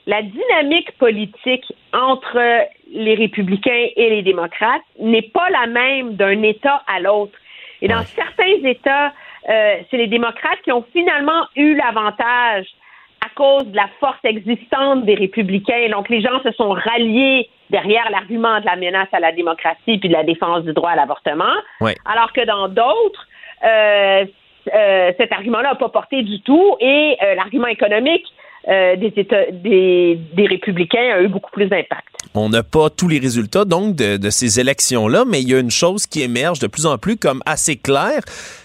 la dynamique politique entre les républicains et les démocrates n'est pas la même d'un État à l'autre. Et dans certains États, euh, c'est les démocrates qui ont finalement eu l'avantage à cause de la force existante des républicains. Donc, les gens se sont ralliés derrière l'argument de la menace à la démocratie puis de la défense du droit à l'avortement. Ouais. Alors que dans d'autres, euh, euh, cet argument-là n'a pas porté du tout et euh, l'argument économique euh, des, États, des, des républicains a eu beaucoup plus d'impact. On n'a pas tous les résultats donc de, ces élections-là, mais il y a une chose qui émerge de plus en plus comme assez claire,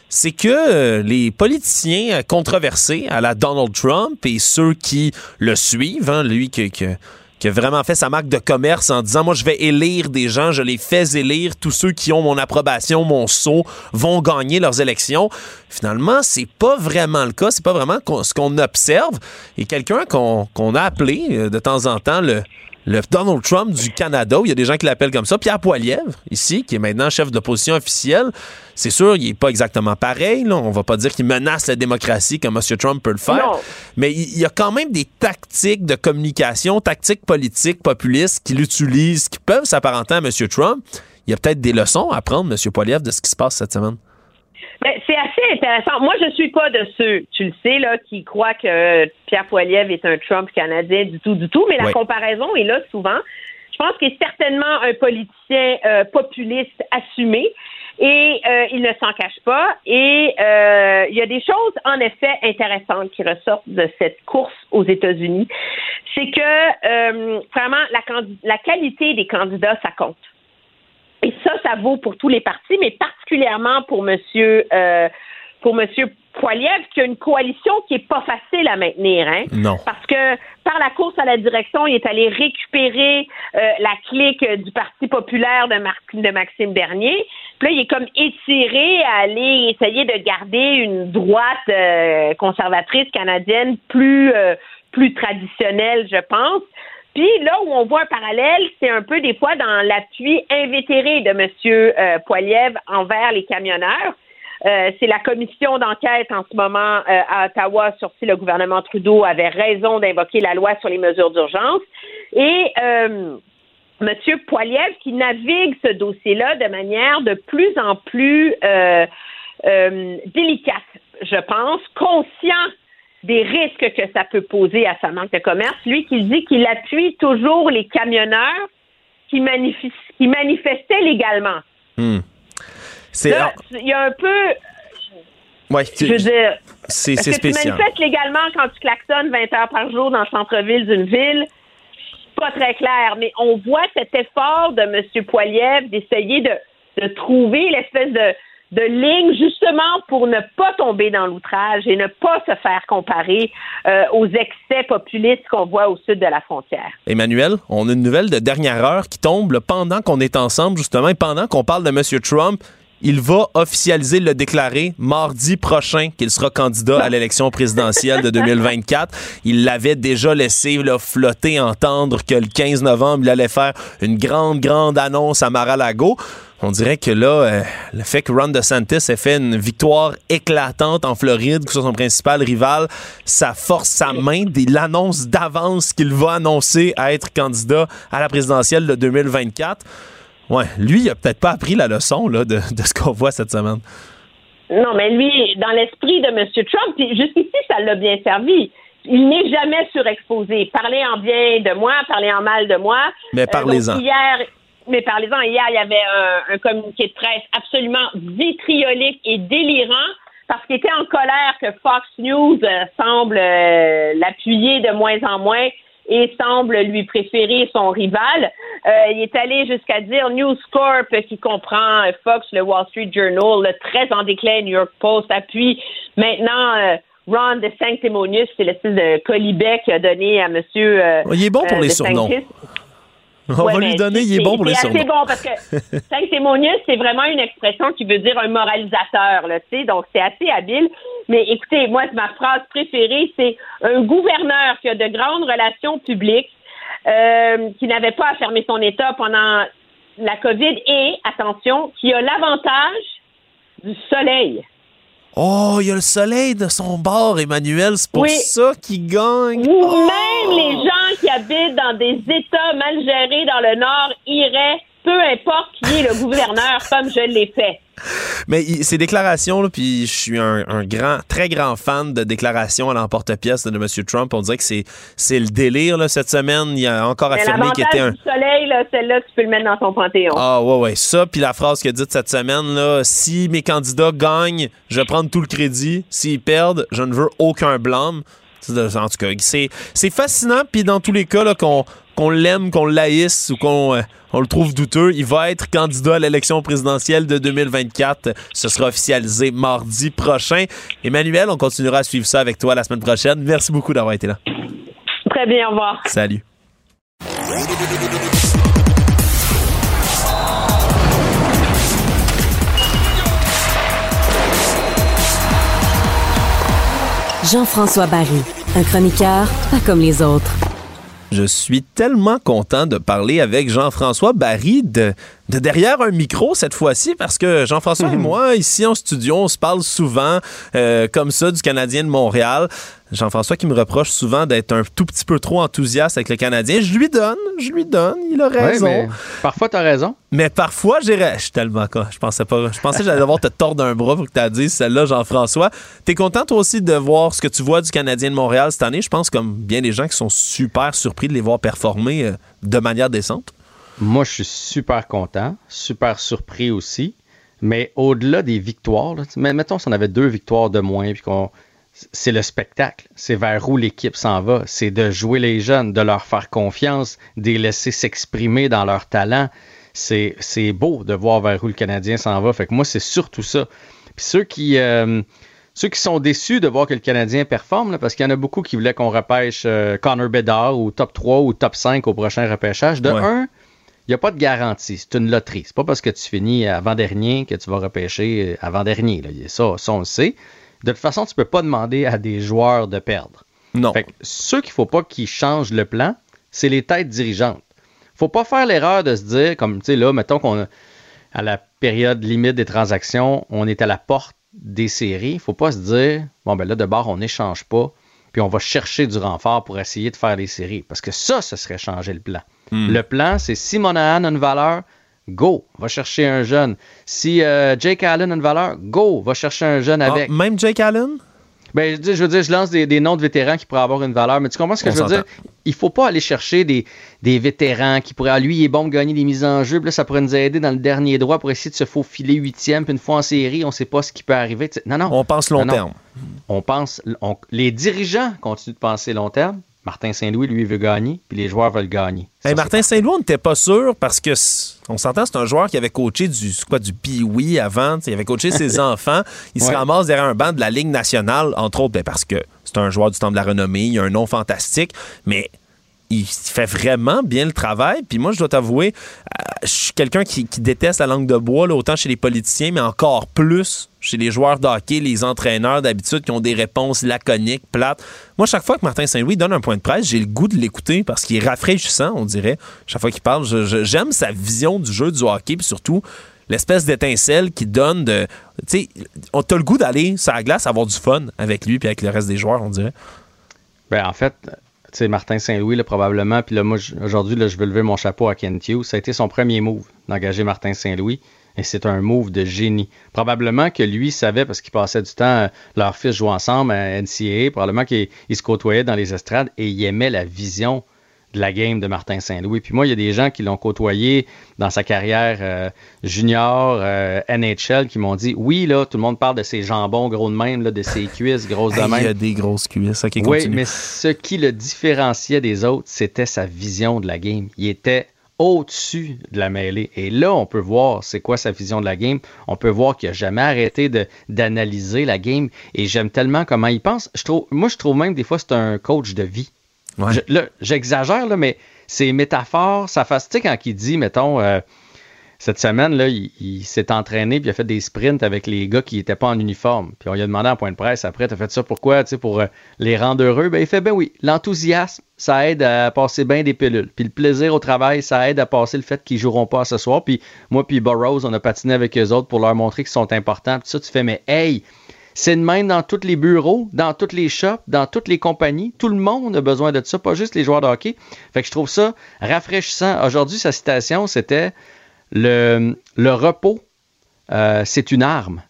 c'est que euh, les politiciens controversés à la Donald Trump et ceux qui le suivent, hein, lui qui, a vraiment fait sa marque de commerce en disant moi je vais élire des gens, je les fais élire, tous ceux qui ont mon approbation, mon sceau vont gagner leurs élections. Finalement, c'est pas vraiment le cas, c'est pas vraiment ce qu'on observe. Et quelqu'un qu'on qu'on a appelé euh, de temps en temps le le Donald Trump du Canada, où il y a des gens qui l'appellent comme ça. Pierre Poilievre, ici, qui est maintenant chef de l'opposition officielle, c'est sûr, il est pas exactement pareil. Là. On va pas dire qu'il menace la démocratie comme M. Trump peut le faire. Non. Mais il il y a quand même des tactiques de communication, tactiques politiques, populistes qu'il utilise, qui peuvent s'apparenter à M. Trump. Il y a peut-être des leçons à prendre, M. Poilievre, de ce qui se passe cette semaine. Ben, c'est assez intéressant. Moi, je suis pas de ceux, tu le sais, là, qui croient que Pierre Poilievre est un Trump canadien du tout, du tout. Mais la Ouais. comparaison est là souvent. Je pense qu'il est certainement un politicien euh, populiste assumé. Et euh, il ne s'en cache pas. Et euh, il y a des choses, en effet, intéressantes qui ressortent de cette course aux États-Unis. C'est que euh, vraiment la, la qualité des candidats, ça compte. Et ça, ça vaut pour tous les partis, mais particulièrement pour Monsieur euh, pour Monsieur Poiliev, qui a une coalition qui est pas facile à maintenir, hein. Non. Parce que par la course à la direction, il est allé récupérer euh, la clique du Parti populaire de, Mar- de Maxime Bernier. Puis là, il est comme étiré à aller essayer de garder une droite euh, conservatrice canadienne plus euh, plus traditionnelle, je pense. Puis là où on voit un parallèle, c'est un peu des fois dans l'appui invétéré de M. Euh, Poiliev envers les camionneurs. Euh, c'est la commission d'enquête en ce moment euh, à Ottawa sur si le gouvernement Trudeau avait raison d'invoquer la loi sur les mesures d'urgence. Et M. Poiliev qui navigue ce dossier-là de manière de plus en plus délicate, je pense, conscient des risques que ça peut poser à sa marque de commerce. Lui qui dit qu'il appuie toujours les camionneurs qui, manifes- qui manifestaient légalement. Hmm. C'est Là, il y a un peu, ouais, je veux dire, c'est que tu spécial. manifestes légalement quand tu klaxonnes 20 heures par jour dans le centre-ville d'une ville? Pas très clair, mais on voit cet effort de M. Poiliev d'essayer de, de trouver l'espèce de, de ligne justement pour ne pas tomber dans l'outrage et ne pas se faire comparer euh, aux excès populistes qu'on voit au sud de la frontière. Emmanuel, on a une nouvelle de dernière heure qui tombe pendant qu'on est ensemble, justement, et pendant qu'on parle de M. Trump. Il va officialiser, le déclarer mardi prochain qu'il sera candidat à l'élection présidentielle de 2024. Il l'avait déjà laissé là, flotter, entendre que le 15 novembre, il allait faire une grande, grande annonce à Mar-a-Lago. On dirait que là, euh, le fait que Ron DeSantis ait fait une victoire éclatante en Floride, que ce soit son principal rival, ça force sa main. Il annonce d'avance qu'il va annoncer à être candidat à la présidentielle de 2024. Ouais, lui, il a peut-être pas appris la leçon là, de, de ce qu'on voit cette semaine. Non, mais lui, dans l'esprit de M. Trump, jusqu'ici, ça l'a bien servi. Il n'est jamais surexposé. Parler en bien de moi, parler en mal de moi. Mais Euh, parlez-en. hier, mais parlez-en. Hier, il y avait un, un communiqué de presse absolument vitriolique et délirant parce qu'il était en colère que Fox News euh, semble euh, l'appuyer de moins en moins et semble lui préférer son rival. Euh, il est allé jusqu'à dire News Corp, euh, qui comprend Fox, le Wall Street Journal, le très en déclin New York Post, appuie maintenant euh, Ron DeSanctimonious, c'est l'espèce de colibet qu'il a donné à Monsieur. euh, Il est bon pour les surnoms. On Ouais, va lui donner, il est c'est- bon pour les C'est surnoms. bon parce que *laughs* sanctimonious, c'est vraiment une expression qui veut dire un moralisateur, là, tu sais, donc c'est assez habile. Mais écoutez, moi, ma phrase préférée, c'est un gouverneur qui a de grandes relations publiques, euh, qui n'avait pas à fermer son État pendant la COVID et, attention, qui a l'avantage du soleil. Oh, il y a le soleil de son bord, Emmanuel. C'est pour Oui. ça qu'il gagne. Ou Oh! même les gens qui habitent dans des États mal gérés dans le Nord iraient, peu importe qui est le *laughs* gouverneur, comme je l'ai fait. Mais ces déclarations, puis je suis un, un grand, très grand fan de déclarations à l'emporte-pièce de M. Trump. On dirait que c'est, c'est le délire là, cette semaine. Il a encore Mais affirmé qu'il était un. l'avantage du soleil, là, celle-là, tu peux le mettre dans ton panthéon. Ah ouais, ouais. Ça, puis la phrase qu'il a dite cette semaine, là, si mes candidats gagnent, je vais prendre tout le crédit. S'ils perdent, je ne veux aucun blâme. En tout cas, c'est, c'est fascinant. Puis dans tous les cas, là, qu'on, qu'on l'aime, qu'on l'haïsse ou qu'on euh, on le trouve douteux, il va être candidat à l'élection présidentielle de 2024. Ce sera officialisé mardi prochain. Emmanuel, on continuera à suivre ça avec toi la semaine prochaine. Merci beaucoup d'avoir été là. Très bien, au revoir. Salut. Jean-François Barry, un chroniqueur pas comme les autres. Je suis tellement content de parler avec Jean-François Barry de, de derrière un micro cette fois-ci parce que Jean-François et moi, ici en studio, on se parle souvent euh, comme ça du Canadien de Montréal. Jean-François qui me reproche souvent d'être un tout petit peu trop enthousiaste avec le Canadien. Je lui donne, je lui donne, il a raison. mais parfois, tu as raison. Mais parfois, j'irais. Je suis tellement con. Je pensais pas. Je pensais que j'allais devoir te tordre un bras pour que tu as dit celle-là, Jean-François. T'es content, toi aussi, de voir ce que tu vois du Canadien de Montréal cette année? Je pense, comme bien des gens qui sont super surpris de les voir performer euh, de manière décente. Moi, je suis super content, super surpris aussi. Mais au-delà des victoires, là, mettons si on avait deux victoires de moins, puis qu'on. C'est le spectacle. C'est vers où l'équipe s'en va. C'est de jouer les jeunes, de leur faire confiance, de les laisser s'exprimer dans leur talent. C'est c'est beau de voir vers où le Canadien s'en va. Fait que moi, c'est surtout ça. Puis ceux qui. euh, ceux qui sont déçus de voir que le Canadien performe, là, parce qu'il y en a beaucoup qui voulaient qu'on repêche euh, Connor Bedard ou top 3 ou top 5 au prochain repêchage. De Ouais. un, n'y a pas de garantie. C'est une loterie. C'est pas parce que tu finis avant-dernier que tu vas repêcher avant-dernier. Ça, ça, on le sait. De toute façon, tu peux pas demander à des joueurs de perdre. Non. Fait que ceux qu'il faut pas qu'ils changent le plan, c'est les têtes dirigeantes. Faut pas faire l'erreur de se dire, comme, tu sais, là, mettons qu'on a, à la période limite des transactions, on est à la porte des séries. Faut pas se dire, bon, ben là, de bord, on n'échange pas, puis on va chercher du renfort pour essayer de faire les séries. Parce que ça, ce serait changer le plan. Hmm. Le plan, c'est si Monahan a une valeur, go, va chercher un jeune. Si euh, Jake Allen a une valeur, go, va chercher un jeune Ah, avec. même Jake Allen? Ben, je, veux dire, je lance des, des noms de vétérans qui pourraient avoir une valeur, mais tu comprends ce que On je veux dire? Il faut pas aller chercher des, des vétérans qui pourraient, ah, lui, il est bon de gagner des mises en jeu, puis là, ça pourrait nous aider dans le dernier droit pour essayer de se faufiler huitième, puis une fois en série, on sait pas ce qui peut arriver. Non, non. On pense long Non, non. terme. On pense, on- les dirigeants continuent de penser long terme. Martin Saint-Louis, lui, veut gagner, puis les joueurs veulent gagner. Hey, Martin Saint-Louis, on n'était pas sûr parce que on s'entend, c'est un joueur qui avait coaché du quoi du Pee-Wee avant, il avait coaché ses *laughs* enfants, il se ramasse derrière un banc de la Ligue nationale entre autres ben, parce que c'est un joueur du temps de la renommée, il a un nom fantastique, mais il fait vraiment bien le travail. Puis moi, je dois t'avouer, euh, je suis quelqu'un qui, qui déteste la langue de bois, autant chez les politiciens, mais encore plus chez les joueurs de hockey, les entraîneurs d'habitude qui ont des réponses laconiques, plates. Moi, chaque fois que Martin Saint-Louis donne un point de presse, j'ai le goût de l'écouter parce qu'il est rafraîchissant, on dirait. Chaque fois qu'il parle, j'aime sa vision du jeu du hockey, puis surtout l'espèce d'étincelle qu'il donne. Tu sais, on le goût d'aller sur la glace, avoir du fun avec lui puis avec le reste des joueurs, on dirait. Ben, en fait, sais, Martin Saint-Louis, probablement, puis là, moi, aujourd'hui, je veux lever mon chapeau à Kent Hughes. Ça a été son premier move d'engager Martin Saint-Louis. Et c'est un move de génie. Probablement que lui savait, parce qu'il passait du temps, euh, leurs fils jouaient ensemble à NCAA, probablement qu'il il se côtoyait dans les estrades et il aimait la vision de la game de Martin Saint-Louis. Puis moi, il y a des gens qui l'ont côtoyé dans sa carrière euh, junior, euh, NHL, qui m'ont dit, oui, là, tout le monde parle de ses jambons gros de même, là, de ses cuisses grosses de même. il y a des grosses cuisses. Ok, Oui, mais ce qui le différenciait des autres, c'était sa vision de la game. Il était au-dessus de la mêlée. Et là, on peut voir c'est quoi sa vision de la game. On peut voir qu'il n'a jamais arrêté d'analyser la game. Et j'aime tellement comment il pense. Je trouve, moi, je trouve même des fois c'est un coach de vie. J'exagère, là, mais ses métaphores, sa face. Tu quand il dit, mettons, euh, cette semaine, là, il, s'est entraîné puis il a fait des sprints avec les gars qui n'étaient pas en uniforme. Puis on lui a demandé en point de presse après, t'as fait ça pourquoi? Tu sais, pour euh, les rendre heureux? Ben, il fait, ben oui, l'enthousiasme, ça aide à passer bien des pilules. Puis le plaisir au travail, ça aide à passer le fait qu'ils joueront pas ce soir. Puis moi puis Burroughs, on a patiné avec eux autres pour leur montrer qu'ils sont importants. Puis ça, tu fais, mais hey, c'est de même dans tous les bureaux, dans toutes les shops, dans toutes les compagnies. Tout le monde a besoin de ça, pas juste les joueurs de hockey. Fait que je trouve ça rafraîchissant. Aujourd'hui, sa citation, c'était le, le repos, euh, c'est une arme.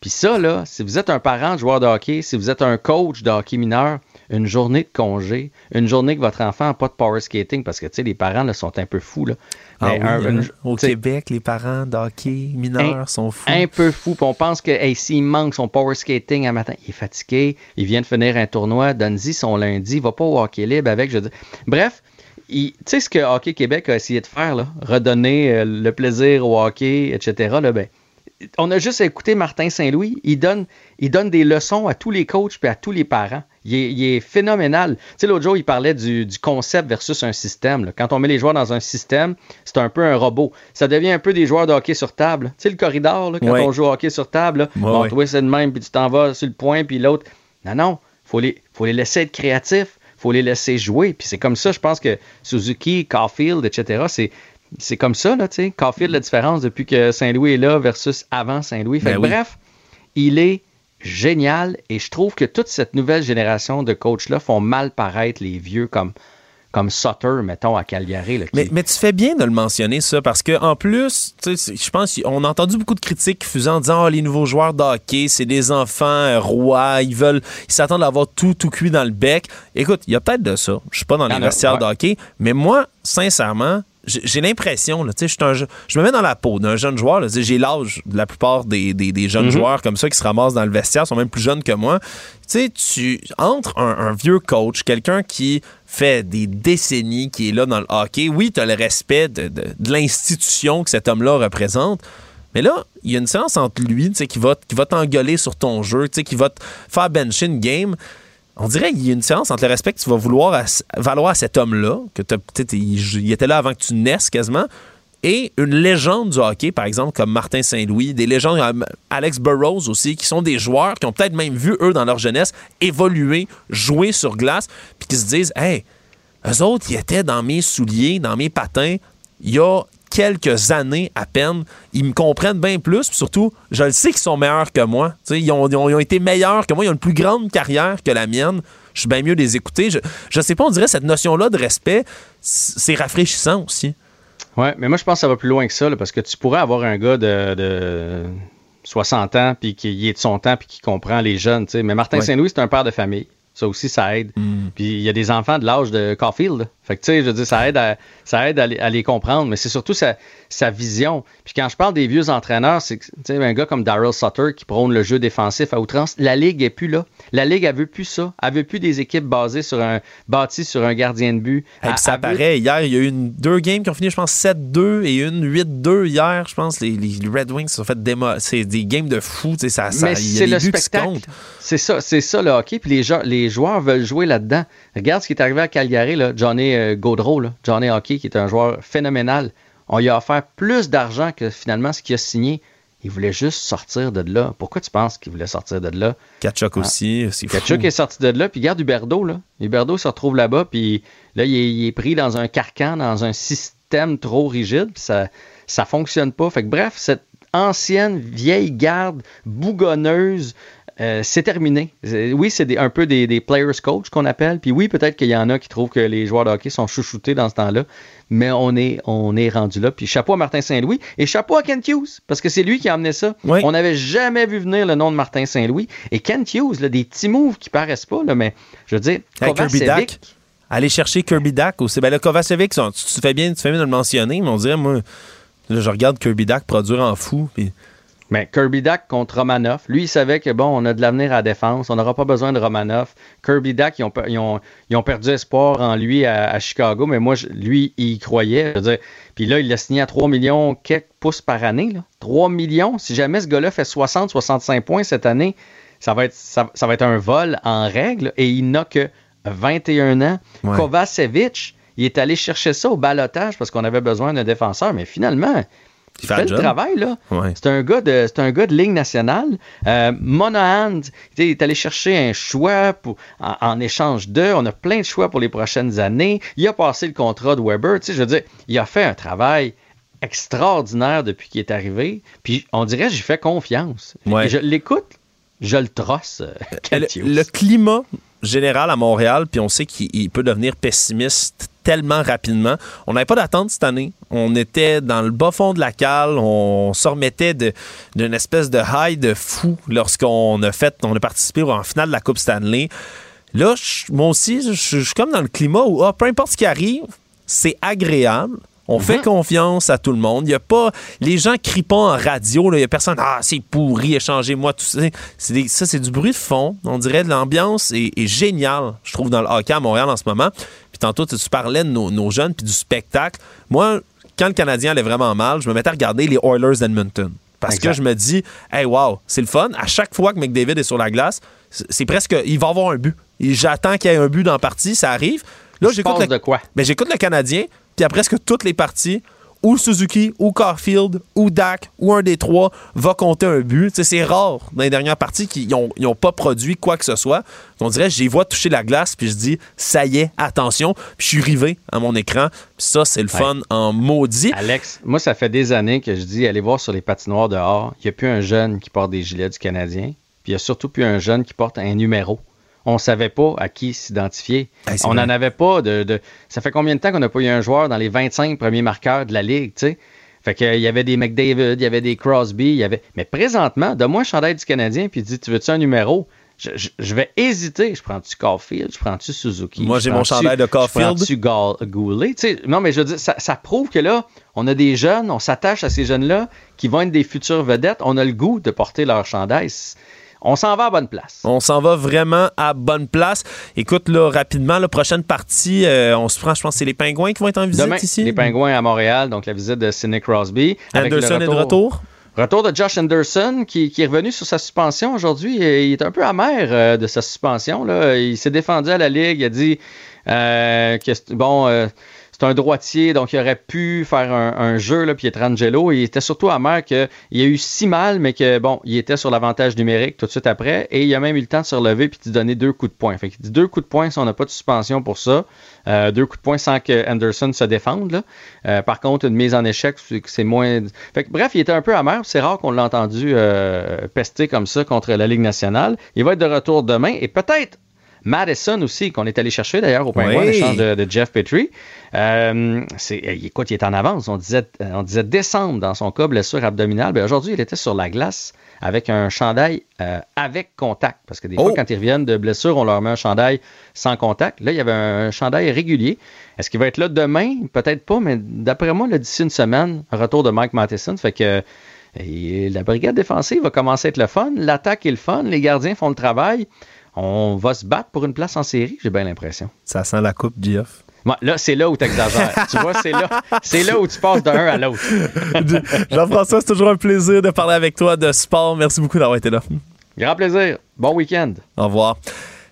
Puis ça, là, si vous êtes un parent de joueur de hockey, si vous êtes un coach de hockey mineur, une journée de congé, une journée que votre enfant n'a pas de power skating, parce que, tu sais, les parents là, sont un peu fous. Là. Ah Mais oui, un- hein? une- Au Québec, les parents de hockey mineurs un, sont fous. Un peu fou. Puis on pense que hey, s'il manque son power skating un matin, il est fatigué, il vient de finir un tournoi, donne-y son lundi, il va pas au hockey libre avec. Je. Bref, tu sais ce que Hockey Québec a essayé de faire, là, redonner euh, le plaisir au hockey, etc. Là, ben, on a juste écouté Martin Saint-Louis. Il donne, il donne des leçons à tous les coachs et à tous les parents. Il est, il est phénoménal. Tu sais, l'autre jour, il parlait du, du concept versus un système. là. Quand on met les joueurs dans un système, c'est un peu un robot. Ça devient un peu des joueurs de hockey sur table. Tu sais, le corridor, là, quand Ouais. on joue au hockey sur table, là, Ouais, bon, ouais. toi, c'est le même, puis tu t'en vas sur le point, puis l'autre. Non, non. Faut les, faut les laisser être créatifs. faut les laisser jouer. Puis c'est comme ça, je pense que Suzuki, Caulfield, etc., c'est. C'est comme ça, là, tu sais. Caulfield, la différence depuis que Saint-Louis est là versus avant Saint-Louis. Fait Ben oui. Bref, il est génial et je trouve que toute cette nouvelle génération de coachs-là font mal paraître les vieux comme, comme Sutter, mettons, à Calgary. là, qui- Mais, mais tu fais bien de le mentionner, ça, parce que en plus, tu sais, c'est- je pense qu'on a entendu beaucoup de critiques faisant en disant Ah, les nouveaux joueurs de hockey, c'est des enfants euh, rois, ils veulent, ils s'attendent à avoir tout, tout cuit dans le bec. Écoute, il y a peut-être de ça. Je suis pas dans les vestiaires ouais. de hockey, mais moi, sincèrement, j'ai l'impression, je me mets dans la peau d'un jeune joueur. J'ai l'âge de la plupart des, des- des jeunes Mhm. joueurs comme ça qui se ramassent dans le vestiaire, sont même plus jeunes que moi. Tu entre un, un vieux coach, quelqu'un qui fait des décennies, qui est là dans le hockey, oui, tu as le respect de, de- de l'institution que cet homme-là représente. Mais là, il y a une séance entre lui, qui va, qui va t'engueuler sur ton jeu, qui va te faire bencher une game. On dirait qu'il y a une séance entre le respect que tu vas vouloir valoir à cet homme-là, que il, il était là avant que tu naisses quasiment, et une légende du hockey, par exemple, comme Martin Saint-Louis, des légendes comme Alex Burroughs aussi, qui sont des joueurs qui ont peut-être même vu, eux, dans leur jeunesse, évoluer, jouer sur glace, puis qui se disent Hey, eux autres, ils étaient dans mes souliers, dans mes patins, il y a quelques années à peine. Ils me comprennent bien plus, puis surtout, je le sais qu'ils sont meilleurs que moi. Tu sais, Ils ont, ils, ont, ils ont été meilleurs que moi, ils ont une plus grande carrière que la mienne. Je suis bien mieux de les écouter. Je, je sais pas, on dirait cette notion-là de respect, c'est rafraîchissant aussi. Ouais, mais moi, je pense que ça va plus loin que ça, là, parce que tu pourrais avoir un gars de, de 60 ans, puis qui est de son temps, puis qui comprend les jeunes, tu sais. Mais Martin Ouais. Saint-Louis, c'est un père de famille. Ça aussi, ça aide. Puis il y a des enfants de l'âge de Caulfield. Fait que, tu sais, je veux dire, ça aide à, ça aide à, les, à les comprendre, mais c'est surtout sa, sa vision. Puis quand je parle des vieux entraîneurs, c'est un gars comme Daryl Sutter qui prône le jeu défensif à outrance, la Ligue est plus là. La Ligue, elle veut plus ça. Elle veut plus des équipes basées sur un, bâties sur un gardien de but. Et puis ça veut- paraît, hier, il y a eu une, deux games qui ont fini, je pense, 7-2 et une 8-2 hier. Je pense les, les Red Wings se sont fait démo. C'est des games de fou. tu sais, Ça, ça, Mais c'est le spectacle. C'est ça, c'est ça le hockey. Puis les, les joueurs veulent jouer là-dedans. Regarde ce qui est arrivé à Calgary, là, Johnny euh, Gaudreau, là, Johnny Hockey, qui est un joueur phénoménal. On lui a offert plus d'argent que finalement ce qu'il a signé. Il voulait juste sortir de là. Pourquoi tu penses qu'il voulait sortir de là? Kachuk aussi, c'est fou. Kachuk est sorti de là, puis regarde Huberdo, là. Huberdo se retrouve là-bas, puis là, il est, il est pris dans un carcan, dans un système trop rigide, puis ça, ça fonctionne pas. Fait que bref, cette ancienne vieille garde bougonneuse, euh, c'est terminé. C'est- Oui, c'est un peu des, des players coach qu'on appelle. Puis oui, peut-être qu'il y en a qui trouvent que les joueurs de hockey sont chouchoutés dans ce temps-là. Mais on est, on est rendu là. Puis chapeau à Martin Saint-Louis et chapeau à Kent Hughes, parce que c'est lui qui a amené ça. On n'avait jamais vu venir le nom de Martin Saint-Louis. Et Kent Hughes, là, des petits moves qui paraissent pas, là, mais je veux dire, Hey, Kovacevic. Aller chercher Kirby Dak aussi. Ben, le Kovacevic, tu, tu fais bien, tu fais bien de le mentionner, mais on dirait, moi, là, je regarde Kirby Dak produire en fou. Puis Mais Kirby Dak contre Romanov, lui, il savait que bon, on a de l'avenir à la défense, on n'aura pas besoin de Romanov. Kirby Dak, ils ont, per- ils ont- ils ont perdu espoir en lui à, à Chicago, mais moi, je- lui, il y croyait. Je veux dire, puis là, il l'a signé à 3 millions quelques pouces par année. Là. 3 millions, si jamais ce gars-là fait 60-65 points cette année, ça va, être, ça, ça va être un vol en règle et il n'a que 21 ans. Ouais. Kovacevic, Il est allé chercher ça au balotage parce qu'on avait besoin d'un défenseur, mais finalement, il fait fait le job. travail, là. Ouais. C'est un gars de, c'est un gars de ligue nationale. Euh, Monahan, il est allé chercher un choix pour, en, en échange d'eux. On a plein de choix pour les prochaines années. Il a passé le contrat de Weber. Tu sais, je veux dire, il a fait un travail extraordinaire depuis qu'il est arrivé. Puis on dirait, j'y fais confiance. Ouais. Je l'écoute, je le trosse. euh, Le, Hughes. le climat général à Montréal, puis on sait qu'il il peut devenir pessimiste tellement rapidement. On n'avait pas d'attente cette année. On était dans le bas fond de la cale. On se remettait d'une espèce de high de fou lorsqu'on a fait, on a participé en finale de la Coupe Stanley. Là, moi aussi, je suis comme dans le climat où ah, peu importe ce qui arrive, c'est agréable. On fait confiance à tout le monde. Il y a pas les gens crient pas en radio. Il y a personne. Ah, c'est pourri. Échangez-moi tout ça. Des- ça, c'est du bruit de fond. On dirait l'ambiance est, est géniale. Je trouve dans le hockey à Montréal en ce moment. Puis tantôt, tu parlais de nos, nos jeunes puis du spectacle. Moi, quand le Canadien allait vraiment mal, je me mettais à regarder les Oilers d'Edmonton. Parce Exact. que je me dis, hey, wow, c'est le fun. À chaque fois que McDavid est sur la glace, c'est presque. Il va avoir un but. J'attends qu'il y ait un but dans la partie, ça arrive. Là, j'écoute le, de quoi? ben, j'écoute le Canadien, puis à presque toutes les parties, ou Suzuki, ou Caulfield, ou Dak, ou un des trois va compter un but? C'est rare dans les dernières parties qu'ils n'ont pas produit quoi que ce soit. On dirait, j'y vois toucher la glace, puis je dis, ça y est, attention. Puis je suis rivé à mon écran. Puis ça, c'est le fun en maudit. Alex, moi, ça fait des années que je dis allez voir sur les patinoires dehors. Il n'y a plus un jeune qui porte des gilets du Canadien. Puis il n'y a surtout plus un jeune qui porte un numéro. On ne savait pas à qui s'identifier. Hey, on n'en avait pas de, de- Ça fait combien de temps qu'on n'a pas eu un joueur dans les 25 premiers marqueurs de la Ligue, tu sais? Fait qu'il y avait des McDavid, il y avait des Crosby, il y avait. Mais présentement, donne-moi un chandail du Canadien, puis dis Tu veux-tu un numéro? Je, je- je vais hésiter. Je prends-tu Caulfield? Je prends-tu Suzuki? Moi, Je j'ai mon prends-tu- chandail de je Caulfield. prends-tu Ga- Goulet? Tu sais, non, mais je veux dire, ça, ça prouve que là, on a des jeunes, on s'attache à ces jeunes-là qui vont être des futures vedettes. On a le goût de porter leur chandail. On s'en va à bonne place. On s'en va vraiment à bonne place. Écoute, là, rapidement, la prochaine partie, euh, on se prend, je pense, c'est les Pingouins qui vont être en visite Demain, ici? les Pingouins à Montréal, donc la visite de Sidney Crosby. avec le Anderson est de retour. Retour de Josh Anderson qui, qui est revenu sur sa suspension aujourd'hui. Il est un peu amer euh, de sa suspension. Là. Il s'est défendu à la Ligue. Il a dit euh, que bon, c'est un droitier, donc il aurait pu faire un, un jeu, là, Pietrangelo. Il était surtout amer qu'il a eu si mal, mais que bon, il était sur l'avantage numérique tout de suite après. Et il a même eu le temps de se relever puis de donner deux coups de poing. Fait dit deux coups de poing si on n'a pas de suspension pour ça. Euh, deux coups de poing sans que Anderson se défende. là. Euh, par contre, une mise en échec, c'est que c'est moins. Fait que, bref, il était un peu amer. C'est rare qu'on l'a entendu euh, pester comme ça contre la Ligue nationale. Il va être de retour demain et peut-être Madison aussi, qu'on est allé chercher d'ailleurs au Pingouin, Oui. l'échange de, de Jeff Petrie. Euh, c'est, euh, écoute, il est en avance. On disait, euh, on disait décembre dans son cas, blessure abdominale. Ben, aujourd'hui, il était sur la glace avec un chandail euh, avec contact. Parce que des fois, Oh. quand ils reviennent de blessure, on leur met un chandail sans contact. Là, il y avait un chandail régulier. Est-ce qu'il va être là demain? Peut-être pas, mais d'après moi, d'ici une semaine, retour de Mike Matheson. Fait que et la brigade défensive va commencer à être le fun. L'attaque est le fun. Les gardiens font le travail. On va se battre pour une place en série, j'ai bien l'impression. Ça sent la coupe, Geoff. Là, c'est là où tu exagères. *laughs* tu vois, c'est là, c'est là où tu passes d'un à l'autre. Jean-François, c'est toujours un plaisir de parler avec toi de sport. Merci beaucoup d'avoir été là. Grand plaisir. Bon week-end. Au revoir.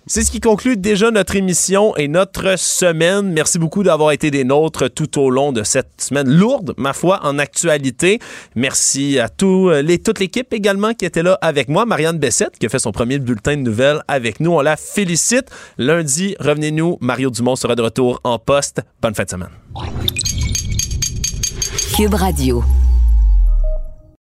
C'est ce qui conclut déjà notre émission et notre semaine. Merci beaucoup d'avoir été des nôtres tout au long de cette semaine lourde, ma foi, en actualité. Merci à tous les, toute l'équipe également qui était là avec moi. Marianne Bessette qui a fait son premier bulletin de nouvelles avec nous. On la félicite. Lundi, revenez-nous. Mario Dumont sera de retour en poste. Bonne fin de semaine. Cube Radio.